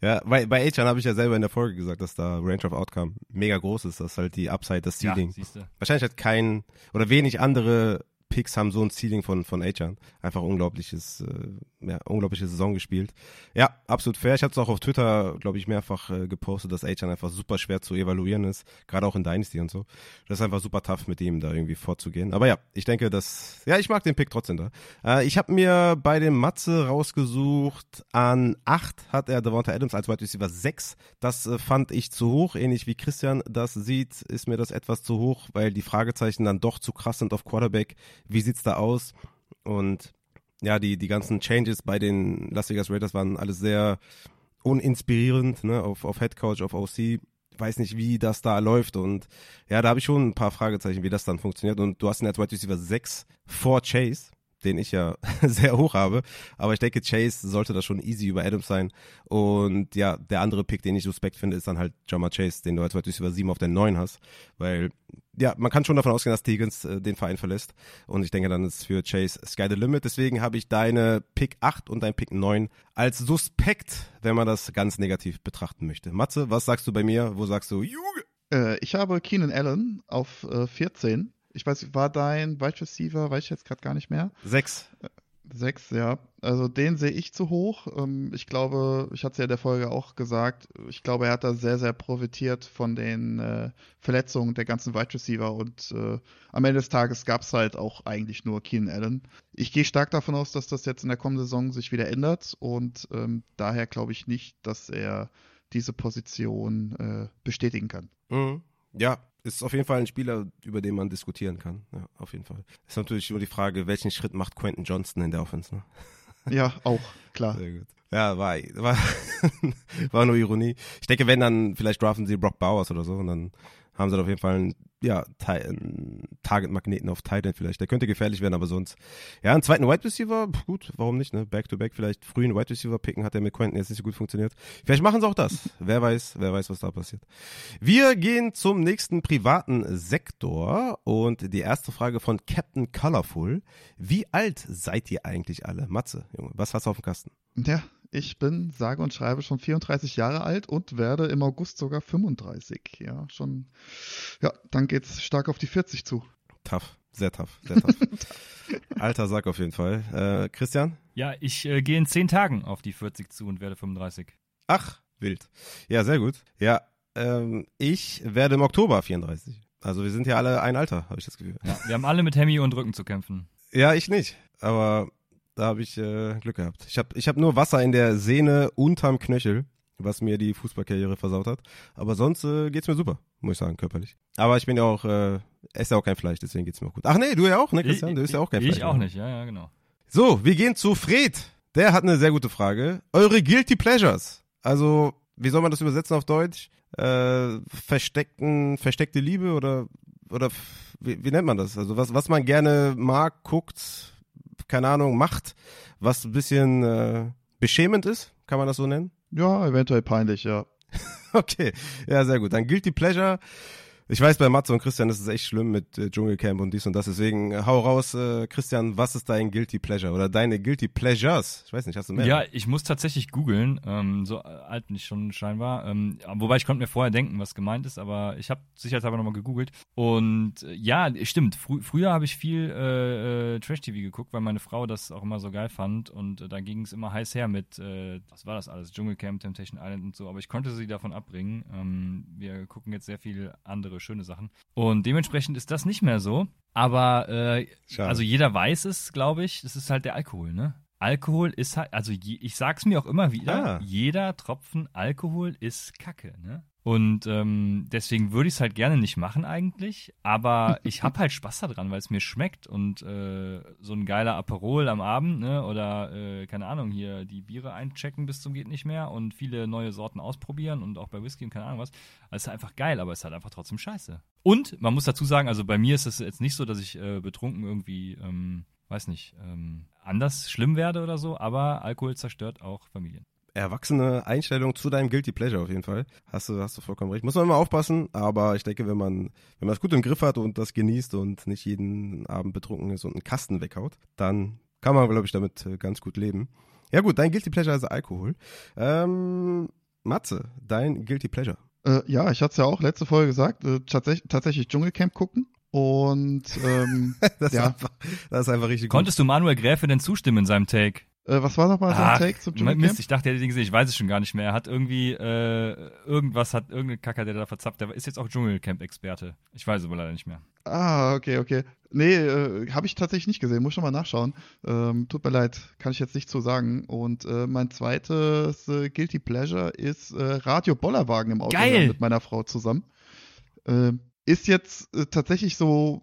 Ja, bei, bei Achan habe ich ja selber in der Folge gesagt, dass da Range of Outcome mega groß ist, dass halt die Upside, das Ceiling. Ja, Wahrscheinlich hat kein oder wenig andere Picks haben so ein Ceiling von, von Achan. Einfach unglaubliches, äh, ja, unglaubliche Saison gespielt. Ja, absolut fair. Ich hatte es auch auf Twitter, glaube ich, mehrfach äh, gepostet, dass Achan einfach super schwer zu evaluieren ist. Gerade auch in Dynasty und so. Das ist einfach super tough, mit ihm da irgendwie vorzugehen. Aber ja, ich denke, dass, ja, ich mag den Pick trotzdem da. Äh, ich habe mir bei dem Matze rausgesucht, an 8 hat er Devonta Adams als Wide Receiver 6. Das äh, fand ich zu hoch. Ähnlich wie Christian das sieht, ist mir das etwas zu hoch, weil die Fragezeichen dann doch zu krass sind auf Quarterback wie sieht's da aus? Und ja, die, die ganzen Changes bei den Las Vegas Raiders waren alles sehr uninspirierend, ne, auf, auf Head Coach, auf OC. Weiß nicht, wie das da läuft und ja, da habe ich schon ein paar Fragezeichen, wie das dann funktioniert. Und du hast ihn als Wide Receiver 6 vor Chase den ich ja sehr hoch habe. Aber ich denke, Chase sollte das schon easy über Adams sein. Und ja, der andere Pick, den ich suspekt finde, ist dann halt Jama Chase, den du als Wide Receiver 7 auf der 9 hast. Weil, ja, man kann schon davon ausgehen, dass Tegans äh, den Verein verlässt. Und ich denke, dann ist für Chase Sky the Limit. Deswegen habe ich deine Pick 8 und dein Pick 9 als suspekt, wenn man das ganz negativ betrachten möchte. Matze, was sagst du bei mir? Wo sagst du, Juge? Äh, ich habe Keenan Allen auf äh, 14 ich weiß, war dein Wide Receiver, weiß ich jetzt gerade gar nicht mehr. Sechs. Äh, Sechs, ja. Also den sehe ich zu hoch. Ähm, ich glaube, ich hatte es ja in der Folge auch gesagt, ich glaube, er hat da sehr, sehr profitiert von den äh, Verletzungen der ganzen Wide Receiver und äh, am Ende des Tages gab es halt auch eigentlich nur Keenan Allen. Ich gehe stark davon aus, dass das jetzt in der kommenden Saison sich wieder ändert und ähm, daher glaube ich nicht, dass er diese Position bestätigen kann. Mhm. Ja, ist auf jeden Fall ein Spieler, über den man diskutieren kann. Ja, auf jeden Fall. Ist natürlich nur die Frage, welchen Schritt macht Quentin Johnston in der Offense, ne? Ja, auch, klar. Sehr gut. Ja, war, war, war nur Ironie. Ich denke, wenn dann, vielleicht draften sie Brock Bowers oder so und dann haben sie auf jeden Fall einen, ja, Target-Magneten auf Titan vielleicht. Der könnte gefährlich werden, aber sonst. Ja, einen zweiten Wide Receiver, gut, warum nicht, ne? Back-to-back, -back, vielleicht frühen Wide Receiver picken, hat er mit Quentin jetzt nicht so gut funktioniert. Vielleicht machen sie auch das. wer weiß, wer weiß, was da passiert. Wir gehen zum nächsten privaten Sektor und die erste Frage von Captain Colorful. Wie alt seid ihr eigentlich alle? Matze, Junge, was hast du auf dem Kasten? Ja, ich bin sage und schreibe schon 34 Jahre alt und werde im August sogar 35. Ja, schon. Ja, dann geht's stark auf die 40 zu. Tough, sehr tough, sehr tough. Alter Sack auf jeden Fall. Äh, Christian? Ja, ich äh, gehe in 10 Tagen auf die 40 zu und werde 35. Ach, wild. Ja, sehr gut. Ja, ähm, ich werde im Oktober 34. Also wir sind ja alle ein Alter, habe ich das Gefühl. Ja, wir haben alle mit Hemi und Rücken zu kämpfen. Ja, ich nicht. Aber da habe ich äh, Glück gehabt. Ich habe ich hab nur Wasser in der Sehne unterm Knöchel, was mir die Fußballkarriere versaut hat. Aber sonst äh, geht's mir super, muss ich sagen, körperlich. Aber ich bin ja auch, äh, esse ja auch kein Fleisch, deswegen geht's mir auch gut. Ach nee, du ja auch, ne, Christian? Du isst ja auch kein ich Fleisch. Ich auch nicht, ja, ja, genau. So, wir gehen zu Fred. Der hat eine sehr gute Frage. Eure Guilty Pleasures. Also, wie soll man das übersetzen auf Deutsch? Äh, versteckten, versteckte Liebe oder, oder wie, wie nennt man das? Also, was, was man gerne mag, guckt, keine Ahnung, macht, was ein bisschen äh, beschämend ist, kann man das so nennen? Ja, eventuell peinlich, ja. okay, ja, sehr gut. Dann Guilty Pleasure ich weiß, bei Matze und Christian ist es echt schlimm mit äh, Dschungelcamp und dies und das. Deswegen äh, hau raus, äh, Christian, was ist dein Guilty Pleasure oder deine Guilty Pleasures? Ich weiß nicht, hast du mehr? Ja, ich muss tatsächlich googeln. Ähm, so alt bin ich schon scheinbar. Ähm, wobei ich konnte mir vorher denken, was gemeint ist, aber ich habe sicherheitshalber nochmal gegoogelt. Und äh, ja, stimmt. Frü früher habe ich viel äh, äh, Trash-TV geguckt, weil meine Frau das auch immer so geil fand. Und äh, da ging es immer heiß her mit, äh, was war das alles? Dschungelcamp, Temptation Island und so. Aber ich konnte sie davon abbringen. Ähm, wir gucken jetzt sehr viel andere schöne Sachen. Und dementsprechend ist das nicht mehr so. Aber äh, also jeder weiß es, glaube ich. Das ist halt der Alkohol, ne? Alkohol ist halt, also je, ich sag's mir auch immer wieder, ah. jeder Tropfen Alkohol ist Kacke, ne? Und ähm, deswegen würde ich es halt gerne nicht machen eigentlich, aber ich habe halt Spaß daran, weil es mir schmeckt und äh, so ein geiler Aperol am Abend, ne, oder äh, keine Ahnung, hier die Biere einchecken bis zum geht nicht mehr und viele neue Sorten ausprobieren und auch bei Whisky und keine Ahnung was. Das ist einfach geil, aber es ist halt einfach trotzdem scheiße. Und man muss dazu sagen, also bei mir ist es jetzt nicht so, dass ich äh, betrunken irgendwie, ähm, weiß nicht, ähm, anders schlimm werde oder so, aber Alkohol zerstört auch Familien erwachsene Einstellung zu deinem Guilty Pleasure auf jeden Fall. Hast du, hast du vollkommen recht. Muss man immer aufpassen, aber ich denke, wenn man, wenn man das gut im Griff hat und das genießt und nicht jeden Abend betrunken ist und einen Kasten weghaut, dann kann man, glaube ich, damit äh, ganz gut leben. Ja gut, dein Guilty Pleasure ist Alkohol. Ähm, Matze, dein Guilty Pleasure. Äh, ja, ich hatte es ja auch letzte Folge gesagt, äh, tatsächlich, tatsächlich Dschungelcamp gucken. Und ähm, das, ja. ist einfach, das ist einfach richtig Konntest gut. du Manuel Gräfe denn zustimmen in seinem Take? Äh, was war nochmal sein Take zum Dschungelcamp? Mist, ich dachte, er hätte den gesehen. Ich weiß es schon gar nicht mehr. Er hat irgendwie, äh, irgendwas hat, irgendein Kacker, der da verzapft. Der ist jetzt auch Dschungelcamp-Experte. Ich weiß es aber leider nicht mehr. Ah, okay, okay. Nee, äh, habe ich tatsächlich nicht gesehen. Muss schon mal nachschauen. Ähm, tut mir leid, kann ich jetzt nicht so sagen. Und äh, mein zweites äh, Guilty Pleasure ist äh, Radio Bollerwagen im Auto Geil. mit meiner Frau zusammen. Äh, ist jetzt äh, tatsächlich so,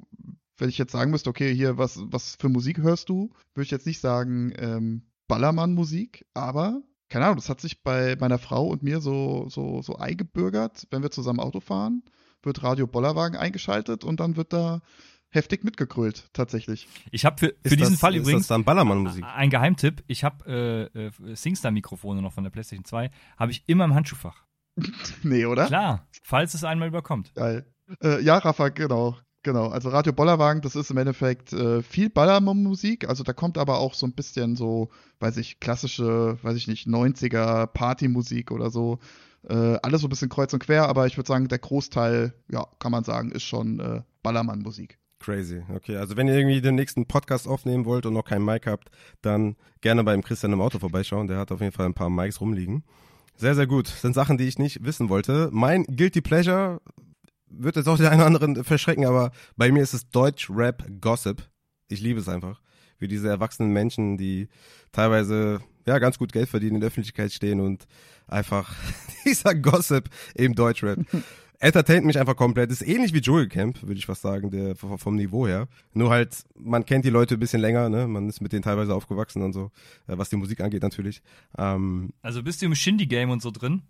wenn ich jetzt sagen müsste, okay, hier, was, was für Musik hörst du, würde ich jetzt nicht sagen, ähm, Ballermann-Musik, aber keine Ahnung, das hat sich bei meiner Frau und mir so, so, so eingebürgert, wenn wir zusammen Auto fahren, wird Radio Bollerwagen eingeschaltet und dann wird da heftig mitgekrölt, tatsächlich. Ich habe für, für diesen das, Fall übrigens dann Ballermann-Musik? ein Geheimtipp. Ich habe äh, äh, Singstar-Mikrofone noch von der PlayStation 2, habe ich immer im Handschuhfach. nee, oder? Klar, falls es einmal überkommt. Geil. Äh, ja, Rafa, genau. Genau, also Radio Bollerwagen, das ist im Endeffekt äh, viel Ballermann-Musik, also da kommt aber auch so ein bisschen so, weiß ich, klassische, weiß ich nicht, 90er Partymusik oder so. Äh, alles so ein bisschen kreuz und quer, aber ich würde sagen, der Großteil, ja, kann man sagen, ist schon äh, Ballermann-Musik. Crazy. Okay, also wenn ihr irgendwie den nächsten Podcast aufnehmen wollt und noch keinen Mic habt, dann gerne beim Christian im Auto vorbeischauen. Der hat auf jeden Fall ein paar Mics rumliegen. Sehr, sehr gut. Das sind Sachen, die ich nicht wissen wollte. Mein Guilty Pleasure wird jetzt auch den einen oder anderen verschrecken, aber bei mir ist es Deutsch-Rap-Gossip. Ich liebe es einfach. Wie diese erwachsenen Menschen, die teilweise ja ganz gut Geld verdienen, in der Öffentlichkeit stehen und einfach dieser Gossip im Deutschrap entertaint mich einfach komplett. Ist ähnlich wie Camp, würde ich fast sagen, der vom Niveau her. Nur halt, man kennt die Leute ein bisschen länger, ne? Man ist mit denen teilweise aufgewachsen und so, äh, was die Musik angeht natürlich. Ähm, also bist du im Shindy-Game und so drin?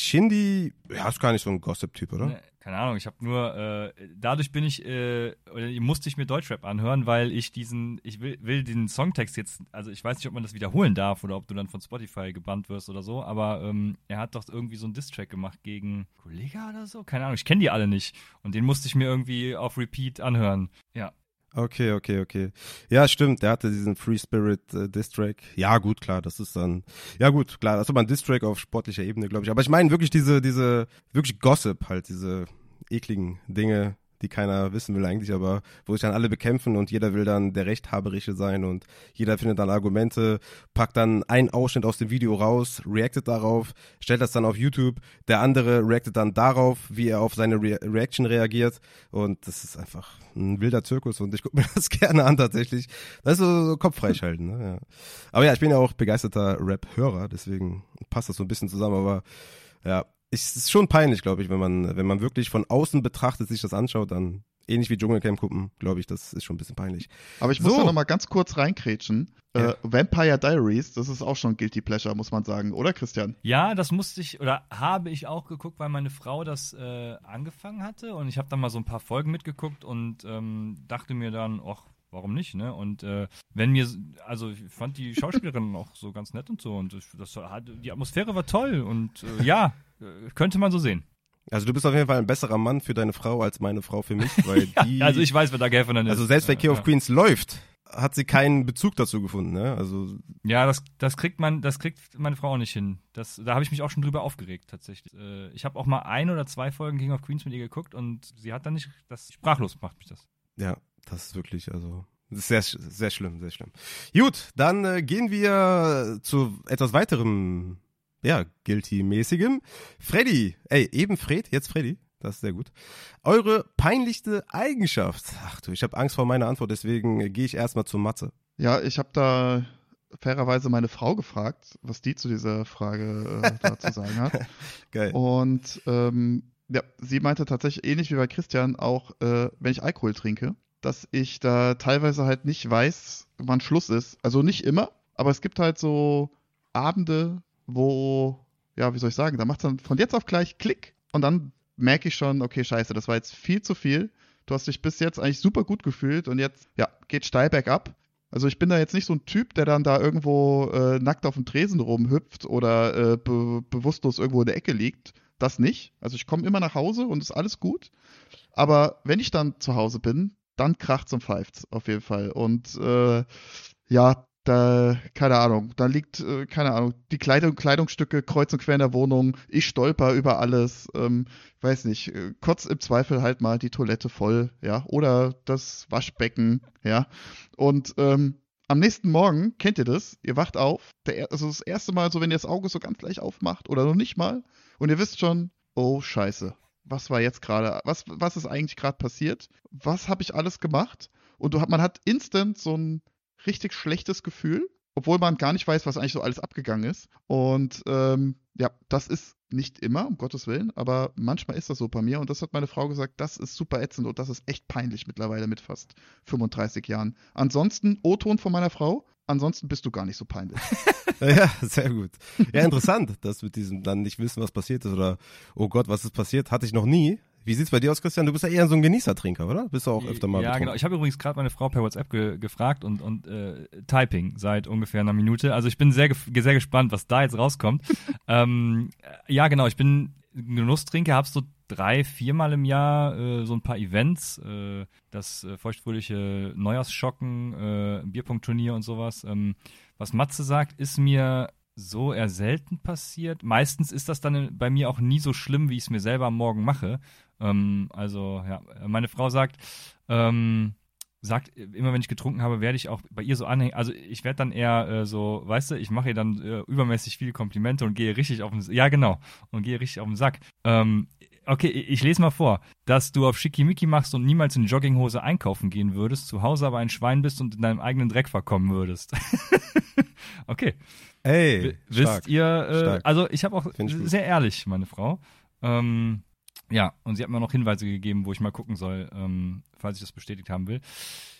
Shindy, ja, ist gar nicht so ein Gossip-Typ, oder? Keine Ahnung, ich habe nur, äh, dadurch bin ich, äh, oder musste ich mir Deutschrap anhören, weil ich diesen, ich will, will den Songtext jetzt, also ich weiß nicht, ob man das wiederholen darf oder ob du dann von Spotify gebannt wirst oder so, aber ähm, er hat doch irgendwie so einen Diss-Track gemacht gegen Kollega oder so, keine Ahnung, ich kenne die alle nicht und den musste ich mir irgendwie auf Repeat anhören, ja. Okay, okay, okay. Ja, stimmt, der hatte diesen Free Spirit äh, Distrack. Ja, gut, klar, das ist dann, ja gut, klar, das ist aber ein Distrack auf sportlicher Ebene, glaube ich. Aber ich meine wirklich diese, diese, wirklich Gossip halt, diese ekligen Dinge, die keiner wissen will eigentlich, aber wo sich dann alle bekämpfen und jeder will dann der Rechthaberische sein und jeder findet dann Argumente, packt dann einen Ausschnitt aus dem Video raus, reactet darauf, stellt das dann auf YouTube, der andere reactet dann darauf, wie er auf seine Re Reaction reagiert und das ist einfach ein wilder Zirkus und ich gucke mir das gerne an tatsächlich. Das ist so Kopf freischalten. Ne? Ja. Aber ja, ich bin ja auch begeisterter Rap-Hörer, deswegen passt das so ein bisschen zusammen, aber ja, es ist schon peinlich, glaube ich, wenn man, wenn man wirklich von außen betrachtet sich das anschaut, dann ähnlich wie Dschungelcamp gucken, glaube ich, das ist schon ein bisschen peinlich. Aber ich muss so. da nochmal ganz kurz reinkrätschen. Äh, ja. Äh, Vampire Diaries, das ist auch schon Guilty Pleasure, muss man sagen, oder Christian? Ja, das musste ich oder habe ich auch geguckt, weil meine Frau das äh, angefangen hatte und ich habe dann mal so ein paar Folgen mitgeguckt und ähm, dachte mir dann, ach, warum nicht, ne? Und äh, wenn mir, also ich fand die Schauspielerin auch so ganz nett und so und das, die Atmosphäre war toll und äh, ja, könnte man so sehen. Also du bist auf jeden Fall ein besserer Mann für deine Frau als meine Frau für mich, weil die. also ich weiß, wer da Geld ist. Also selbst wenn King of Queens läuft, hat sie keinen Bezug dazu gefunden, ne? Also ja, das, das kriegt man, das kriegt meine Frau auch nicht hin. Das, da habe ich mich auch schon drüber aufgeregt tatsächlich. Äh, ich habe auch mal ein oder zwei Folgen King of Queens mit ihr geguckt und sie hat dann nicht, das sprachlos macht mich das. Ja, das ist wirklich, also das ist sehr, sehr schlimm, sehr schlimm. Gut, dann äh, gehen wir zu etwas weiterem ja, Guilty-mäßigem. Freddy, ey, eben Fred, jetzt Freddy. Das ist sehr gut. Eure peinlichste Eigenschaft. Ach du, ich habe Angst vor meiner Antwort, deswegen gehe ich erstmal zur Matze. Ja, ich habe da fairerweise meine Frau gefragt, was die zu dieser Frage äh, da zu sagen hat. Geil. Und ähm, ja, sie meinte tatsächlich ähnlich wie bei Christian auch, äh, wenn ich Alkohol trinke, dass ich da teilweise halt nicht weiß, wann Schluss ist. Also nicht immer, aber es gibt halt so Abende, wo, ja, wie soll ich sagen, da macht es dann von jetzt auf gleich Klick und dann merke ich schon, okay, scheiße, das war jetzt viel zu viel. Du hast dich bis jetzt eigentlich super gut gefühlt und jetzt, ja, geht steil bergab. Also ich bin da jetzt nicht so ein Typ, der dann da irgendwo äh, nackt auf dem Tresen rumhüpft oder äh, be bewusstlos irgendwo in der Ecke liegt. Das nicht. Also ich komme immer nach Hause und ist alles gut. Aber wenn ich dann zu Hause bin, dann kracht's und pfeift's auf jeden Fall. Und äh, ja, da, keine Ahnung, da liegt, äh, keine Ahnung, die Kleidung, Kleidungsstücke kreuz und quer in der Wohnung, ich stolper über alles, ähm, weiß nicht, äh, kurz im Zweifel halt mal die Toilette voll, ja, oder das Waschbecken, ja. Und ähm, am nächsten Morgen, kennt ihr das? Ihr wacht auf, der, also das erste Mal so, wenn ihr das Auge so ganz gleich aufmacht oder noch nicht mal, und ihr wisst schon, oh Scheiße, was war jetzt gerade, was, was ist eigentlich gerade passiert? Was habe ich alles gemacht? Und du, man hat instant so ein richtig schlechtes Gefühl, obwohl man gar nicht weiß, was eigentlich so alles abgegangen ist. Und ähm, ja, das ist nicht immer, um Gottes Willen, aber manchmal ist das so bei mir. Und das hat meine Frau gesagt, das ist super ätzend und das ist echt peinlich mittlerweile mit fast 35 Jahren. Ansonsten, O-Ton von meiner Frau, ansonsten bist du gar nicht so peinlich. ja, sehr gut. Ja, interessant, dass mit diesem dann nicht wissen, was passiert ist oder, oh Gott, was ist passiert, hatte ich noch nie. Wie sieht's bei dir aus, Christian? Du bist ja eher so ein Genießertrinker, oder? Bist du auch öfter mal Ja, betrunken? genau. Ich habe übrigens gerade meine Frau per WhatsApp ge gefragt und, und äh, Typing seit ungefähr einer Minute. Also ich bin sehr, sehr gespannt, was da jetzt rauskommt. ähm, ja, genau. Ich bin Genusstrinker, hab's so drei, viermal im Jahr äh, so ein paar Events, äh, das äh, feuchtfröhliche Neujahrsschocken, äh, Bierpunktturnier und sowas. Ähm, was Matze sagt, ist mir so eher selten passiert. Meistens ist das dann bei mir auch nie so schlimm, wie ich es mir selber am Morgen mache. Ähm, also, ja, meine Frau sagt, ähm, sagt, immer wenn ich getrunken habe, werde ich auch bei ihr so anhängen. Also ich werde dann eher äh, so, weißt du, ich mache ihr dann äh, übermäßig viele Komplimente und gehe richtig auf den Ja, genau. Und gehe richtig auf den Sack. Ähm, okay, ich lese mal vor. Dass du auf Schickimicki machst und niemals in Jogginghose einkaufen gehen würdest, zu Hause aber ein Schwein bist und in deinem eigenen Dreck verkommen würdest. okay. Ey, W wisst ihr, äh, also ich habe auch sehr ehrlich, meine Frau. Ähm, ja, und sie hat mir noch Hinweise gegeben, wo ich mal gucken soll, ähm, falls ich das bestätigt haben will.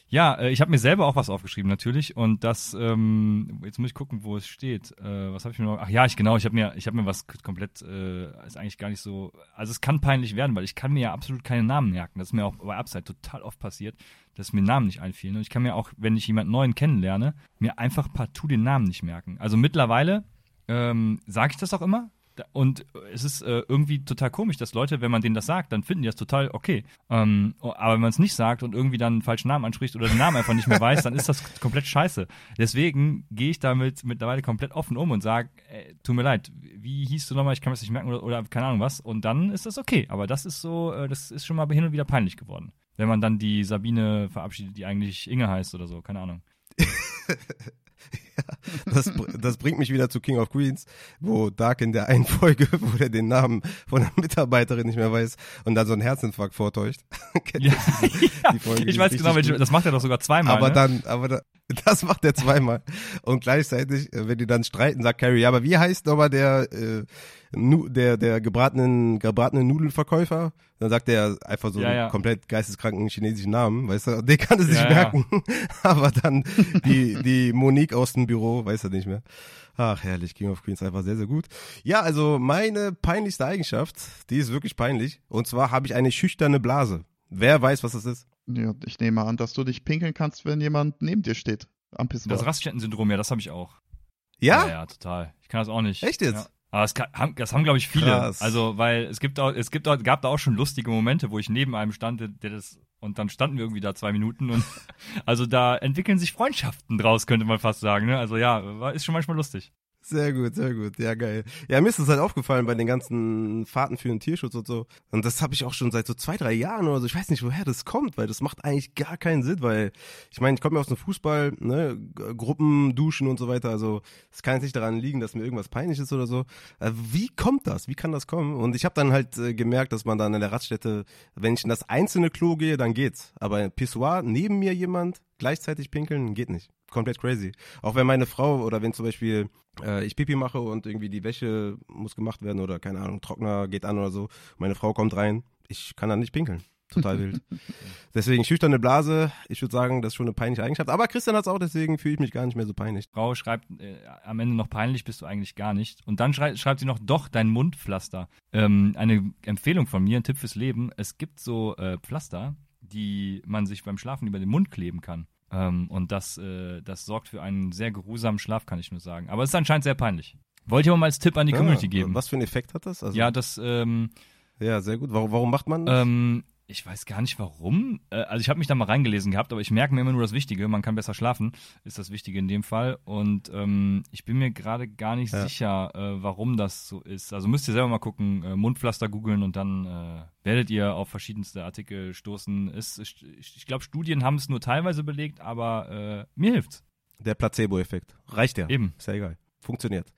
Ja, äh, ich habe mir selber auch was aufgeschrieben natürlich und das ähm, jetzt muss ich gucken, wo es steht. Äh, was habe ich mir noch? Ach ja, ich genau, ich habe mir ich habe mir was komplett äh, ist eigentlich gar nicht so, also es kann peinlich werden, weil ich kann mir ja absolut keine Namen merken. Das ist mir auch bei Upside total oft passiert, dass mir Namen nicht einfielen und ich kann mir auch, wenn ich jemanden neuen kennenlerne, mir einfach partout den Namen nicht merken. Also mittlerweile ähm, sage ich das auch immer, und es ist äh, irgendwie total komisch, dass Leute, wenn man denen das sagt, dann finden die das total okay. Ähm, aber wenn man es nicht sagt und irgendwie dann einen falschen Namen anspricht oder den Namen einfach nicht mehr weiß, dann ist das komplett scheiße. Deswegen gehe ich damit mittlerweile komplett offen um und sage, äh, tut mir leid, wie hieß du nochmal, ich kann mir das nicht merken oder, oder, keine Ahnung was. Und dann ist das okay. Aber das ist so, äh, das ist schon mal hin und wieder peinlich geworden. Wenn man dann die Sabine verabschiedet, die eigentlich Inge heißt oder so, keine Ahnung. ja, das, das bringt mich wieder zu King of Queens, wo Dark in der einen Folge, wo er den Namen von einer Mitarbeiterin nicht mehr weiß und dann so einen Herzinfarkt vortäuscht. ja, die Folge, ich weiß genau, welche, das macht er doch sogar zweimal. Aber ne? dann, aber da, das macht er zweimal. Und gleichzeitig, äh, wenn die dann streiten, sagt Carrie, ja, aber wie heißt nochmal der, äh, der, der gebratenen, gebratenen Nudelverkäufer? Dann sagt er einfach so ja, einen ja. komplett geisteskranken chinesischen Namen, weißt du? Den kann sich Ja, ja. merken. aber dann die, die Monique aus dem Büro, weiß er nicht mehr. Ach, herrlich, King of Queens einfach sehr, sehr gut. Ja, also meine peinlichste Eigenschaft, die ist wirklich peinlich. Und zwar habe ich eine schüchterne Blase. Wer weiß, was das ist? Ja, ich nehme an, dass du dich pinkeln kannst, wenn jemand neben dir steht. Am Pissoir. Das Raststätten-Syndrom, ja, das habe ich auch. Ja? Ja, ja, total. Ich kann das auch nicht. Echt jetzt? Ja. Aber das, kann, haben, das haben, glaube ich, viele. Krass. Also, weil es gibt auch, es gibt auch, gab da auch schon lustige Momente, wo ich neben einem stand, der das, und dann standen wir irgendwie da zwei Minuten und also da entwickeln sich Freundschaften draus, könnte man fast sagen. Ne? Also ja, ist schon manchmal lustig. Sehr gut, sehr gut. Ja, geil. Ja, mir ist das halt aufgefallen bei den ganzen Fahrten für den Tierschutz und so. Und das habe ich auch schon seit so zwei, drei Jahren oder so. Ich weiß nicht, woher das kommt, weil das macht eigentlich gar keinen Sinn, weil ich meine, ich komme ja aus dem Fußball, ne, Gruppen, Duschen und so weiter. Also es kann jetzt nicht daran liegen, dass mir irgendwas peinlich ist oder so. Äh, wie kommt das? Wie kann das kommen? Und ich habe dann halt äh, gemerkt, dass man dann in der Raststätte, wenn ich in das einzelne Klo gehe, dann geht's. Aber Pissoir neben mir jemand gleichzeitig pinkeln, geht nicht. Komplett crazy. Auch wenn meine Frau oder wenn zum Beispiel äh, ich Pipi mache und irgendwie die Wäsche muss gemacht werden oder keine Ahnung, Trockner geht an oder so, meine Frau kommt rein, ich kann dann nicht pinkeln. Total wild. Deswegen schüchterne Blase, ich würde sagen, das ist schon eine peinliche Eigenschaft. Aber Christian hat's auch, deswegen fühle ich mich gar nicht mehr so peinlich. Frau schreibt äh, am Ende noch peinlich bist du eigentlich gar nicht. Und dann schrei schreibt sie noch doch dein Mundpflaster. Ähm, eine Empfehlung von mir, ein Tipp fürs Leben. Es gibt so äh, Pflaster, die man sich beim Schlafen über den Mund kleben kann. Ähm, und das, äh, das sorgt für einen sehr geruhsamen Schlaf, kann ich nur sagen. Aber es ist anscheinend sehr peinlich. Wollte ich aber mal als Tipp an die Community Ah, geben. Was für einen Effekt hat das? Also, Ja, das, ähm, ja, sehr gut. Warum, warum macht man das? ähm, ich weiß gar nicht warum. Äh, also ich habe mich da mal reingelesen gehabt, aber ich merke mir immer nur das Wichtige. Man kann besser schlafen, ist das Wichtige in dem Fall. Und ähm, ich bin mir gerade gar nicht Ja. sicher, äh, warum das so ist. Also müsst ihr selber mal gucken, äh, Mundpflaster googeln und dann äh, werdet ihr auf verschiedenste Artikel stoßen. Ist, ich ich glaube, Studien haben es nur teilweise belegt, aber äh, mir hilft's. Der Placebo-Effekt. Reicht ja. Eben. Ist ja egal. Funktioniert.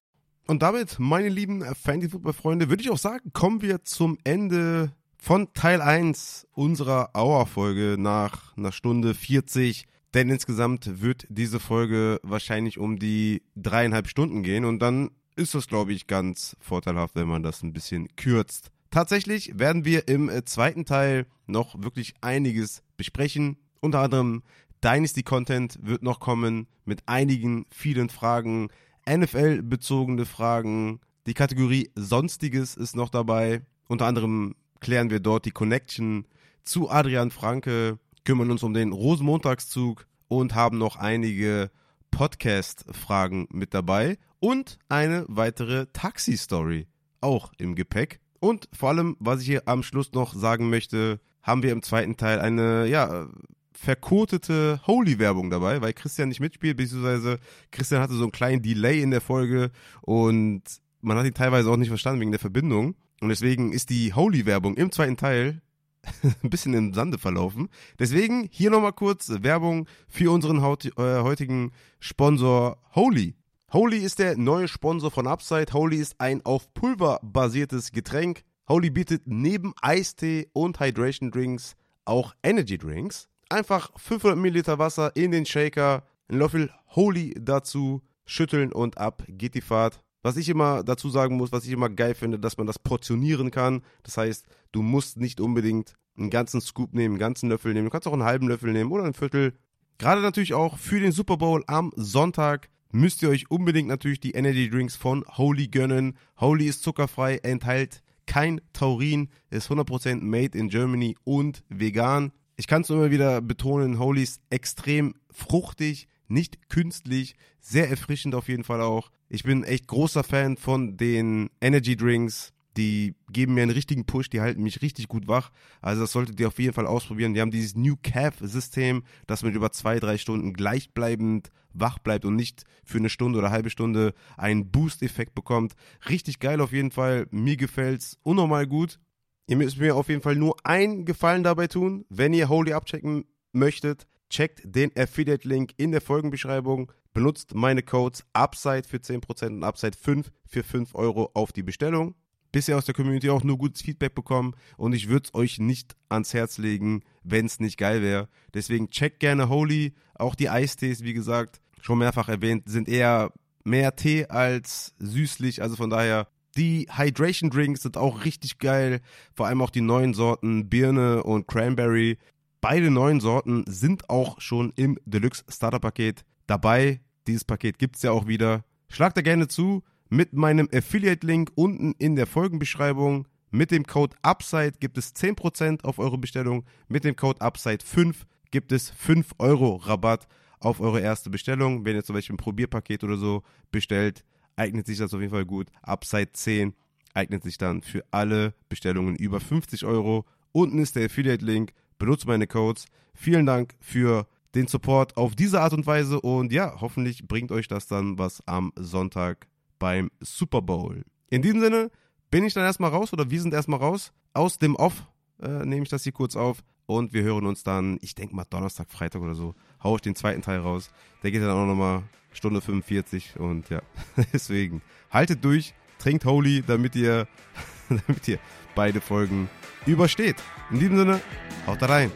Und damit, meine lieben Fantasy-Football-Freunde, würde ich auch sagen, kommen wir zum Ende von Teil 1 unserer Hour-Folge nach einer Stunde 40. Denn insgesamt wird diese Folge wahrscheinlich um die dreieinhalb Stunden gehen. Und dann ist das, glaube ich, ganz vorteilhaft, wenn man das ein bisschen kürzt. Tatsächlich werden wir im äh, zweiten Teil noch wirklich einiges besprechen. Unter anderem Dynasty-Content wird noch kommen mit einigen, vielen Fragen, NFL-bezogene Fragen. Die Kategorie Sonstiges ist noch dabei. Unter anderem klären wir dort die Connection zu Adrian Franke, kümmern uns um den Rosenmontagszug und haben noch einige Podcast-Fragen mit dabei und eine weitere Taxi-Story auch im Gepäck. Und vor allem, was ich hier am Schluss noch sagen möchte, haben wir im zweiten Teil eine, ja, verkotete Holy-Werbung dabei, weil Christian nicht mitspielt, beziehungsweise Christian hatte so einen kleinen Delay in der Folge und man hat ihn teilweise auch nicht verstanden wegen der Verbindung. Und deswegen ist die Holy-Werbung im zweiten Teil ein bisschen im Sande verlaufen. Deswegen hier nochmal kurz Werbung für unseren äh, heutigen Sponsor Holy. Holy ist der neue Sponsor von Upside. Holy ist ein auf Pulver basiertes Getränk. Holy bietet neben Eistee und Hydration Drinks auch Energy Drinks. Einfach 500 Milliliter Wasser in den Shaker, ein Löffel Holy dazu, schütteln und ab geht die Fahrt. Was ich immer dazu sagen muss, was ich immer geil finde, dass man das portionieren kann. Das heißt, du musst nicht unbedingt einen ganzen Scoop nehmen, einen ganzen Löffel nehmen. Du kannst auch einen halben Löffel nehmen oder ein Viertel. Gerade natürlich auch für den Super Bowl am Sonntag müsst ihr euch unbedingt natürlich die Energy Drinks von Holy gönnen. Holy ist zuckerfrei, enthält kein Taurin, ist 100% made in Germany und vegan. Ich kann es immer wieder betonen, Holy ist extrem fruchtig, nicht künstlich, sehr erfrischend auf jeden Fall auch. Ich bin echt großer Fan von den Energy Drinks die geben mir einen richtigen Push, die halten mich richtig gut wach. Also das solltet ihr auf jeden Fall ausprobieren. Die haben dieses New Calf-System, dass man über zwei, drei Stunden gleichbleibend wach bleibt und nicht für eine Stunde oder eine halbe Stunde einen Boost-Effekt bekommt. Richtig geil auf jeden Fall. Mir gefällt's unnormal gut. Ihr müsst mir auf jeden Fall nur einen Gefallen dabei tun. Wenn ihr Holy abchecken möchtet, checkt den Affiliate-Link in der Folgenbeschreibung. Benutzt meine Codes Upside für 10% und Upside 5 für 5 Euro auf die Bestellung bisher aus der Community auch nur gutes Feedback bekommen und ich würde es euch nicht ans Herz legen, wenn es nicht geil wäre. Deswegen checkt gerne Holy. Auch die Eistees, wie gesagt, schon mehrfach erwähnt, sind eher mehr Tee als süßlich. Also von daher, die Hydration Drinks sind auch richtig geil. Vor allem auch die neuen Sorten Birne und Cranberry. Beide neuen Sorten sind auch schon im Deluxe Starter Paket dabei. Dieses Paket gibt es ja auch wieder. Schlagt da gerne zu mit meinem Affiliate-Link unten in der Folgenbeschreibung. Mit dem Code UPSIDE gibt es 10% auf eure Bestellung. Mit dem Code UPSIDE5 gibt es 5 Euro Rabatt auf eure erste Bestellung. Wenn ihr zum Beispiel ein Probierpaket oder so bestellt, eignet sich das auf jeden Fall gut. Upside 10 eignet sich dann für alle Bestellungen über 50 Euro. Unten ist der Affiliate-Link. Benutzt meine Codes. Vielen Dank für den Support auf diese Art und Weise und ja, hoffentlich bringt euch das dann was am Sonntag beim Super Bowl. In diesem Sinne bin ich dann erstmal raus oder wir sind erstmal raus. Aus dem Off äh, nehme ich das hier kurz auf und wir hören uns dann, ich denke mal Donnerstag, Freitag oder so, hau ich den zweiten Teil raus. Der geht dann auch nochmal Stunde 45 und ja, deswegen haltet durch, trinkt Holy, damit ihr, damit ihr beide Folgen übersteht. In diesem Sinne, haut da rein.